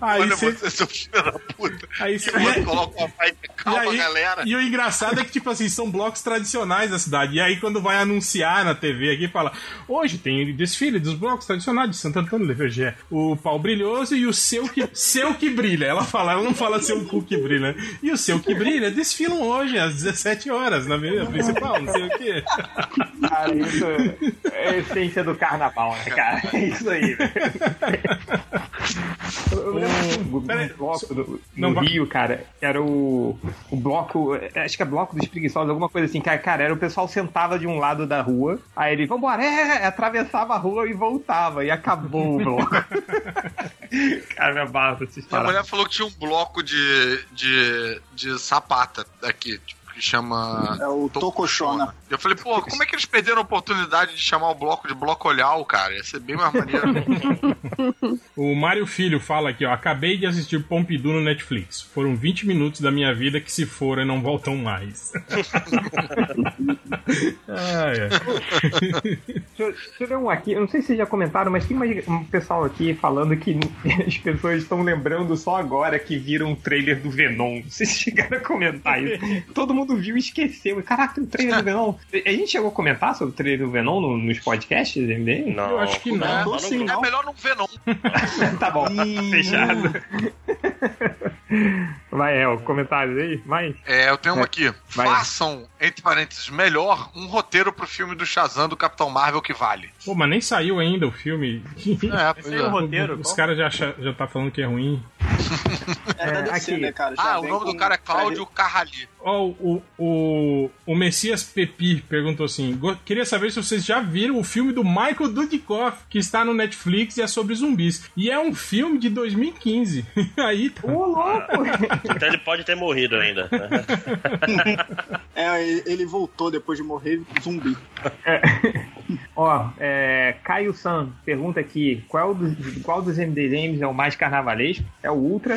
Aí
Olha
você.
você, seu filho da puta.
Aí
E
cê-
o outro coloca o Wi-Fi e
E,
calma,
aí,
galera.
e o engraçado é que, tipo assim, são blocos tradicionais da cidade. E aí, quando vai anunciar na TV aqui, fala: hoje tem desfile dos blocos tradicionais de Santo Antônio do Vergé. O pau brilhoso e o seu que, seu que brilha. Ela fala, ela não fala seu cu que brilha. E o seu que brilha desfilam hoje às 17 horas na avenida principal, não sei o quê.
Cara, isso é a essência do carnaval, né, cara? É isso aí, velho. Eu lembro um, um bloco do,
não,
no Rio, cara, era o, o bloco, acho que é bloco dos preguiçosos, alguma coisa assim, cara, cara, era o pessoal sentava de um lado da rua, aí ele, vambora, é, atravessava a rua e voltava, e acabou o bloco. cara, minha barra pararam.
mulher falou que tinha um bloco de, de, de sapata aqui, tipo, que chama.
É o Tocochona.
Eu falei, pô, como é que eles perderam a oportunidade de chamar o bloco de bloco olhal, cara? Ia ser bem mais maneiro.
O Mário Filho fala aqui, ó. Acabei de assistir Pompidou no Netflix. Foram 20 minutos da minha vida que se foram não voltam mais. ah, é.
Deixa eu, ler um aqui, eu não sei se vocês já comentaram, mas tem mais um pessoal aqui falando que as pessoas estão lembrando só agora que viram o trailer do Venom. Vocês chegaram a comentar isso. Todo mundo viu e esqueceu. Caraca, tem o trailer do Venom. A gente chegou a comentar sobre o trailer do Venom no- nos podcasts, MDM?
Não,
Eu acho que não.
Não,
Tô
não,
sim,
não.
é melhor não ver, não.
tá bom, fechado. Vai, El, comentários aí? Vai.
É, eu tenho uma aqui.
Vai.
Façam, entre parênteses, melhor um roteiro pro filme do Shazam do Capitão Marvel que vale.
Pô, mas nem saiu ainda o filme.
É, pois
é o
é.
roteiro.
Os caras já, já tá falando que é ruim.
É
É, aqui.
né, cara? Já
Ah, o nome do cara é Cláudio Carrali.
Ó, o, o, o Messias Pepi perguntou assim: "Go- queria saber se vocês já viram o filme do Michael Dudikoff, que está no Netflix e é sobre zumbis. E é um filme de 2015. Aí tá.
Ô, louco!
Então ele pode ter morrido ainda.
É, ele- voltou depois de morrer zumbi.
Ó, é, Caio San pergunta aqui: qual dos, qual dos MDMs é o mais carnavalesco? É o Ultra,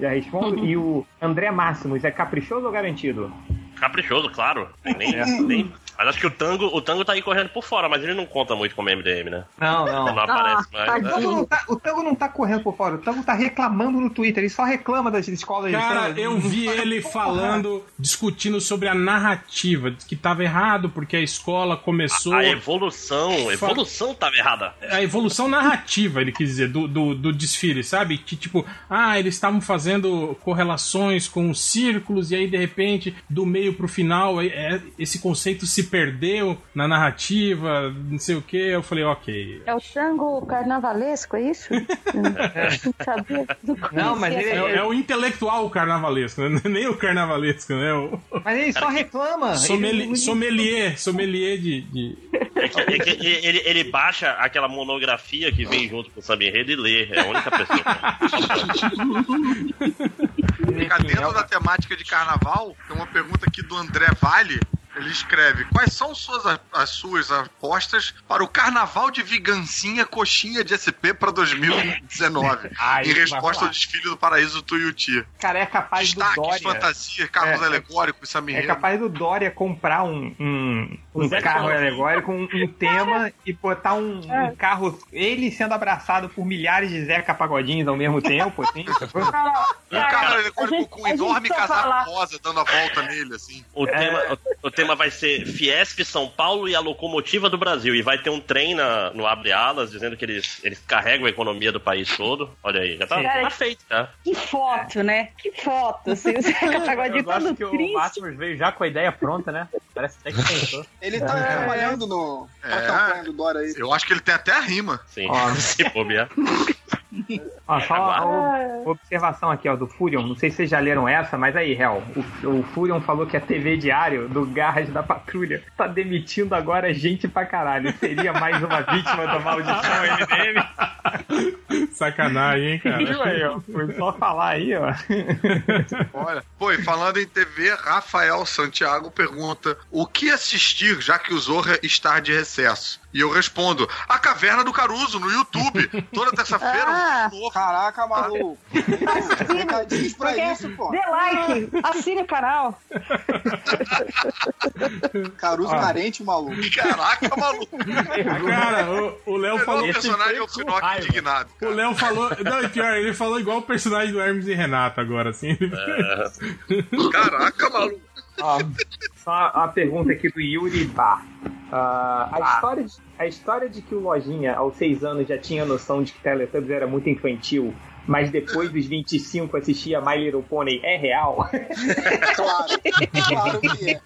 já respondo. E o André Máximos é caprichoso ou garantido?
Caprichoso, claro. Nem, nem- Mas acho que o tango, o tango tá aí correndo por fora, mas ele não conta muito como MDM, né?
Não,
Não,
não.
aparece
Ah,
mais.
O Tango, não tá, o Tango não tá correndo por fora, o Tango tá reclamando no Twitter, ele só reclama das escolas
Cara, eu vi ele falando, discutindo sobre a narrativa, que tava errado porque a escola começou.
A evolução, a evolução tava errada.
a evolução narrativa, ele quis dizer, do, do, do desfile, sabe? Que tipo, ah, eles estavam fazendo correlações com os círculos e aí de repente, do meio pro final, aí, é, esse conceito se perdeu na narrativa, não sei o que. Eu falei, ok.
É o tango carnavalesco, é isso? Não sabia.
Não, mas ele-
É, é o intelectual carnavalesco, né? nem o carnavalesco, né? O
Mas ele só reclama.
sommelier,
ele não-
sommelier, sommelier de, de-
É que, é que ele, ele baixa aquela monografia que vem junto com o samba enredo e lê. É a única pessoa.
Fica dentro da temática de carnaval, tem uma pergunta aqui do André Vale. Ele escreve: Quais são suas, as suas apostas para o carnaval de Vigancinha Coxinha de SP para 2019?
Ah,
em
isso
resposta ao desfile do Paraíso do Tuiuti.
Cara, é capaz do
Destaques,
Dória.
fantasias, carros
É,
alegóricos,
É
Samir.
capaz do Dória comprar um, um, um carro
Carlos.
alegórico, um, um tema e botar um, um carro, ele sendo abraçado por milhares de Zeca Pagodinhos ao mesmo tempo, assim.
Um carro alegórico
gente-
com um enorme casaco
falar-
rosa dando a volta nele, assim.
O tema, o tema vai ser Fiesp São Paulo e a locomotiva do Brasil. E vai ter um trem na, no Abre Alas dizendo que eles, eles carregam a economia do país todo. Olha aí, já tá,
Cara,
tá feito, tá?
Que foto, né? Que foto. Assim, o Pagodinho
gosto
todo
que o
triste.
Máximos veio já com a ideia pronta, né? Parece até que pensou.
Ele tá trabalhando no,
É.
campanha do Dora aí.
Eu acho que ele tem até a rima.
Sim,
Ó.
se bobear.
Ó, só
Agora-
uma observação aqui, ó, do Furion. Não sei se vocês já leram essa, mas aí, Hel, o, o Furion falou que a TV Diário do Garras da Patrulha tá demitindo agora gente pra caralho. Seria mais uma vítima da maldição MDM?
Sacanagem, hein, cara?
Viu aí, ó? Foi só falar aí, ó.
Olha, pô, e falando em TV, Rafael Santiago pergunta: o que assistir já que o Zorra está de recesso? E eu respondo: A Caverna do Caruso no YouTube. Toda terça-feira,
Ah.
um novo.
Caraca, maluco. Recadinhos pra
Porque-
isso, pô.
Dê like, assine o canal.
Caruso carente, maluco.
Caraca, maluco.
Cara, o- Léo
Igual
falou.
o personagem é o Pinóquio
raiva.
indignado.
O Léo falou. Não, e pior, ele falou igual o personagem do Hermes e Renato agora, assim.
Caraca, maluco.
Só a pergunta aqui do Yuri Bar. Ah, a, história de, a história de que o Lojinha, aos seis anos, já tinha noção de que Teletubbies era muito infantil, mas depois dos 25 assistia My Little Pony, é real?
Claro. Claro que é.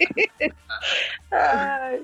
Ai,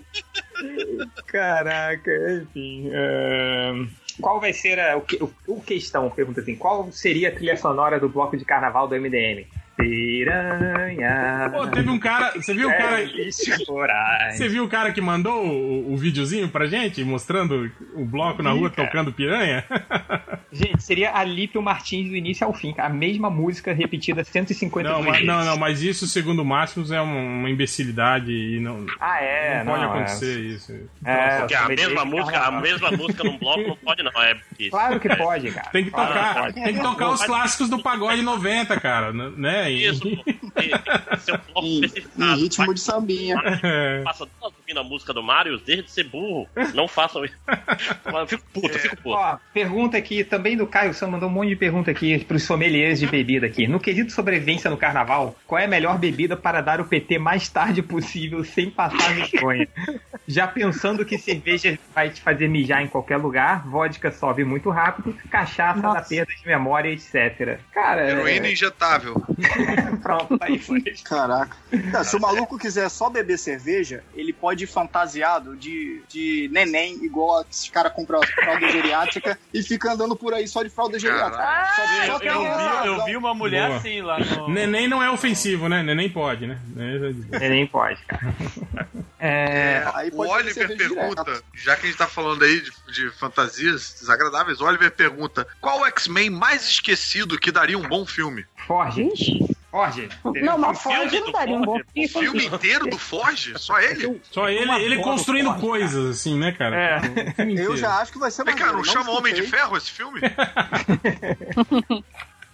Caraca, enfim. ahn, qual vai ser a. O, o, o questão? Pergunta assim: qual seria a trilha sonora do bloco de carnaval do MDM? Piranha.
Pô, teve um cara. Você viu o cara.
É.
Você viu o cara que mandou o, o videozinho pra gente, mostrando o bloco na rua
cara.
tocando piranha?
Gente, seria Alípio Martins do início ao fim. A mesma música repetida 150
Não,
vezes.
mas, não, não, mas isso, segundo o Máximos, é uma, imbecilidade e não,
Ah, é.
não pode
não,
acontecer isso.
É,
Porque a mesma música, a mesma música num bloco não pode, não. É porque
Claro que pode, cara.
Tem que
Claro
tocar, tem que tocar os clássicos do pagode 90, cara, né?
Isso, um bloco especificado.
em ritmo de sambinha.
É.
Passa todas ouvindo a música do Mario, desde de ser burro. Não façam isso. Eu fico puto, eu fico puto.
Ó, pergunta aqui também do Caio Sam, mandou um monte de pergunta aqui pros sommeliers de bebida aqui. No quesito sobrevivência no carnaval, qual é a melhor bebida para dar o PT mais tarde possível sem passar vergonha? Já pensando que cerveja vai te fazer mijar em qualquer lugar, vodka sobe muito rápido, cachaça dá
Nossa.
perda de memória, etc. Cara,
Heroína injetável.
É... pronto, aí foi.
Caraca. Não, se o maluco quiser só beber cerveja, ele pode ir fantasiado de, de neném, igual esses caras compram fralda geriátrica e fica andando por aí só de fralda geriátrica. Só, só
Eu, vi, eu vi uma mulher
Boa.
assim lá no.
Neném não é ofensivo, né? Neném pode, né?
Ele nem pode, cara. É,
Aí
O Oliver pergunta,
direto.
já que a gente tá falando aí de, de fantasias desagradáveis, o Oliver pergunta: qual o X-Men mais esquecido que daria um bom filme?
Forge.
Ixi.
Forge.
Não, mas
filme do
não daria um bom
Ford.
O filme inteiro do Forge? Só ele?
Só ele,
Uma
ele construindo
forte,
coisas, assim, né, cara?
É.
Filme
Eu já acho que vai ser
Vem cá, não chama Homem de. Ferro esse filme?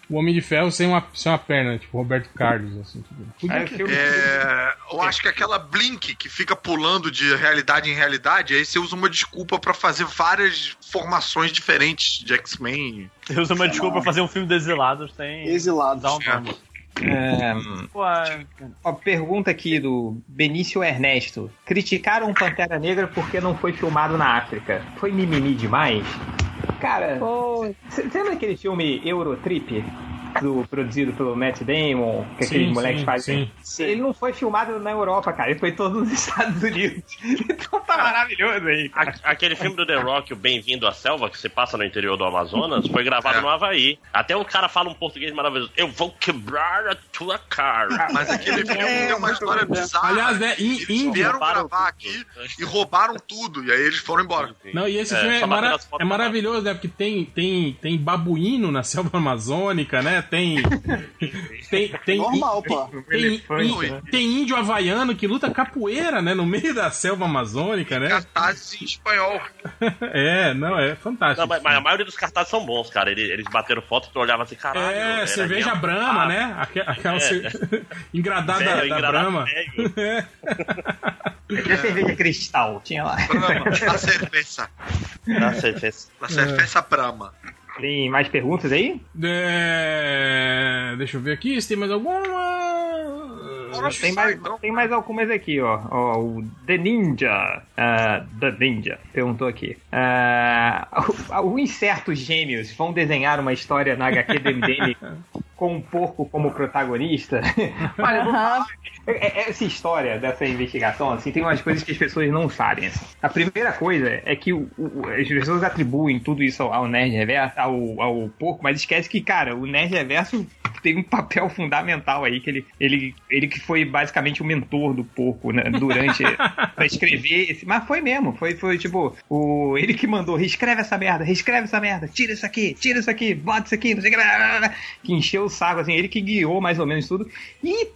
O Homem de Ferro sem uma, sem uma perna, tipo Roberto Carlos, assim. Tipo.
Filme-
É, eu acho que aquela Blink que fica pulando de realidade em realidade, aí você usa uma desculpa pra fazer várias formações diferentes de X-Men.
Você usa uma desculpa pra fazer um filme de exilados sem
Exilados.
dar um nome.
É,
Pô, é-
Ó, pergunta aqui do Benício Ernesto. Criticaram Pantera Negra porque não foi filmado na África. Foi mimimi demais? Cara, você lembra aquele filme Eurotrip? Do, produzido pelo Matt Damon, que aqueles
Sim,
moleques
sim,
fazem.
sim.
Ele não foi filmado na Europa, cara. Ele foi todo nos Estados Unidos. Então tá maravilhoso aí. cara.
Aquele filme do The Rock, o Bem-vindo à Selva, que se passa no interior do Amazonas, foi gravado
É.
no Havaí. Até o cara fala um português maravilhoso. Eu vou quebrar a tua cara.
Mas aquele filme tem uma história bizarra.
Aliás, né, in-
eles
índio-
vieram
roubaram
gravar
tudo.
aqui e roubaram tudo. E aí eles foram embora.
Não, e esse
É,
filme é, mara- é maravilhoso, né? Porque tem, tem, tem babuíno na selva amazônica, né? Tem. tem, tem,
Normal, pô.
tem,
Elefante, né?
tem índio havaiano que luta capoeira, né? No meio da selva amazônica, né?
Cartazes em espanhol.
É, não, é fantástico.
Não, mas, mas a maioria dos cartazes são bons, cara. Eles, eles bateram foto e tu olhava assim, caralho.
É, cerveja
minha-
Brahma,
Ah,
né? Aque- Aquela
É.
cer- engradada
velho,
da, da
engradado
Brahma.
velho.
É.
E a cerveja cristal? Tinha lá.
Brahma. A cerveja.
Ah, cerveja.
A cerveja Brahma.
Tem mais perguntas aí?
É, Deixa eu ver aqui se tem mais alguma.
Tem mais, tem mais algumas aqui, ó. Ó, O The Ninja. ah, The Ninja perguntou aqui. Ah, o, o Incertos Gêmeos vão desenhar uma história na HQ do MDM com um porco como protagonista? Olha, é- Essa história dessa investigação, assim, tem umas coisas que as pessoas não sabem. assim. A primeira coisa é que o- o- as pessoas atribuem tudo isso ao, ao Nerd Reverso, ao, ao porco, mas esquece que, cara, o Nerd Reverso tem um papel fundamental aí, que ele, ele, ele que foi basicamente o mentor do porco né, durante pra escrever esse. Mas foi mesmo, foi, foi tipo, o, ele que mandou, reescreve essa merda, reescreve essa merda, tira isso aqui, tira isso aqui, bota isso aqui, não sei o que, que encheu o saco, assim, ele que guiou mais ou menos tudo. E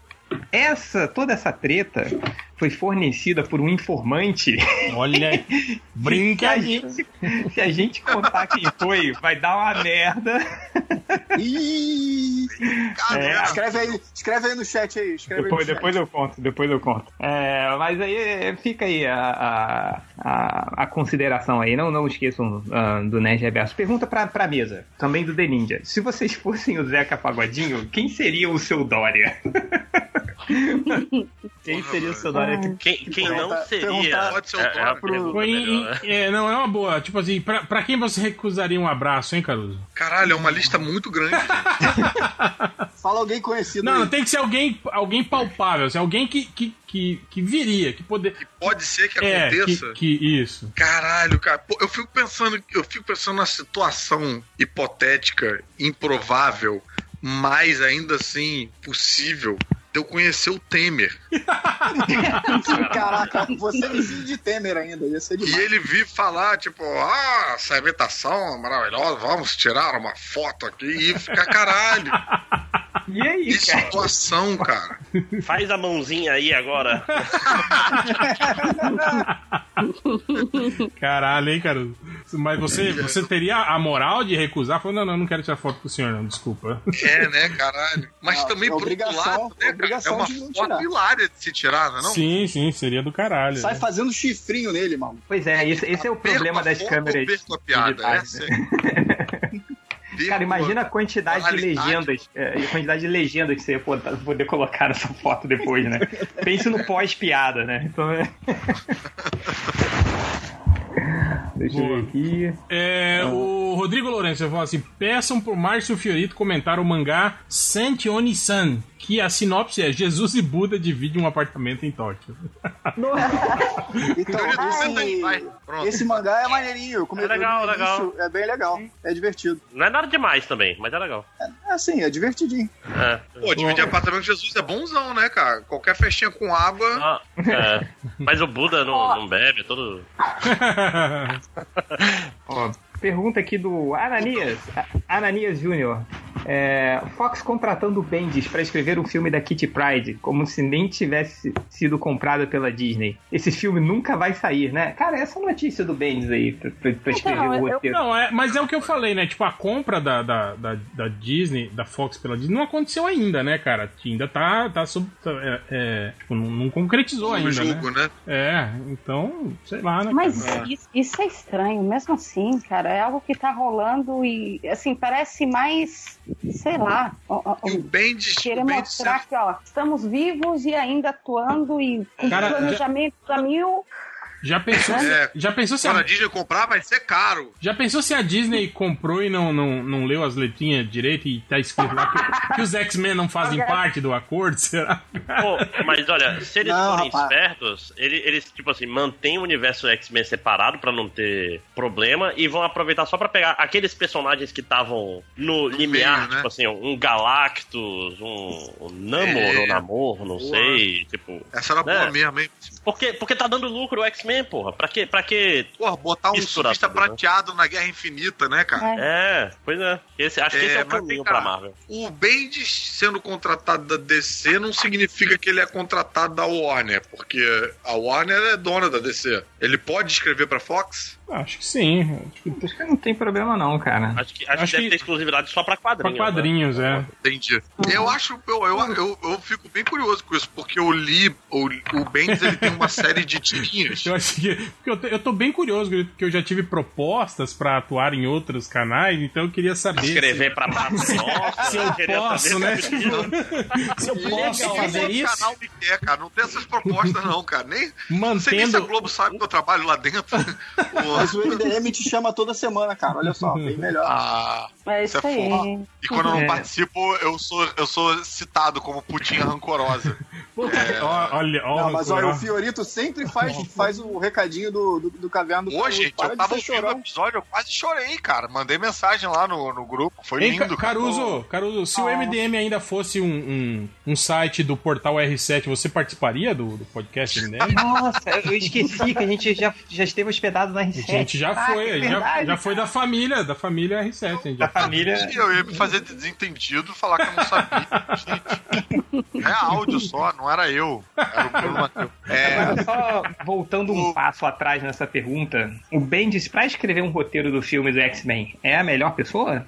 essa, toda essa treta foi fornecida por um informante.
Olha aí.
Se a,
Brincadeira.
gente, se a gente contar quem foi, vai dar uma merda.
Ih,
É.
escreve, aí, escreve aí no chat aí. Escreve
Depois,
aí
depois
chat.
eu conto, depois eu conto. É, mas aí é, fica aí a, a, a, a consideração aí. Não, não esqueçam ah, do Nerd Reverso. Pergunta pra, pra mesa, também do The Ninja. Se vocês fossem o Zeca Pagodinho, quem seria o seu Dória?
Quem seria o seu Dória?
Quem, quem não seria.
Pode ser o
é, é
em- é, não, é uma boa. Tipo assim, pra, pra quem você recusaria um abraço, hein, Caruso?
Caralho, é uma lista muito grande.
Fala alguém conhecido
Não,
aí.
não tem que ser alguém, alguém palpável, assim, alguém que, que, que, que viria, que poder.
Pode ser que
É,
aconteça.
que, que isso.
Caralho, cara. Pô, eu fico pensando, eu fico pensando na situação hipotética, improvável, mas ainda assim possível de eu conhecer o Temer.
Caraca, você vizinho de Temer ainda, ia ser
E
demais.
ele vir falar, tipo, ah, essa imitação é maravilhosa, vamos tirar uma foto aqui e ficar caralho.
E aí,
Que
cara?
situação, cara.
Faz a mãozinha aí agora.
Caralho, hein, Caruso? Mas você, você teria a moral de recusar? Falou, não, não, não quero tirar foto com o senhor, não, desculpa.
É, né, caralho. Mas
Não,
também,
é
por outro lado, né, cara, é
obrigação
uma
de não tirar.
hilária de se tirar, não é não?
Sim, sim, seria do caralho.
Sai fazendo chifrinho nele, mano.
Pois é, esse, esse é o problema das
foto
câmeras.
perco a piada? Essa
né?
é- Perco
Cara, imagina a quantidade de legendas, é, a quantidade de legendas que você ia poder, colocar nessa foto depois, né? Pense no pós-piada, né? Então é... Deixa eu ver aqui.
É, o Rodrigo Lourenço falou assim: peçam pro Márcio Fiorito comentar o mangá Santioni-san, que a sinopse é Jesus e Buda dividem um apartamento em Tóquio.
Então, esse,
Pronto.
esse mangá é maneirinho. Comecei
É legal, legal.
É bem legal. É divertido.
Não é nada demais também, mas é legal.
É assim, é divertidinho.
É.
Pô, dividir apartamento com Jesus é bonzão, né, cara? Qualquer festinha com água.
Ah, é. Mas o Buda não, não bebe, é todo.
Ó, pergunta aqui do Ananias, Ananias Júnior. É, Fox contratando o Bendis para escrever um filme da Kitty Pride, como se nem tivesse sido comprada pela Disney. Esse filme nunca vai sair, né? Cara, essa notícia do Bendis aí, pra, pra- escrever
Então,
o roteiro.
Não, é, mas é o que eu falei, né? Tipo, a compra da, da, da, da Disney, da Fox pela Disney, não aconteceu ainda, né, cara? Ainda tá, tá sub. tá, é, é, tipo, não, não concretizou
no
ainda,
jogo,
né?
né?
É, então, sei lá, né?
Mas
cara?
isso, isso é estranho, mesmo assim, cara. É algo que tá rolando e, assim, parece mais, sei lá,
E o Bendis,
querer
o Bendis
mostrar que, ó, estamos vivos e ainda atuando e com
Cara, já-
planejamento a mil.
Já pensou,
É.
já pensou se
a
a,
Disney comprar, vai ser caro.
já pensou se a Disney comprou e não, não, não leu as letrinhas direito e tá escrito lá que, que os X-Men não fazem parte do acordo? Será?
Pô, mas olha, se eles
Não,
forem
rapaz.
espertos, ele- eles, tipo assim, mantêm o universo X-Men separado pra não ter problema e vão aproveitar só pra pegar aqueles personagens que estavam no limiar,
meio, né?
tipo assim, um Galactus, um, um Namor
É.
ou Namor, não
Boa.
sei, tipo...
Essa era
né?
boa mesmo, hein?
Porque, porque tá dando lucro o X-Men, porra. Pra quê? Pra quê?
Porra, botar um surfista
tudo, né?
prateado na Guerra Infinita, né, cara?
É, pois é. Esse, acho que
É,
esse é o
mas
caminho
cá.
pra Marvel.
O Bendis sendo contratado da DC não significa que ele é contratado da Warner, porque a Warner é dona da DC. Ele pode escrever pra Fox?
Acho que sim. Acho que
Acho que não tem problema não, cara.
Acho que, acho
Acho
que deve
que-
ter exclusividade só pra
pra
quadrinhos.
quadrinhos, é.
Entendi. Eu acho, eu, eu, eu, eu fico bem curioso com isso, porque eu li, o, o Bendis ele tem uma série de tirinhas.
Eu acho que. Porque eu, tô- eu tô bem curioso, porque eu já tive propostas pra atuar em outros canais, então eu queria saber.
Escrever pra Praça Nossa.
Se eu
queria
posso,
saber
né?
se eu.
Se posso fazer isso,
canal me quer, cara. Não tem essas propostas, não, cara. Nem, não sei nem se a
mantendo.
Globo sabe que eu trabalho lá dentro.
Mas o MDM te chama toda semana, cara. Olha só, bem melhor.
ah,
É
Isso
isso
é
aí.
foda. e quando eu não
É.
participo, eu sou, eu sou citado como putinha rancorosa.
Ó, Olha, ó,
Não, mas olha, o Fiorito sempre faz, faz o recadinho do, do, do Caverna do
Ô,
Caruso.
gente, eu tava ouvindo o episódio, eu quase chorei, cara. Mandei mensagem lá no, no grupo. Foi
Hein,
lindo,
Ca-. Caruso, Caruso, se o MDM ainda fosse um, um, um site do portal R7, você participaria do, do podcast MDM?
Nossa, eu esqueci que a gente já, já esteve hospedado na
A
R7.
gente já
Ah,
foi,
é
a gente já, já foi da família, da família R7. A gente já
família.
E eu ia me fazer de desentendido falar que eu não sabia. Gente, é áudio só, não era eu. Era o Bruno Mateus. É,
Agora, só voltando um passo atrás nessa pergunta, o Bendis, pra escrever um roteiro do filme do X-Men, é a melhor pessoa?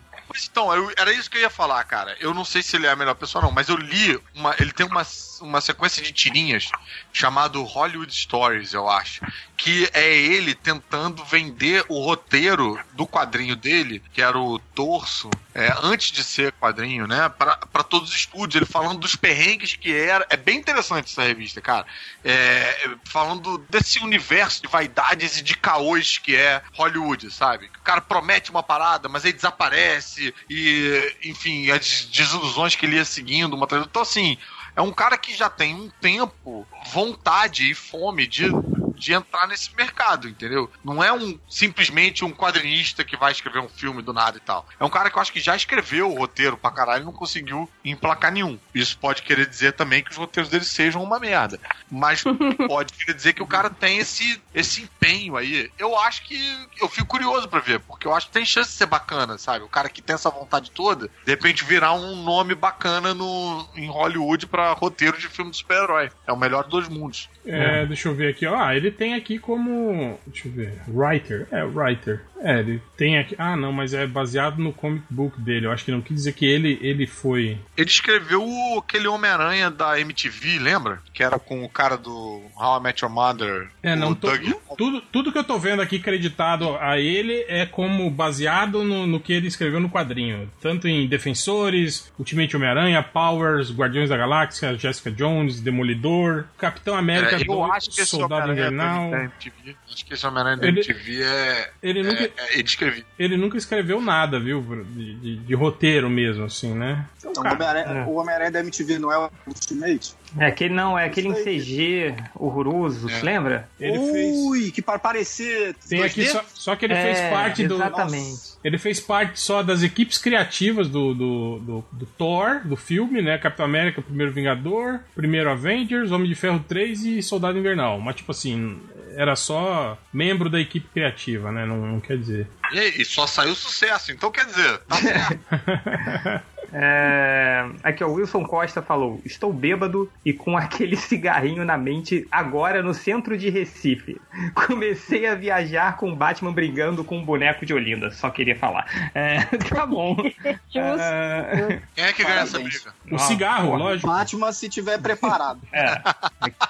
Então, eu- era isso que eu ia falar, cara. Eu não sei se ele é a melhor pessoa, não, mas eu li. Uma, ele tem uma, uma sequência de tirinhas chamado Hollywood Stories, eu acho. Que é ele tentando vender o roteiro do quadrinho dele, que era o Torso, é, antes de ser quadrinho, né? Pra todos os estúdios. Ele falando dos perrengues que era. É bem interessante essa revista, cara. É, falando desse universo de vaidades e de caôs que é Hollywood, sabe? O cara promete uma parada, mas aí desaparece e, enfim, as desilusões que ele ia seguindo uma. Então, assim, é um cara que já tem um tempo, vontade e fome de, de entrar nesse mercado, entendeu? Não é um simplesmente um quadrinista que vai escrever um filme do nada e tal. É um cara que eu acho que já escreveu o roteiro pra caralho e não conseguiu emplacar nenhum. Isso pode querer dizer também que os roteiros dele sejam uma merda. Mas pode querer dizer que o cara tem esse, esse empenho aí. Eu acho que. Eu fico curioso pra ver, porque eu acho que tem chance de ser bacana, sabe? O cara que tem essa vontade toda, de repente virar um nome bacana no, em Hollywood pra roteiro de filme de super-herói. É o melhor dos mundos.
É, deixa eu ver aqui. ó. Ah, ele tem aqui como. Deixa eu ver. Writer. É, writer. É, ele tem aqui. Ah, não, mas é baseado no comic book dele. Eu acho que não quis dizer que ele, ele foi.
Ele escreveu aquele Homem-Aranha da MTV, lembra? Que era com o cara do How I Met Your Mother.
É, não tô,
Doug.
tudo, tudo que eu tô vendo aqui creditado a ele é como baseado no, no que ele escreveu no quadrinho. Tanto em Defensores, Ultimate Homem-Aranha, Powers, Guardiões da Galáxia, Jessica Jones, Demolidor, Capitão América
É, eu
2,
acho que
Soldado
Homem-Aranha
Invernal.
da MTV. Acho que esse Homem-Aranha da
Ele-
MTV é.
Ele nunca,
é, é, ele escreveu.
ele nunca escreveu nada, viu? De, de- de roteiro mesmo, assim, né? Então,
Então, o
cara,
Homem-Aranha o Homem-Aranha da MTV não é o Ultimate?
É aquele não, é aquele em CG horroroso,
É.
se lembra?
ele fez.
Ui, que para parecer
Tem
2D?
aqui só, só que ele
É,
fez parte do.
exatamente.
Ele fez parte só das equipes criativas do, do, do, do Thor, do filme, né? Capitão América, Primeiro Vingador, Primeiro Avengers, Homem de Ferro 3 e Soldado Invernal. Mas, tipo assim, era só membro da equipe criativa, né? Não, não quer dizer.
E, e só saiu sucesso. Então quer dizer, tá certo.
É... Aqui, ó, o Wilson Costa falou: Estou bêbado e com aquele cigarrinho na mente agora no centro de Recife. Comecei a viajar com o Batman brigando com um boneco de Olinda. Só queria falar. É, tá bom. É,
Quem é que ganha essa briga?
O
Ah,
cigarro,
porra.
lógico.
Batman se tiver preparado.
é,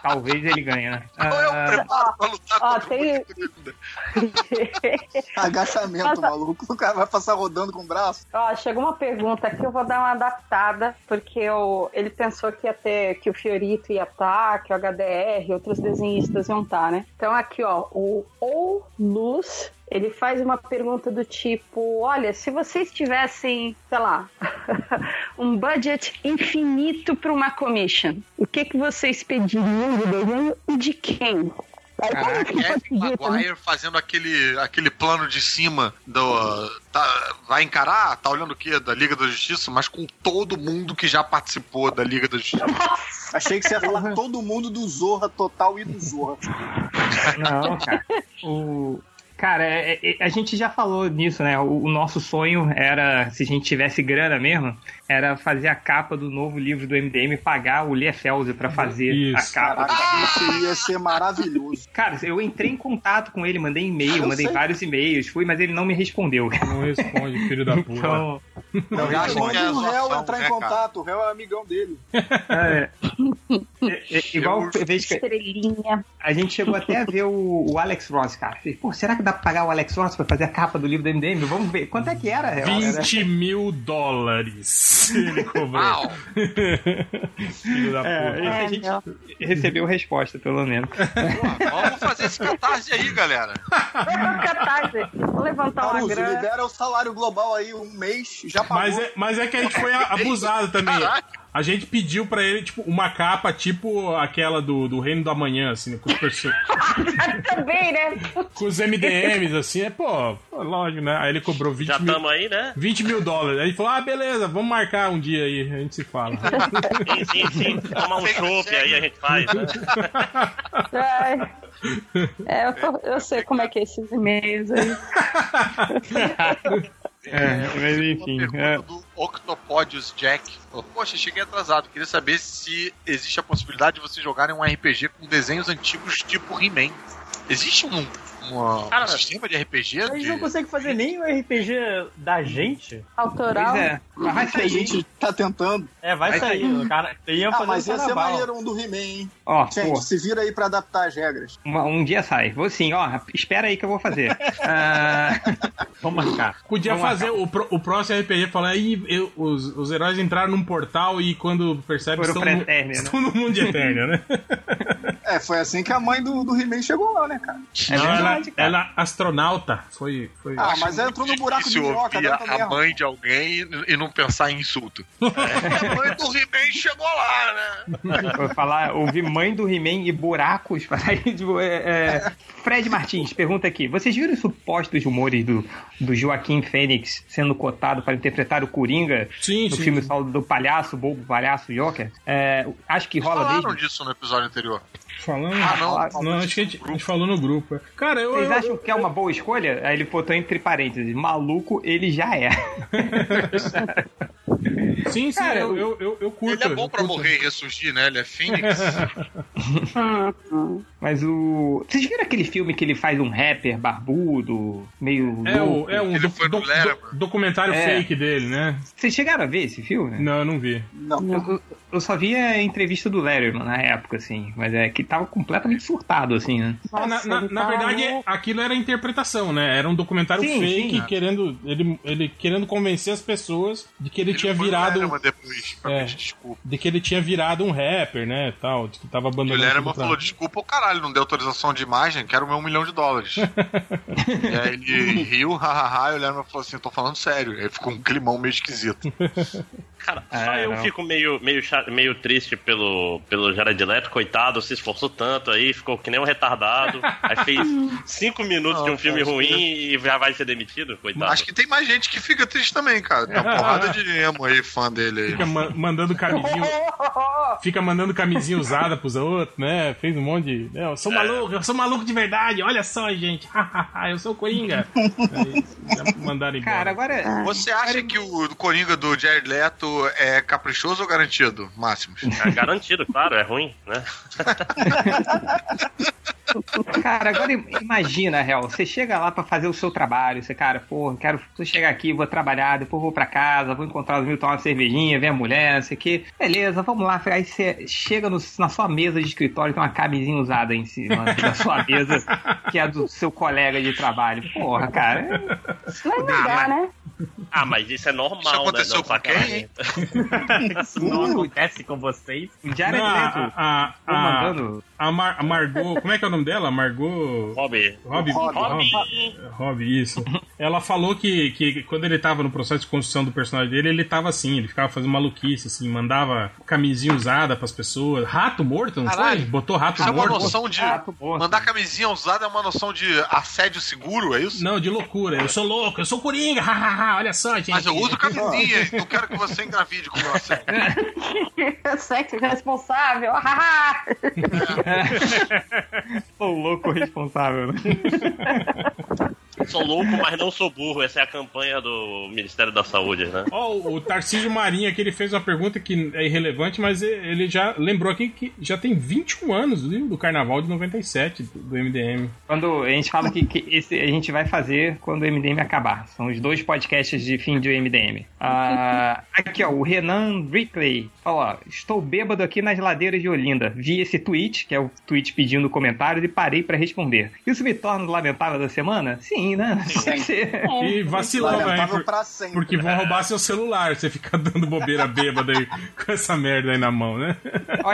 talvez ele ganhe, né?
Qual é o
Ah,
preparo pra lutar
ó,
contra o
tem-
boneco
Nossa.
maluco. O cara vai passar rodando com o braço.
Ó, chegou uma pergunta aqui, eu vou dar uma adaptada, porque eu, ele pensou que ia ter, que o Fiorito ia estar, que o HDR, outros desenhistas iam estar, né? Então aqui, ó, o Ou Luz, ele faz uma pergunta do tipo, olha, se vocês tivessem, sei lá, um budget infinito para uma commission, o que que vocês pediriam de desenho e de quem? Aí, como
Caraca, Kevin
pedir também?
Maguire fazendo aquele, aquele plano de cima do. tá- vai encarar, tá olhando o quê? Da Liga da Justiça, mas com todo mundo que já participou da Liga da Justiça.
Achei que você ia falar todo mundo do Zorra Total e do Zorra.
Não, cara. O, Cara, é- é- a gente já falou nisso, né? O, o nosso sonho era, se a gente tivesse grana mesmo, era fazer a capa do novo livro do MDM e pagar o Liefeld pra fazer
Isso.
a capa.
Caraca, isso ia ser maravilhoso.
Cara, eu entrei em contato com ele, mandei e-mail,
Eu
mandei
sei.
vários e-mails, fui, mas ele não me respondeu.
Não responde, filho da puta.
Então,
Eu
Já
acho que é
o réu entrar
né,
em contato, o réu é amigão dele.
é, é- é igual a vez que
Estrelinha.
a gente chegou até a ver o, o Alex Ross, cara. Falei, Pô, será que dá pra pagar o Alex Ross pra fazer a capa do livro do MDM? Vamos ver. Quanto é que era, réu? Era-
20 mil dólares ele cobrou.
Uau!
Filho da
É,
puta.
esse a
É,
gente recebeu resposta, pelo menos.
Pô, vamos fazer esse catarse aí, galera.
Catarse. Vou levantar uma
Caruso,
grana.
libera o salário global aí um mês, já pagou.
Mas é, mas é que a gente foi abusado também.
Caraca.
A gente pediu pra ele, tipo, uma capa tipo aquela do, do Reino do Amanhã, assim, né, com, os perso-
Também, né?
com os MDMs, assim, é, pô, lógico, né? Aí ele cobrou 20
Já
mil,
estamos aí, né?
20 mil dólares. Aí ele falou, ah, beleza, vamos marcar um dia aí, a gente se fala.
Sim, sim, sim. Tomar um chopp aí a gente faz, né?
É, eu, tô- eu sei como é que é esses e-mails aí.
É, mas enfim.
Pergunta do Octopodius Jack. Poxa, cheguei atrasado. Queria saber se existe a possibilidade de vocês jogarem um RPG com desenhos antigos tipo He-Man. Existe um, uma-
Cara,
um sistema de RPG?
A gente
de-
não consegue fazer nem o RPG da gente.
Autoral.
Pois é. Mas vai
A
sair.
gente tá tentando.
É, vai
Vai
sair.
sair.
O cara ia
Ah,
fazer
mas ia ser
carnaval.
maneiro um do He-Man, hein?
Ó,
Gente,
pô,
se vira aí pra adaptar as regras.
uma- um dia sai. Vou sim, ó, espera aí que eu vou fazer. Ah,
Vamos marcar.
Podia
Vamos
fazer o, pro- o próximo RPG falar aí eu- os, os heróis entraram num portal e quando percebem
Foram
estão, no,
Eternia, né?
estão no mundo de Eternia, né?
É, foi assim que a mãe do, do He-Man chegou lá, né, cara?
é
Não, ela,
cara.
ela astronauta. Foi. foi...
Ah, mas ela entrou no buraco de minhoca, dá
a,
mesmo.
mãe de alguém e, não pensar em insulto. É, a mãe do He-Man chegou lá, né?
Vou falar, ouvi mãe do He-Man e buracos. Sair de, é, é, Fred Martins pergunta aqui: vocês viram os supostos rumores do, do Joaquim Fênix sendo cotado para interpretar o Coringa
Sim,
no
sim.
filme do palhaço, bobo palhaço Joker? É, acho que rola
Falaram
desde.
disso no episódio anterior.
Falando.
Ah, não,
não,
falou
acho que a gente, a gente falou no grupo. Cara, eu.
Vocês
eu-
acham que é uma boa escolha? Aí ele botou entre parênteses: maluco, ele já é.
Sim, sim,
Cara,
eu, eu, eu, eu curto.
Ele é bom
eu
pra
curto.
morrer e ressurgir, né? Ele é Phoenix.
Mas o. Vocês viram aquele filme que ele faz um rapper barbudo, meio.
É, o,
louco?
é um
Ele
do- do- do- documentário
É.
fake dele, né?
Vocês chegaram a ver esse filme?
Não, eu não vi.
Não.
Eu, eu- só vi a entrevista do Letterman na época, assim, mas é que tava completamente surtado, assim, né?
É, na, na-
ele
na
tá
verdade,
louco.
aquilo era interpretação, né? Era um documentário
Sim,
fake
sim.
querendo. Ele, ele querendo convencer as pessoas de que ele, tinha
foi no
virado.
Depois pra
É.
desculpa.
De que ele tinha virado um rapper, né? Tal, de que tava
E o
abandonando.
Letterman falou, desculpa o caralho, não deu autorização de imagem, quero meu um milhão de dólares. e aí ele riu, hahaha, e o Letterman falou assim, tô falando sério. Aí ficou um climão meio esquisito.
Cara, só
É,
eu
não.
fico meio, meio, meio triste pelo, pelo Jared Leto, coitado, se esforçou tanto aí, ficou que nem um retardado. Aí fez cinco minutos de um
Não,
filme ruim e já vai ser demitido, coitado.
Acho que tem mais gente que fica triste também, cara. Tem uma porrada de emo aí, fã dele aí.
Fica ma- mandando camisinha. fica mandando camisinha usada pros outros, né? Fez um monte de. "Não, Eu sou maluco, eu sou maluco de verdade, olha só, gente. eu sou o Coringa. Aí, já mandaram embora.
Cara, agora.
Você acha que o Coringa do Jared Leto é caprichoso ou garantido, Máximos?
É garantido, claro, é ruim, né?
Cara, agora im- imagina, real. Você chega lá pra fazer o seu trabalho. Você, cara, pô, quero chegar aqui, vou trabalhar, depois vou pra casa, vou encontrar os mil, tomar uma cervejinha, ver a mulher, não sei o quê. Beleza, vamos lá. Aí você chega no- na sua mesa de escritório tem uma camisinha usada em cima da sua mesa, que é a do seu colega de trabalho. Porra, cara.
Mas não dá, né?
Ah, mas isso é normal,
Isso aconteceu
né?
com quem?
Isso não acontece com vocês.
O Jared
Não,
Leto
a, a, a,
mandando.
a, Mar, a Margot. Como é que é o nome dela? Margot.
Rob.
Rob.
Rob.
Rob, Rob, isso. ela falou que, que quando ele tava no processo de construção do personagem dele, ele tava assim, ele ficava fazendo maluquice, assim, mandava camisinha usada pras pessoas. Rato morto, não
Caralho,
foi? Botou rato
Isso é uma
morto.
noção de. Mandar camisinha usada é uma noção de assédio seguro, é isso?
Não, de loucura. Eu sou louco, eu sou coringa, hahaha, olha só, gente.
Mas eu uso camisinha, e não quero que você engravide com o meu assédio.
Sexo responsável. haha.
Sou louco responsável. né?
Sou louco, mas não sou burro. Essa é a campanha do Ministério da Saúde, né?
Ó, o, o Tarcísio Marinho aqui, ele fez uma pergunta que é irrelevante, mas ele já lembrou aqui que já tem 21 anos viu, do Carnaval de 97, do, MDM.
Quando a gente fala que, que esse a gente vai fazer quando o MDM acabar. São os dois podcasts de fim de MDM. Ah, aqui, ó, o Renan Rickley falou: ó, Estou bêbado aqui nas ladeiras de Olinda. Vi esse tweet, que é o tweet pedindo comentários, e parei pra responder. Isso me torna o lamentável da semana? Sim, né? Ser.
E vacilou?
Lamentável
por- porque vão roubar seu celular, você fica dando bobeira bêbada aí com essa merda aí na mão, né?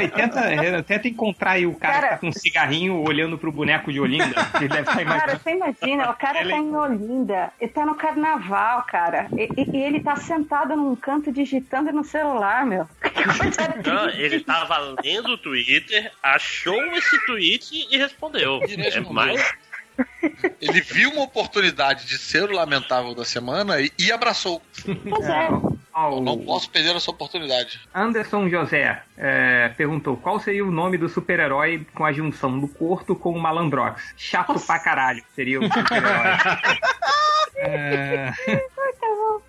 E tenta, tenta encontrar aí o cara,
Cara-
que tá com um cigarrinho olhando pro boneco de Olinda. Que ele deve estar
Cara, você imagina, o cara tá em Olinda, ele tá no carnaval, cara, e, e- e ele tá sentado num canto digitando no celular, meu.
Não, ele tava lendo o Twitter, achou esse tweet e respondeu. É
respondeu.
mais.
Ele viu uma oportunidade de ser o lamentável da semana e, e abraçou.
Pois é.
O-
Não posso perder essa oportunidade.
Anderson José é, perguntou qual seria o nome do super-herói com a junção do Corto com o Malandrox. Chato pra caralho seria o super-herói. É,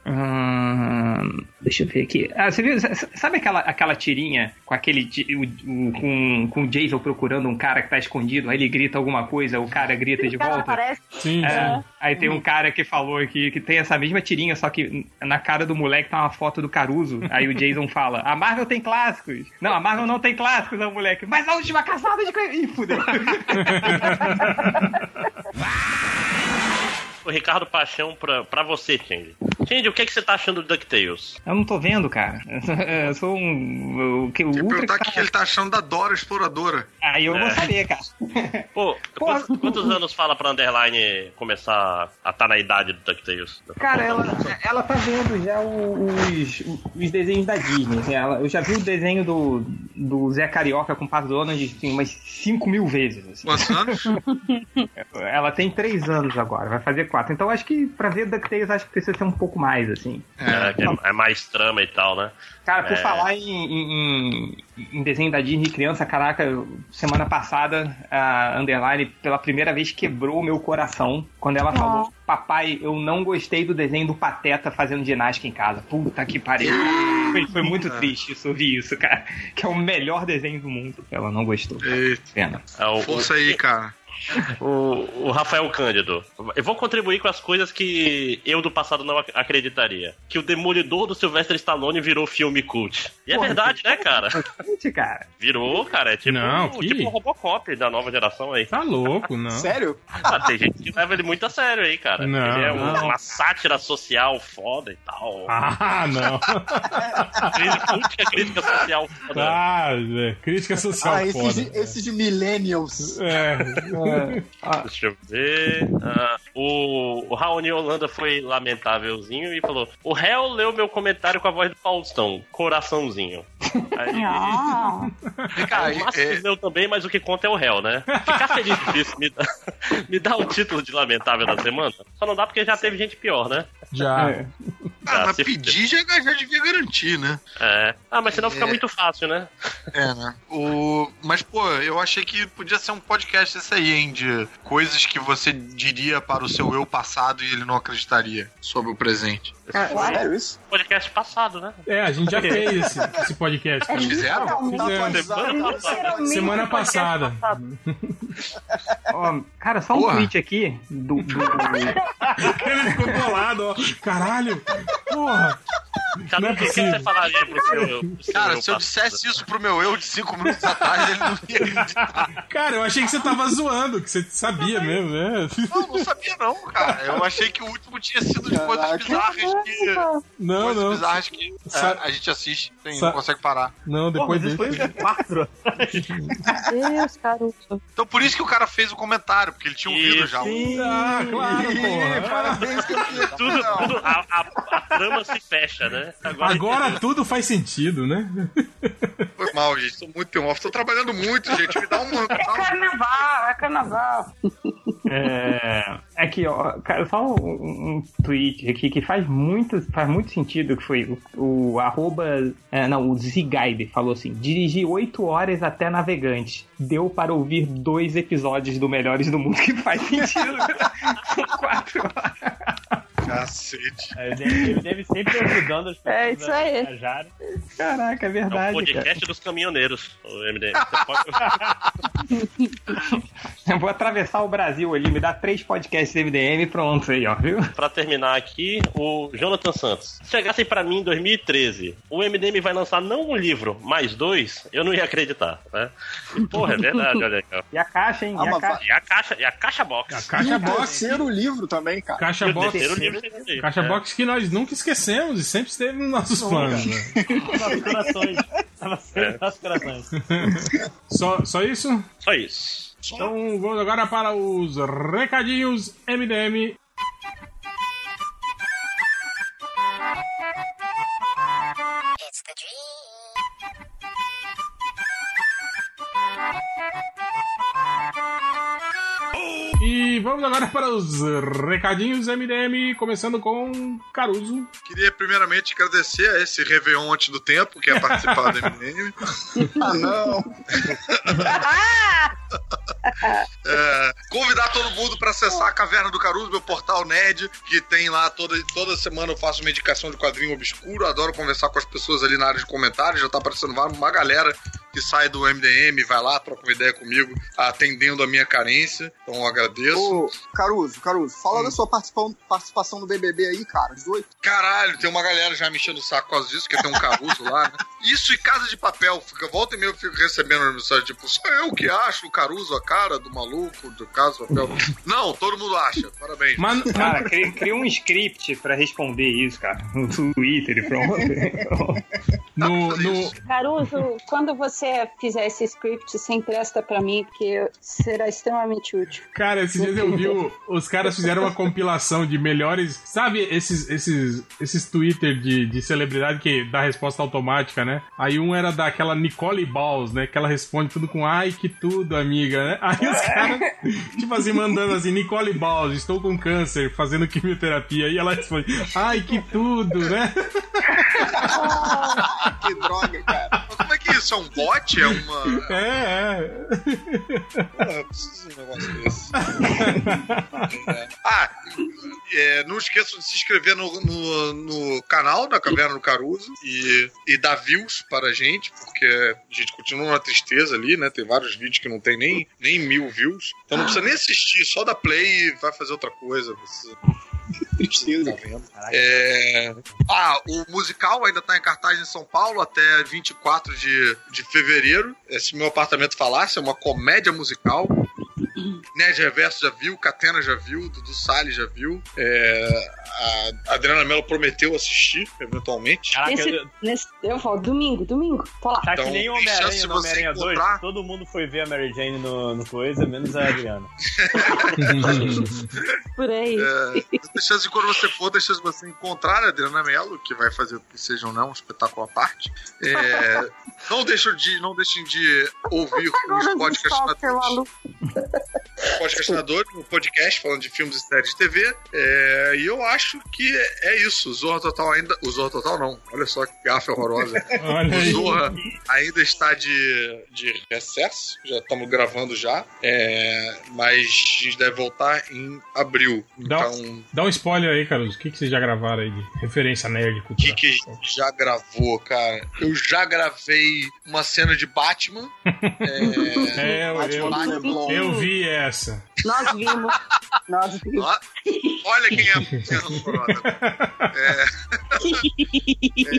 hum, deixa eu ver aqui. Ah, você viu, sabe aquela, aquela tirinha com aquele o, o- com, com o Jason procurando um cara que tá escondido, aí ele grita alguma coisa, o cara grita de volta?
aparece.
Sim,
É,
sim.
aí tem um cara que falou aqui que tem essa mesma tirinha, só que na cara do moleque tá uma foto do Caruso. Aí o Jason fala: A Marvel tem clássicos. Não, a Marvel não tem clássicos, é o moleque. Mas a última caçada de. Ih, fudeu.
O Ricardo Paixão pra, pra você, Change. Change, o que, que você tá achando do DuckTales?
Eu não tô vendo, cara. Eu sou um. O que o
perguntar o
que tá-
ele tá achando da Dora Exploradora.
Aí eu vou
É.
saber, cara.
Pô, quantos, quantos anos fala pra Underline começar a estar na idade do DuckTales?
Cara, ela, ela tá vendo já os, os desenhos da Disney. assim, Ela, eu já vi o desenho do, do Zé Carioca com o Pato Donald assim, umas 5 mil vezes. assim.
Quantos anos?
Ela tem 3 anos agora, vai fazer 4. Então acho que pra ver DuckTales acho que precisa ser um pouco mais, assim.
É, que é, é mais trama e tal, né?
Cara, por
É.
falar em, em- em- em desenho da Disney criança, caraca, semana passada a Underline pela primeira vez quebrou o meu coração quando ela falou: Papai, eu não gostei do desenho do Pateta fazendo ginástica em casa. Puta que pariu. Foi, foi muito triste isso, ouvir isso, cara. Que é o melhor desenho do mundo. Ela não gostou.
Eita,
Pena.
É o,
força aí, cara.
O, o Rafael Cândido. Eu vou contribuir com as coisas que eu do passado não ac- acreditaria. Que o Demolidor do Sylvester Stallone virou filme cult. E é verdade, né, cara?
Gente, cara.
Virou, cara. É tipo,
Não, que-
tipo um Robocop da nova geração aí.
Tá louco, não.
Sério?
Ah, tem gente que leva ele muito a sério aí, cara.
Não,
ele é um-
não.
uma sátira social foda e tal.
Ah, não.
Crítica, crítica social foda.
Ah, Zé, crítica social
Ah, esses,
foda.
de, esses de millennials.
É.
Deixa eu ver. Ah, o, o Raoni Holanda foi lamentávelzinho e falou: O réu leu meu comentário com a voz do Faustão, coraçãozinho. Aí,
Ah,
Vem cá,
o Márcio
é,
leu também, mas o que conta é o réu, né? Ficar feliz por isso me dá, me dá o título de lamentável da semana. Só não dá porque já teve gente pior, né?
Já.
É.
ah, mas pedir já, já devia garantir, né?
É. Ah, mas senão fica
É.
muito fácil, né?
É, né? O... Mas, pô, eu achei que podia ser um podcast esse aí, hein? De coisas que você diria para o seu eu passado e ele não acreditaria sobre o presente.
Sério isso?
Podcast passado, né?
É, a gente já fez esse, esse podcast. cara.
Fizeram?
Tá atualizado.
literalmente
Semana passada.
passado.
Ó, cara, só um
Porra.
tweet aqui do- do
Ele ficou bolado, ó. Caralho, Porra!
Cadu,
Não é
o que,
possível.
você falaria pro seu. pro seu
Cara, se eu dissesse isso pro meu eu de cinco minutos atrás, ele não ia acreditar.
Cara, eu achei que você tava zoando, que você sabia mesmo, né?
Não, não sabia não, cara. Eu achei que o último tinha sido de coisas bizarras que...
Não,
coisas
não.
bizarras que é,
Sa-
a gente assiste e
Sa-
não consegue parar.
Não, depois
mas isso foi
desse.
um quatro.
Deus, Caruso.
Então por isso que o cara fez o comentário, porque ele tinha ouvido
Isso.
já.
Ah, claro, porra.
Parabéns, campeão.
Tudo, tudo a, a, a trama se fecha, né?
Agora tudo faz sentido, né?
Foi mal, gente. Tô muito off. Tô trabalhando muito, gente. Me dá um...
É carnaval, é carnaval.
É, aqui, ó, cara, só um, um tweet aqui que faz muito, faz muito sentido que foi o, o arroba, é, não, o Zigaib falou assim, dirigi 8 horas até Navegante, deu para ouvir dois episódios do Melhores do Mundo, que faz sentido, são 4 horas.
Cacete.
Ele deve, ele deve sempre ajudando as pessoas
É isso
a
aí.
viajarem.
Caraca, é
É um
verdade, cara.
podcast dos caminhoneiros, o MDM. Pode...
Eu vou atravessar o Brasil ali, me dá três podcasts MDM pronto aí, ó, viu?
pra terminar aqui, o Jonathan Santos. Se chegassem pra mim em 2013, o MDM vai lançar não um livro, mais dois, eu não ia acreditar, né? E, porra, é verdade, olha aí. ó.
E a caixa, hein?
Ah,
e a
mas
caixa.
E a caixa, e a caixa box.
A caixa box.
Terceiro livro também, cara.
Caixa
E o
box.
terceiro livro
Caixa
É.
box que nós nunca esquecemos e sempre esteve nos nossos planos. né?
Nossos corações. Sempre nos nossos corações.
Só, só isso?
Só isso.
Então vamos agora para os recadinhos MDM. E vamos agora para os recadinhos MDM, começando com Caruso.
Queria primeiramente agradecer a esse Réveillon antes do tempo, que é participar do MDM.
Ah, não.
É, convidar todo mundo para acessar a Caverna do Caruso, meu portal nerd, que tem lá toda, toda semana eu faço uma indicação de quadrinho obscuro, adoro conversar com as pessoas ali na área de comentários, já tá aparecendo uma uma galera que sai do MDM, vai lá, troca uma ideia comigo, atendendo a minha carência, então eu agradeço.
Ô, Caruso, Caruso, fala da sua participação, participação no BBB aí, cara. 18.
Caralho, tem uma galera já me enchendo o saco por causa disso, porque tem um Caruso lá, né? Isso e Casa de Papel, fica, volta e meia eu fico recebendo mensagem, tipo, sou eu que acho o Caruso a cara do maluco do Casa de Papel. Não, todo mundo acha, parabéns.
Mas,
Cara, cria, cria um script pra responder isso, cara. No Twitter e pronto.
no, no,
Caruso, quando você fizer esse script, você empresta pra mim, porque será extremamente útil.
Cara, esses dias eu vi o- os caras fizeram uma compilação de melhores. Sabe esses esses esses Twitter de, de celebridade que dá resposta automática, né? Aí um era daquela Nicole Balls, né? Que ela responde tudo com ai que tudo, amiga, né? Aí os caras, tipo assim, mandando assim, Nicole Balls, estou com câncer, fazendo quimioterapia. E ela responde, ai que tudo, né?
Que droga, cara.
Mas como é que isso? É um bot? É uma.
É, é.
Ah, eu preciso de um negócio desse. É. Ah, é, não esqueçam de se inscrever no, no, no canal da Caverna do Caruso e, e dar views para a gente, porque a gente continua na tristeza ali, né? Tem vários vídeos que não tem nem, nem mil views. Então não precisa nem assistir, só dá play e vai fazer outra coisa. Você
Tristeza.
tá. É... Ah, o musical ainda tá em cartaz em São Paulo até 24 de, de fevereiro. Esse meu apartamento falasse é uma comédia musical. Nerd Reverso já viu, Catena já viu, Dudu Salles já viu. É, a Adriana Mello prometeu assistir, eventualmente.
Caraca,
Nesse,
eu-
nesse, eu falo, domingo, domingo, tô lá.
tá
Então,
que nem o Homem-Aranha no Homem-Aranha 2.
encontrar-
Todo mundo foi ver a Mary Jane no, no coisa, menos a Adriana.
Por aí.
É, chance de quando você for, tem chance de você encontrar a Adriana Mello, que vai fazer que seja ou não um espetáculo à parte. É, não, deixem de, não deixem de ouvir os
stalker, maluco.
podcastinadores, um podcast falando de filmes e séries de TV. É, e eu acho que é isso. O Zorra Total ainda. O Zorra Total não. Olha só que gafa horrorosa.
Olha
O
aí.
Zorra ainda está de, de recesso. Já estamos gravando já. É, mas a gente deve voltar em abril.
Dá-
Então.
Dá um spoiler aí, Caruso. O que, que vocês já gravaram aí de referência nerd
O que, que a gente já gravou, cara? Eu já gravei uma cena de Batman. É,
É, eu, eu,
Batman Leblon.
eu vi essa.
Nós vimos. Nós vimos.
olha quem é a. É,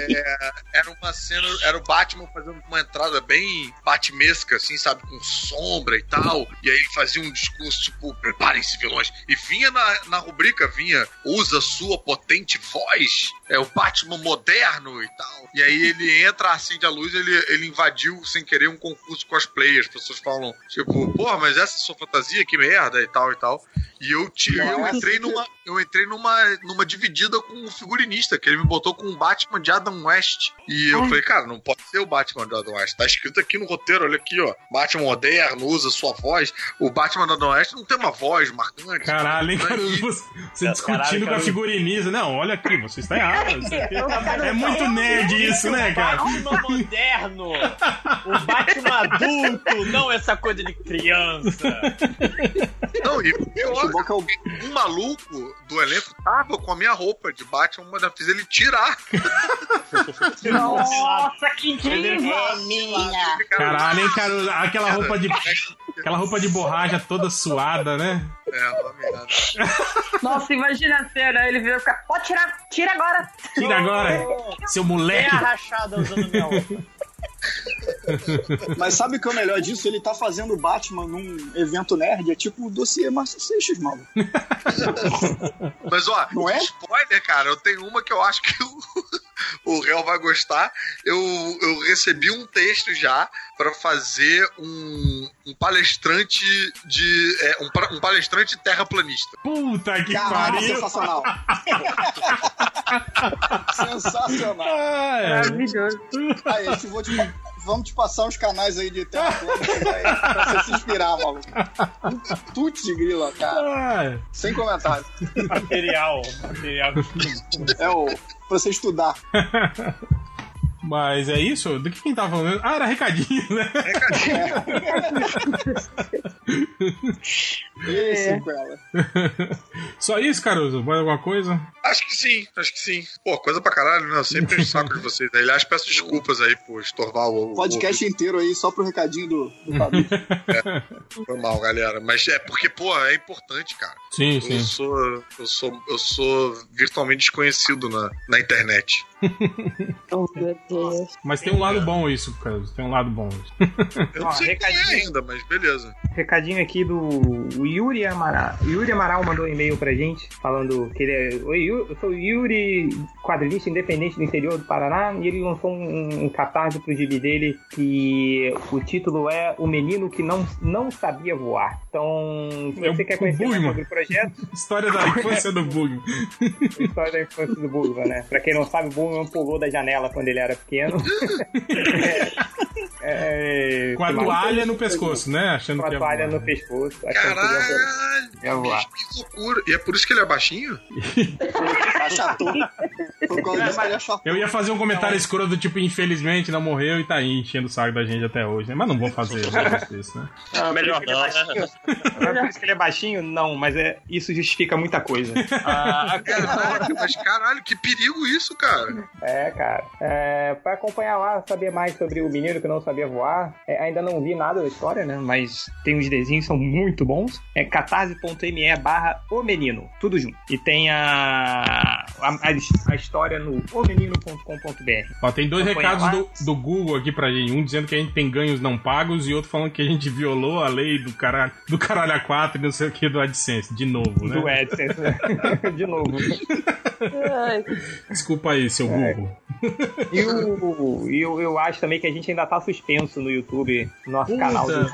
É, era uma cena, era o Batman fazendo uma entrada bem batimesca, assim, sabe, com sombra e tal. E aí ele fazia um discurso tipo, preparem-se, vilões. E vinha na, na rubrica, vinha, usa sua potente voz, é o Batman moderno e tal. E aí ele entra, acende a luz, ele, ele invadiu sem querer um concurso cosplay. As pessoas falam, tipo, porra, mas essa sua fantasia, que merda, e tal e tal. E eu, te, eu entrei numa. Eu entrei numa, numa dividida com o figurinista, que ele me botou com o Batman de Adam West. E eu falei, cara, não pode ser o Batman de Adam West. Tá escrito aqui no roteiro, olha aqui, ó. Batman moderno, usa sua voz. O Batman de Adam West não tem uma voz marcante.
Caralho, hein,
Né?
cara?
E-
Você, você
Caralho,
discutindo com a figurinista. Não, olha aqui, você está errado. É muito nerd isso, né, cara?
Batman moderno! O Batman adulto, não essa coisa de criança!
Não, e pior,
Acho bom que é o
um maluco do elenco tava com a minha roupa de Batman, mas eu fiz ele tirar.
Nossa, que diva!
minha!
Caralho, hein, cara? Aquela roupa de. Aquela roupa de borracha toda suada, né?
É, uma merda.
Nossa, imagina a cena, ele veio ficar. Pode tirar, tira agora!
Tira agora, seu
Tem
moleque.
a rachada usando minha roupa.
Mas sabe o que é o melhor disso? Ele tá fazendo o Batman num evento nerd, é tipo o dossiê Márcio Seixas, mano.
Mas ó,
Não é?
spoiler, cara, eu tenho uma que eu acho que o, o réu vai gostar. Eu, eu recebi um texto já pra fazer um, um palestrante de. é, um, um palestrante terraplanista.
Puta que
Caralho,
pariu.
sensacional. sensacional.
Ah, é.
Maravilhoso.
Aí, eu te vou te, vamos te passar uns canais aí de terra pra você se inspirar, maluco. Tuts de grila, cara. Sem comentário.
Material. Material.
É o. pra você estudar.
Mas é isso? Do que quem tava falando? Ah, era recadinho, né?
E sequela.
Só isso, Caruso? Mais alguma coisa?
Acho que sim, acho que sim. Pô, coisa pra caralho, né? Eu sempre o saco de vocês. Aliás, peço desculpas aí por estorvar o. o-
Podcast inteiro aí só pro recadinho do, do Fabrício.
o- Foi mal, galera. Mas é porque, pô, é importante, cara.
Sim,
Eu
sim.
sou, eu sou, eu sou virtualmente desconhecido na, na internet.
Oh, meu Deus.
Mas tem um lado bom isso, Caruso. Tem um lado bom isso.
Eu não sei é
recadinho.
ainda, mas beleza.
Recadinho aqui do Yuri Amaral. O Yuri Amaral mandou um e-mail pra gente falando que ele é. Oi, eu sou o Yuri, quadrilista independente do interior do Paraná, e ele lançou um, um catarse pro gibi dele que o título é O Menino que Não, não Sabia Voar. Então, se
É
você
o-
quer conhecer mais
Bugman.
sobre o projeto,
História da infância do Bug.
a história da infância do Bugman, né? Pra quem não sabe, o Bugman pulou da janela quando ele era pequeno. É, é,
Com a toalha no pescoço, né? Achando
Com a
ia
toalha no pescoço. que.
Caralho! Que loucura. E é por isso que ele é baixinho?
Achatou. Achatou.
Eu ia fazer um comentário escuro do tipo, infelizmente não morreu e tá aí enchendo o saco da gente até hoje, né? Mas não vou fazer negócio desse, né?
Melhor não, né?
Não é por isso que ele é baixinho? Não, mas é, isso justifica muita coisa.
Ah,
Caraca, mas caralho, que perigo isso, cara.
É, cara. É, pra acompanhar lá, saber mais sobre o menino que não sabia voar. É, ainda não vi nada da história, né? Mas tem os desenhos, são muito bons. É catarse.me barra o menino. Tudo junto. E tem a, a, a história no omenino.com.br.
Ó, tem dois
Acompanha
recados do, do Google aqui pra gente. Um dizendo que a gente tem ganhos não pagos e outro falando que a gente violou a lei do caralho, do caralho a 4 e não sei o que do AdSense. De novo, né?
Do AdSense. De novo.
Desculpa aí, seu
É.
Google.
E o, e eu, eu acho também que a gente ainda tá suspenso no YouTube, no nosso canal do YouTube.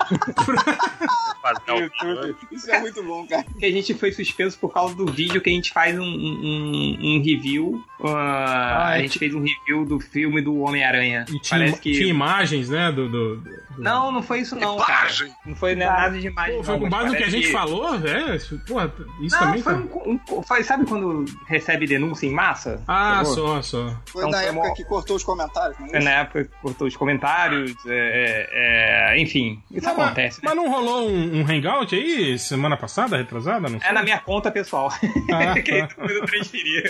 Isso é muito bom, cara.
que a gente foi suspenso por causa do vídeo que a gente faz um, um, um review. Ah, a
é
gente fez um review do filme do Homem-Aranha.
E tinha,
Parece que.
tinha imagens, né? Do, do, do-
Não, não foi isso não, cara.
Imagem.
Não foi né, nada demais.
Pô, foi
não,
com
mas
base no que a gente falou, velho. Porra, isso
Não,
também
foi
tá-
um, um- foi- Sabe quando recebe denúncia em massa?
Ah, só, só.
Foi
Então
na
foi
época
mó-
que cortou os comentários, não é
É na época que cortou os comentários, é, é, é, enfim, isso
Mas-
acontece. né?
Mas não rolou um, um hangout aí semana passada, retrasada? Não sei.
É na minha conta pessoal.
Ah,
que depois eu transferi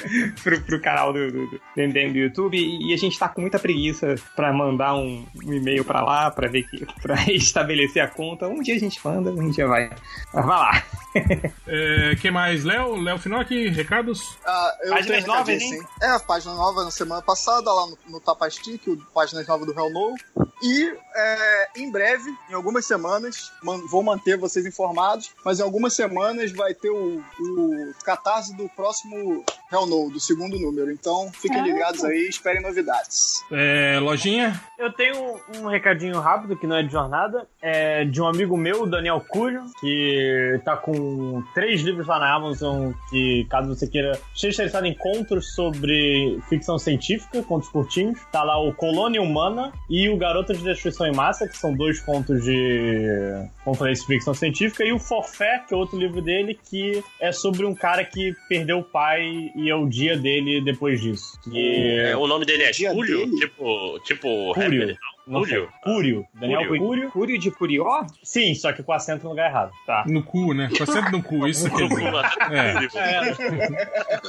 pro, pro canal do, do, do MDM do YouTube. E a gente tá com muita preguiça pra mandar um, um e-mail pra lá, pra ver que pra estabelecer a conta. Um dia a gente manda, um dia vai. Mas vai lá.
É, quem mais? Léo? Léo Finocchi, recados?
Ah, eu
Páginas
tenho
novas, hein?
sim. É, a página nova na semana passada, lá no, no Tapastic, o páginas novas do Hell No. E é, em breve, em algumas semanas, man- vou manter vocês informados, mas em algumas semanas vai ter o, o catarse do próximo Hell No, do segundo número. Então fiquem ligados aí, esperem novidades.
É, lojinha?
Eu tenho um recadinho rápido que não é de jornada, é de um amigo meu, o Daniel Cujo, que tá com três livros lá na Amazon que, caso você queira, esteja interessado em contos sobre ficção científica, contos curtinhos, tá lá o Colônia Humana e o Garota de Destruição em Massa, que são dois contos de, como falei, de ficção científica, e o Forfé, que é outro livro dele, que é sobre um cara que perdeu o pai e é o dia dele depois disso. Que...
É, o nome dele é
dele?
Tipo, tipo
Cúrio.
rapper. Cúrio?
Cúrio. Daniel
Cúrio.
Cúrio.
Cúrio de Curió?
Sim, só que com acento no lugar errado. Tá.
No cu, né? Tá sempre no cu, isso quer dizer. É.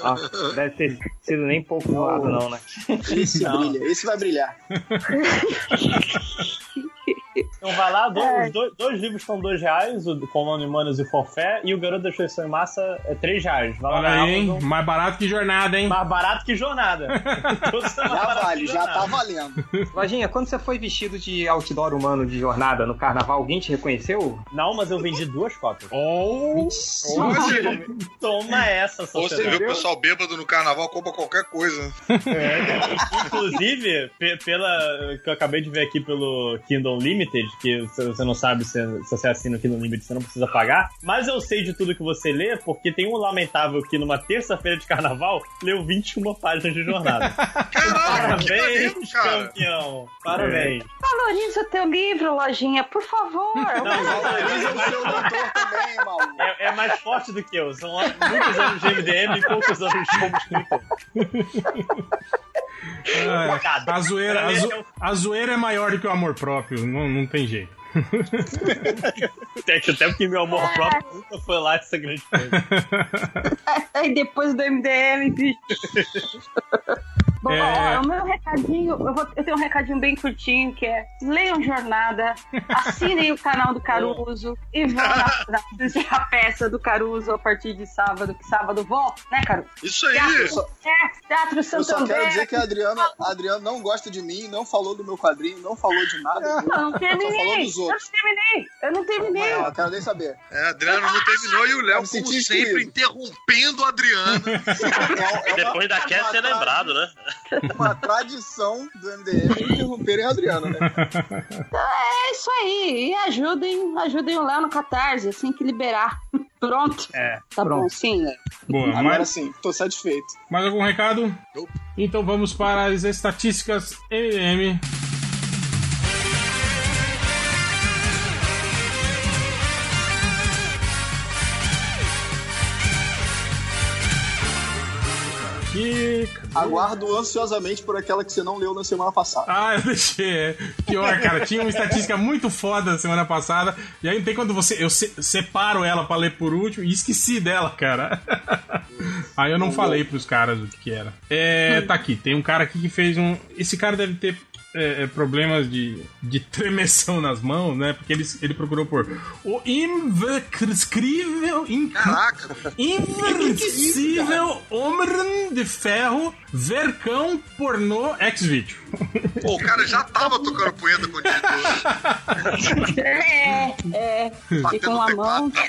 Ah, deve ter sido nem pouco zoado, não, né?
Esse
Não.
brilha, esse vai brilhar.
Então vai lá, dois, os dois, dois livros estão dois reais, o Colônia Humanos e Forfé, e o Garoto da Destruição em Massa é três reais. Vai lá
Olha
na
aí, hein?
Amazon.
Mais barato que jornada, hein?
Mais barato que jornada. Mais
Já vale, já
jornada.
tá valendo.
Lojinha, quando você foi vestido de outdoor humano de jornada no carnaval, alguém te reconheceu?
Não, mas eu vendi duas cópias.
Oh,
Toma essa,
Ou você vê o pessoal bêbado no carnaval, compra qualquer coisa.
Inclusive, pe- pela que eu acabei de ver aqui pelo Kindle Limited, que se você não sabe se, se você assina o Kindle Limited, você não precisa pagar. Mas eu sei de tudo que você lê, porque tem um lamentável que numa terça-feira de carnaval leu 21 páginas de jornada.
Caralho, que
Parabéns,
cara.
campeão! Parabéns!
Valoriza o teu livro, lojinha, por favor.
Não,
Valoriza o seu doutor também, maluco.
É, é mais forte do que eu. São muitos anos de MDM e poucos anos como escritor.
é, a, zoeira, a, zo- a zoeira é maior do que o amor próprio, não, não tem jeito.
Até, até porque meu amor próprio nunca foi lá essa grande coisa.
Aí depois do MDM, bicho. Bom,
É.
ó, o meu recadinho, eu, vou- eu tenho um recadinho bem curtinho que é leiam Jornada, assinem o canal do Caruso e vão assistir a peça do Caruso a partir de sábado, que sábado volta, né, Caruso?
Isso aí.
Teatro, é, Teatro
Eu só
Santander.
quero dizer que a Adriana, a Adriana não gosta de mim, não falou do meu quadrinho, não falou de nada.
Eu não
falou
terminei, eu não terminei, eu não terminei.
Não, eu quero nem saber.
É, Adriano não terminou e o Léo, como sempre, interrompendo a Adriana.
É, é
Depois da queda, você é lembrado, né?
Uma tradição do MDM interromperem a Adriana, né?
É isso aí, e ajudem, ajudem o Léo no Catarse, assim que liberar. Pronto.
É,
Tá
pronto.
bom, sim, Léo.
Boa,
Agora
mais,
sim, tô satisfeito.
mais algum recado?
Nope.
Então vamos para as estatísticas MM. Aqui.
Aguardo ansiosamente por aquela que você não leu na semana passada.
Ah, eu deixei. Pior, cara. Tinha uma estatística muito foda semana passada. E aí tem quando você. Eu se- separo ela pra ler por último e esqueci dela, cara. Aí eu não falei pros caras o que, que era. É, tá aqui. Tem um cara aqui que fez um. Esse cara deve ter. É, é, problemas de, de tremeção nas mãos, né? Porque ele, ele procurou por o inverscrível, inc- inversível Homem de Ferro Vercão Pornô X-Video.
pô, o cara já tava tocando punheta com o editor.
É, é. Uma
no
mão.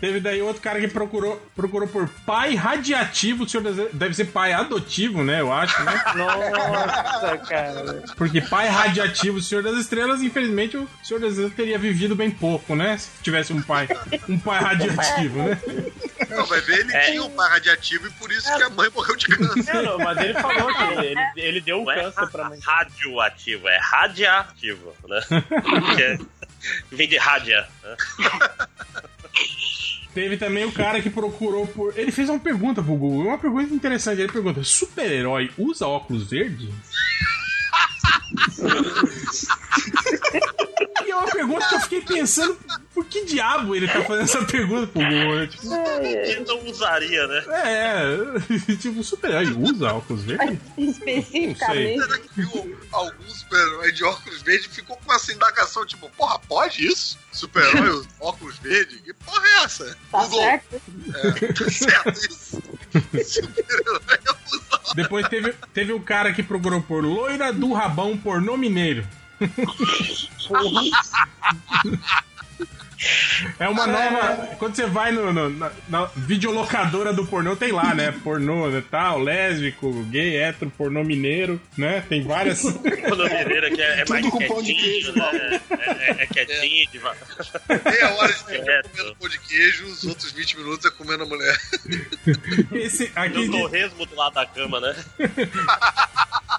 Teve daí outro cara que procurou, procurou por pai radiativo, o senhor deve- deve ser pai adotivo, né? Eu acho, né?
Nossa, cara.
Porque pai radiativo, o Senhor das Estrelas, infelizmente o Senhor das Estrelas teria vivido bem pouco, né? Se tivesse um pai, um pai radiativo, né?
Não, vai ver, ele tinha um pai radiativo e por isso que a mãe morreu de câncer.
Não, não, mas ele falou que ele, ele, ele deu um
Não é
câncer pra mãe.
radioativo, é radiativo, né? Que é- Vem de rádia. né?
Teve também o cara que procurou por. Ele fez uma pergunta pro Google, uma pergunta interessante. Ele pergunta: super-herói usa óculos verde? e é uma pergunta que eu fiquei pensando: por que diabo ele tá fazendo essa pergunta pro Google? né? Tipo,
Quem não usaria, né?
é, tipo, super-herói usa óculos verde?
Especificamente.
Será que viu algum super-herói de óculos verdes ficou com essa indagação, tipo, porra, pode isso? Super-herói óculos verdes? Que porra é essa?
Tá
Google.
certo?
É, tá certo isso. Super-herói usa
Depois teve, teve um cara que procurou por loira do rabão pornô mineiro. É uma nova. Quando você vai no, no- na, na videolocadora do pornô, tem lá, né? Pornô, né, tal, lésbico, gay, hétero, pornô mineiro, né? Tem várias.
Quando mineira que é, é mais
pão de
quietinho,
queijo,
né? É, é- é quietinho, de va-
meia hora de
É,
comendo pão de queijo, os outros 20 minutos é comendo a mulher.
Esse aqui.
o torresmo do lado da cama, né?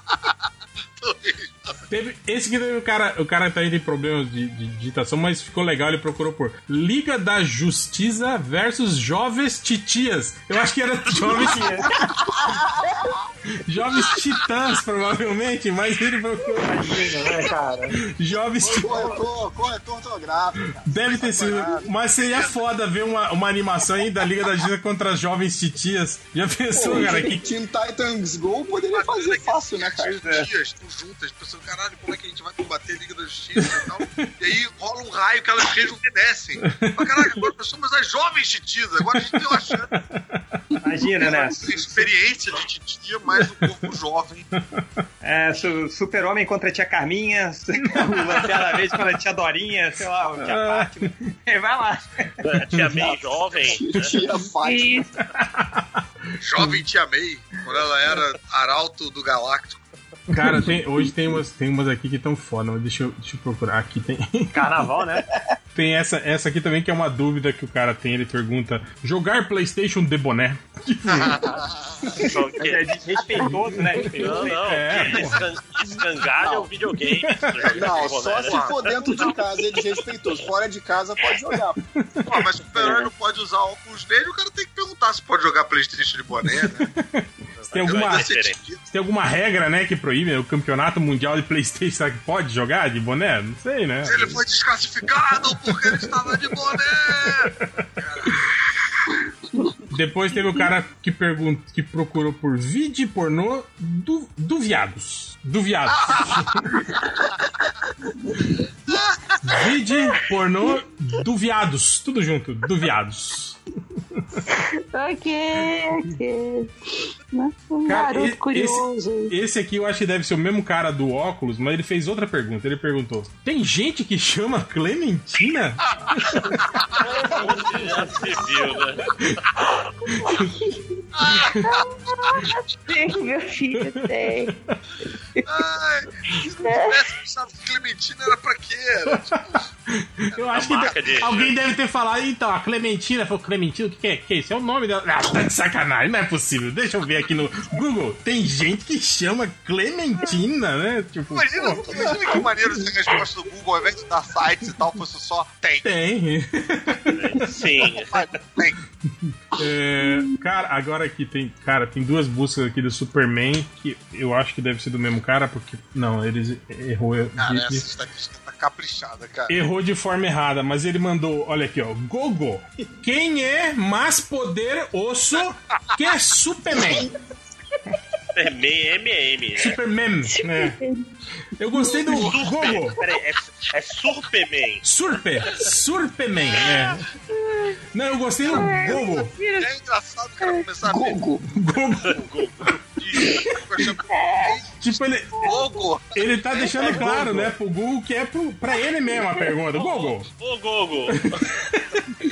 Teve, esse que teve o cara, o cara tá aí tem problemas de, de digitação, mas ficou legal, ele procurou por Liga da Justiça versus Jovens Titias. Eu acho que era Jovens Jovens Titãs, provavelmente, mas ele procurou
Imagina, né, cara?
Jovens Titãs.
Corretor, corretor ortográfico.
Deve ter sido, mas seria foda ver uma, uma animação aí da Liga da Justiça contra as Jovens Titias. Já pensou, cara? Que
Teen Titans Go poderia fazer fácil, né, cara?
As tias estão juntas, pensando, caralho, como é que a gente vai combater a Liga da Justiça e tal. E aí rola um raio que elas rejuvenescem. Mas caralho, agora nós somos as jovens titias, agora a gente tem uma chance.
Imagina, né?
Tem experiência de titia, mais um corpo jovem.
É, su- super-homem contra a tia Carminha, o Lanterna Verde contra a tia Dorinha, sei lá, o tia Fátima. É, vai lá.
A tia May jovem. né?
Tia Fátima.
Jovem tia May, quando ela era arauto do Galáctico.
Cara, tem- hoje tem umas, tem umas aqui que estão foda, mas deixa eu, deixa eu procurar. Aqui tem,
Carnaval, né?
Tem essa, essa aqui também que é uma dúvida que o cara tem. Ele pergunta: jogar PlayStation de boné?
É desrespeitoso, né?
Não, não.
É,
escangalha o videogame.
Não, só
né?
se for dentro de casa ele é desrespeitoso. Fora de casa pode jogar.
Pô, mas super-herói não pode usar óculos dele, o cara tem que perguntar se pode jogar Playstation de boné, né?
Tem alguma,
diferente.
titido.
tem alguma regra, né, que proíbe o campeonato mundial de PlayStation? Será que pode jogar de boné? Não sei, né?
Ele foi desclassificado porque ele estava de boné!
Depois teve o cara que pergunta, que procurou por vídeo pornô do, do viados. Do viados. vídeo pornô do viados. Tudo junto, do viados.
Ok, ok. Né? Um
Cara,
garoto
e-
curioso.
Esse, esse aqui eu acho que deve ser o mesmo cara do óculos, mas ele fez outra pergunta. Ele perguntou: Tem gente que chama Clementina?
Já se viu, né?
Tem, meu filho, tem.
Ai, se não tivesse pensado que Clementina era pra quê? Era, tipo,
Eu acho
marca
que
de-
alguém deve ter falado, então, a Clementina falou, Clementina, o que é? Que é isso? É o nome dela. Ah, tá de sacanagem, não é possível. Deixa eu ver aqui no Google. Tem gente que chama Clementina, né? Tipo,
imagina,
pô,
imagina que maneiro se a resposta do Google, ao invés de dar sites e tal, fosse só tem.
tem.
Sim.
Tem.
É, cara, agora aqui tem, cara, tem duas buscas aqui do Superman que eu acho que deve ser do mesmo cara, porque não, eles errou de,
Cara, essa
de-
estatística tá caprichada, cara.
errou de forma errada, mas ele mandou, olha aqui, ó, Gogo. Quem é mais poder osso que é Superman?
Superman MM, né?
Superman, né? Eu gostei do Gogo.
Peraí, é, é Superman.
Surpe, Surpeman, é. Não, eu gostei do Gogo.
É engraçado o cara começar a ver
Gogo.
Gogo. Tipo, ele,
Gogo.
ele tá deixando claro, né, pro Google que é pro, pra ele mesmo a pergunta. Gogo,
Ô, Gogo.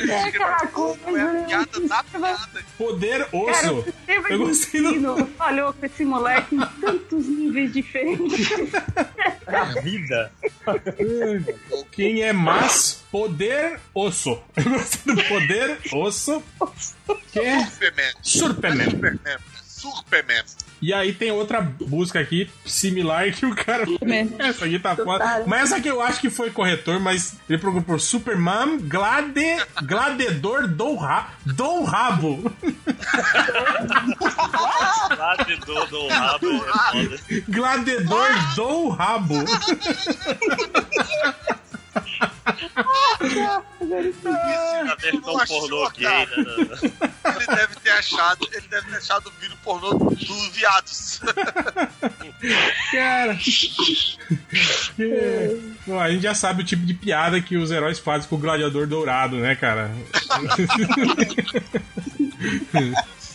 É aquela coisa.
É a piada da piada.
poder
Cara,
osso.
sistema
Eu gostei do-
falhou com esse moleque em tantos níveis diferentes.
A vida.
Quem é mais poder osso? Eu gostei do poder osso. Que é
Superman.
Superman.
Superman. Superman.
E aí tem outra busca aqui, similar, que o cara. Essa aqui tá foda. Mas essa aqui eu acho que foi corretor, mas ele procurou por Superman glade, Gladedor do, ra, do Rabo.
De do, rabo é.
Gladedor do Rabo.
Versão
achou,
pornô gay, né?
Ele deve ter achado, ele deve ter achado o vídeo pornô do Viados.
Cara. É. Bom, a gente já sabe o tipo de piada que os heróis fazem com o gladiador dourado, né, cara?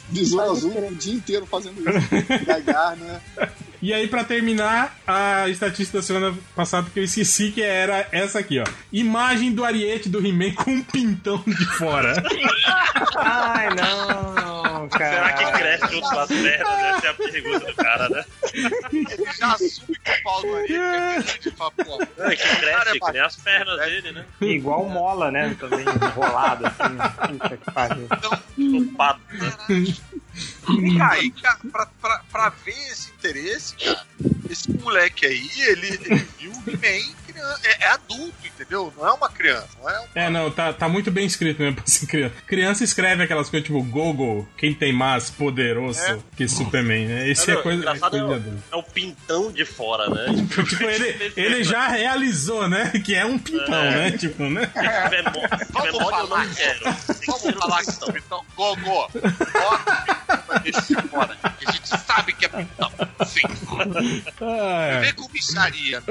Besouro azul o dia inteiro fazendo isso. Gagar, né?
E aí, pra terminar, a estatística da semana passada que eu esqueci que era essa aqui, ó. Imagem do Ariete do He-Man com um pintão de fora.
Ai, não, cara.
Será que cresce junto com as pernas? Essa é a pergunta do cara, né?
Ele já assume que o pau do Ariete é
É que
cara
cresce,
é
que nem as pernas dele, né?
Igual mola, né? Também enrolado assim. Puta que pariu.
Chupado.
E aí, cara, pra, pra, pra ver esse interesse, cara, esse moleque aí, ele, ele viu o He-Man criança. É, é adulto, entendeu? Não é uma criança. Não é, um-
É, não, tá, tá muito bem escrito mesmo pra ser criança. Criança escreve aquelas coisas tipo Gogo, quem tem mais poderoso
É.
que Superman, né? Esse é coisa, é coisa
é, é o pintão de fora, né?
Tipo, ele, ele já realizou, né? Que é um pintão, né? Tipo, né?
Memória eu
falar.
não quero.
Vamos falar que
pintão.
então, Gogô, bota o pintão pra deixar fora. A gente sabe que é pintão. Sim.
Ah, é.
Vem com bicharia.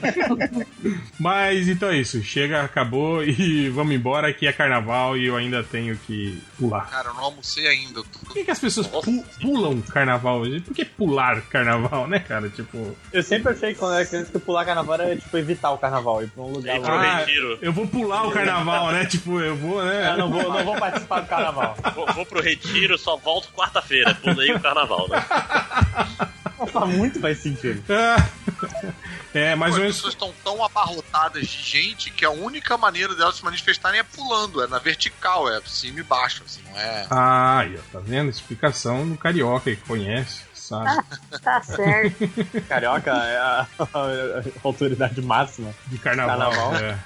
Mas então é isso. Chega, acabou e vamos embora que é carnaval e eu ainda tenho que pular.
Cara, eu não almocei ainda.
Por que, que as pessoas pu- pulam carnaval? Por que pular carnaval, né, cara? Tipo.
Eu sempre achei que quando era criança que pular carnaval era tipo evitar o carnaval, ir pra um lugar
Ir pro
longe.
Ah,
retiro.
eu vou pular o carnaval, né? Tipo, eu vou, né?
Eu não vou, não vou participar do carnaval.
Vou, vou pro retiro, só volto quarta-feira. Pulei o carnaval, né?
Faz muito mais sentido.
Ah, É, mais ou
as pessoas estão tão abarrotadas de gente que a única maneira delas se manifestarem é pulando, é na vertical, é cima e baixo, assim, não é.
Ah, tá vendo? Explicação do carioca que conhece, sabe?
Tá certo.
Carioca é a, a autoridade máxima.
De carnaval.
Carnaval.
É.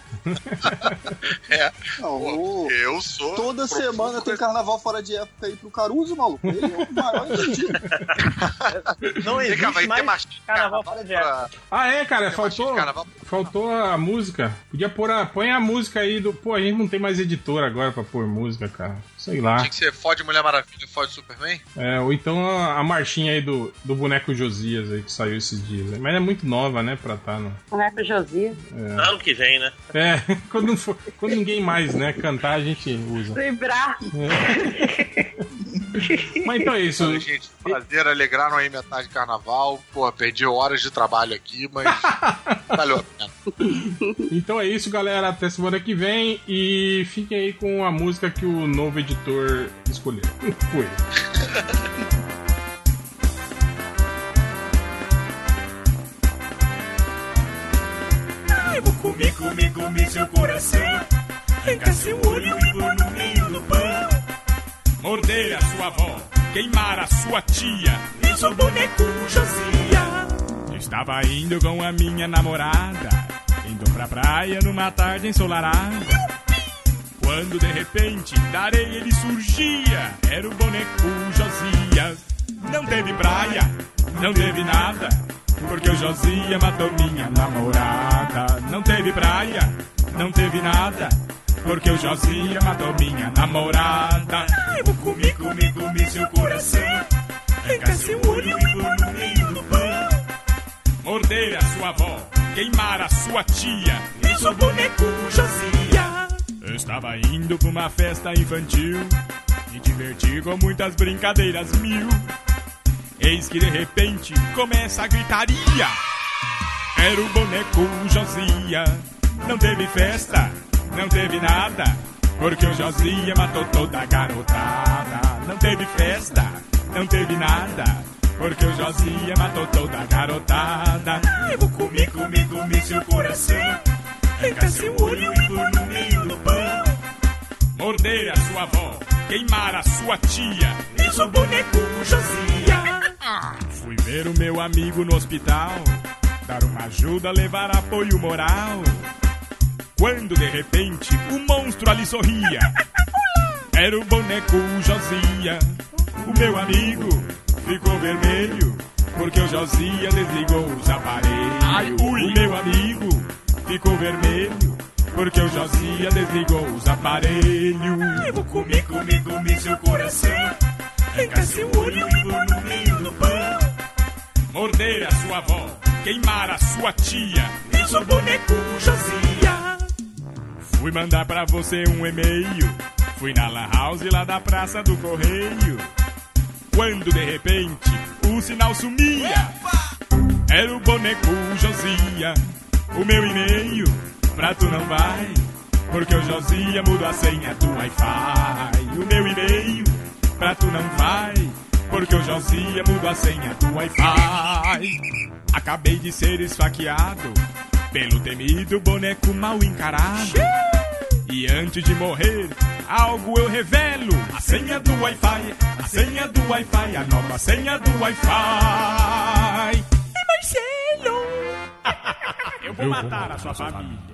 É.
Não,
Pô, eu sou.
Toda semana tem carnaval fora de época aí pro Caruso, maluco. Ele é o maior entendido.
Não existe
vai ter
mais
machinho de
carnaval
carnaval
fora de
pra-
Ah, é, cara,
tem
faltou. Faltou a música. Podia pôr a. Põe a música aí do. Pô, a gente não tem mais editor agora pra pôr música, cara. Sei lá.
Tinha que ser fode Mulher Maravilha, fode Superman?
É, ou então a, a marchinha aí do, do boneco Josias aí que saiu esses dias. né? Mas é muito nova, né, pra tá no.
Boneco Josias.
Ano que vem, né?
É, quando, não for, quando ninguém mais, né, cantar, a gente usa.
Lembrar.
Mas então é isso.
Olha, gente, prazer, alegraram aí metade de carnaval. Pô, perdi horas de trabalho aqui, mas valeu a pena.
Então é isso, galera. Até semana que vem. E fiquem aí com a música que o novo editor escolheu. Foi.
Ai, vou comer, comer, comer seu coração. Arrancar seu olho e pôr no do.
Morder a sua avó, queimar a sua tia.
Eu sou boneco Josia.
Estava indo com a minha namorada, indo pra praia numa tarde ensolarada. Quando de repente da areia ele surgia, era o boneco Josias. Não teve praia, não teve nada, porque o Josias matou minha namorada. Não teve praia, não teve nada, porque o Josias matou minha namorada.
Ai, vou comer, comer, comer seu coração. Arrancar seu olho e pôr no meio do pão.
Morder a sua avó, queimar a sua tia.
Eu sou boneco Josia.
Eu estava indo pra uma festa infantil Me divertir com muitas brincadeiras mil Eis que de repente começa a gritaria Era o boneco Josia Não teve festa, não teve nada Porque o Josia matou toda a garotada Não teve festa, não teve nada Porque o Josia matou toda a garotada
Ai, vou comer, comer, comer seu coração. Arrancar seu olho e pôr no meio do pão.
Morder a sua avó, queimar a sua tia
Eu sou boneco Josia.
Fui ver o meu amigo no hospital, dar uma ajuda, levar apoio moral. Quando de repente o monstro ali sorria, era o boneco Josia. O meu amigo ficou vermelho, porque o Josia desligou os aparelhos. O meu amigo ficou vermelho, porque o Josia desligou os aparelhos.
Eu vou comer, comer, comer seu coração. Arrancar seu olho e pôr no meio do pão.
Morder a sua avó, queimar a sua tia.
Eu sou boneco Josia.
Fui mandar pra você um e-mail. Fui na Lan House lá da Praça do Correio. Quando de repente o sinal sumia. Era o boneco Josia. O meu e-mail pra tu não vai. Porque o Josia mudou a senha do Wi-Fi. O meu e-mail pra tu não vai. Porque o Josia mudou a senha do Wi-Fi. Acabei de ser esfaqueado pelo temido boneco mal encarado. E antes de morrer, algo eu revelo: a senha do Wi-Fi, a senha do Wi-Fi, a nova senha do Wi-Fi.
Marcelo!
Eu vou matar a sua família.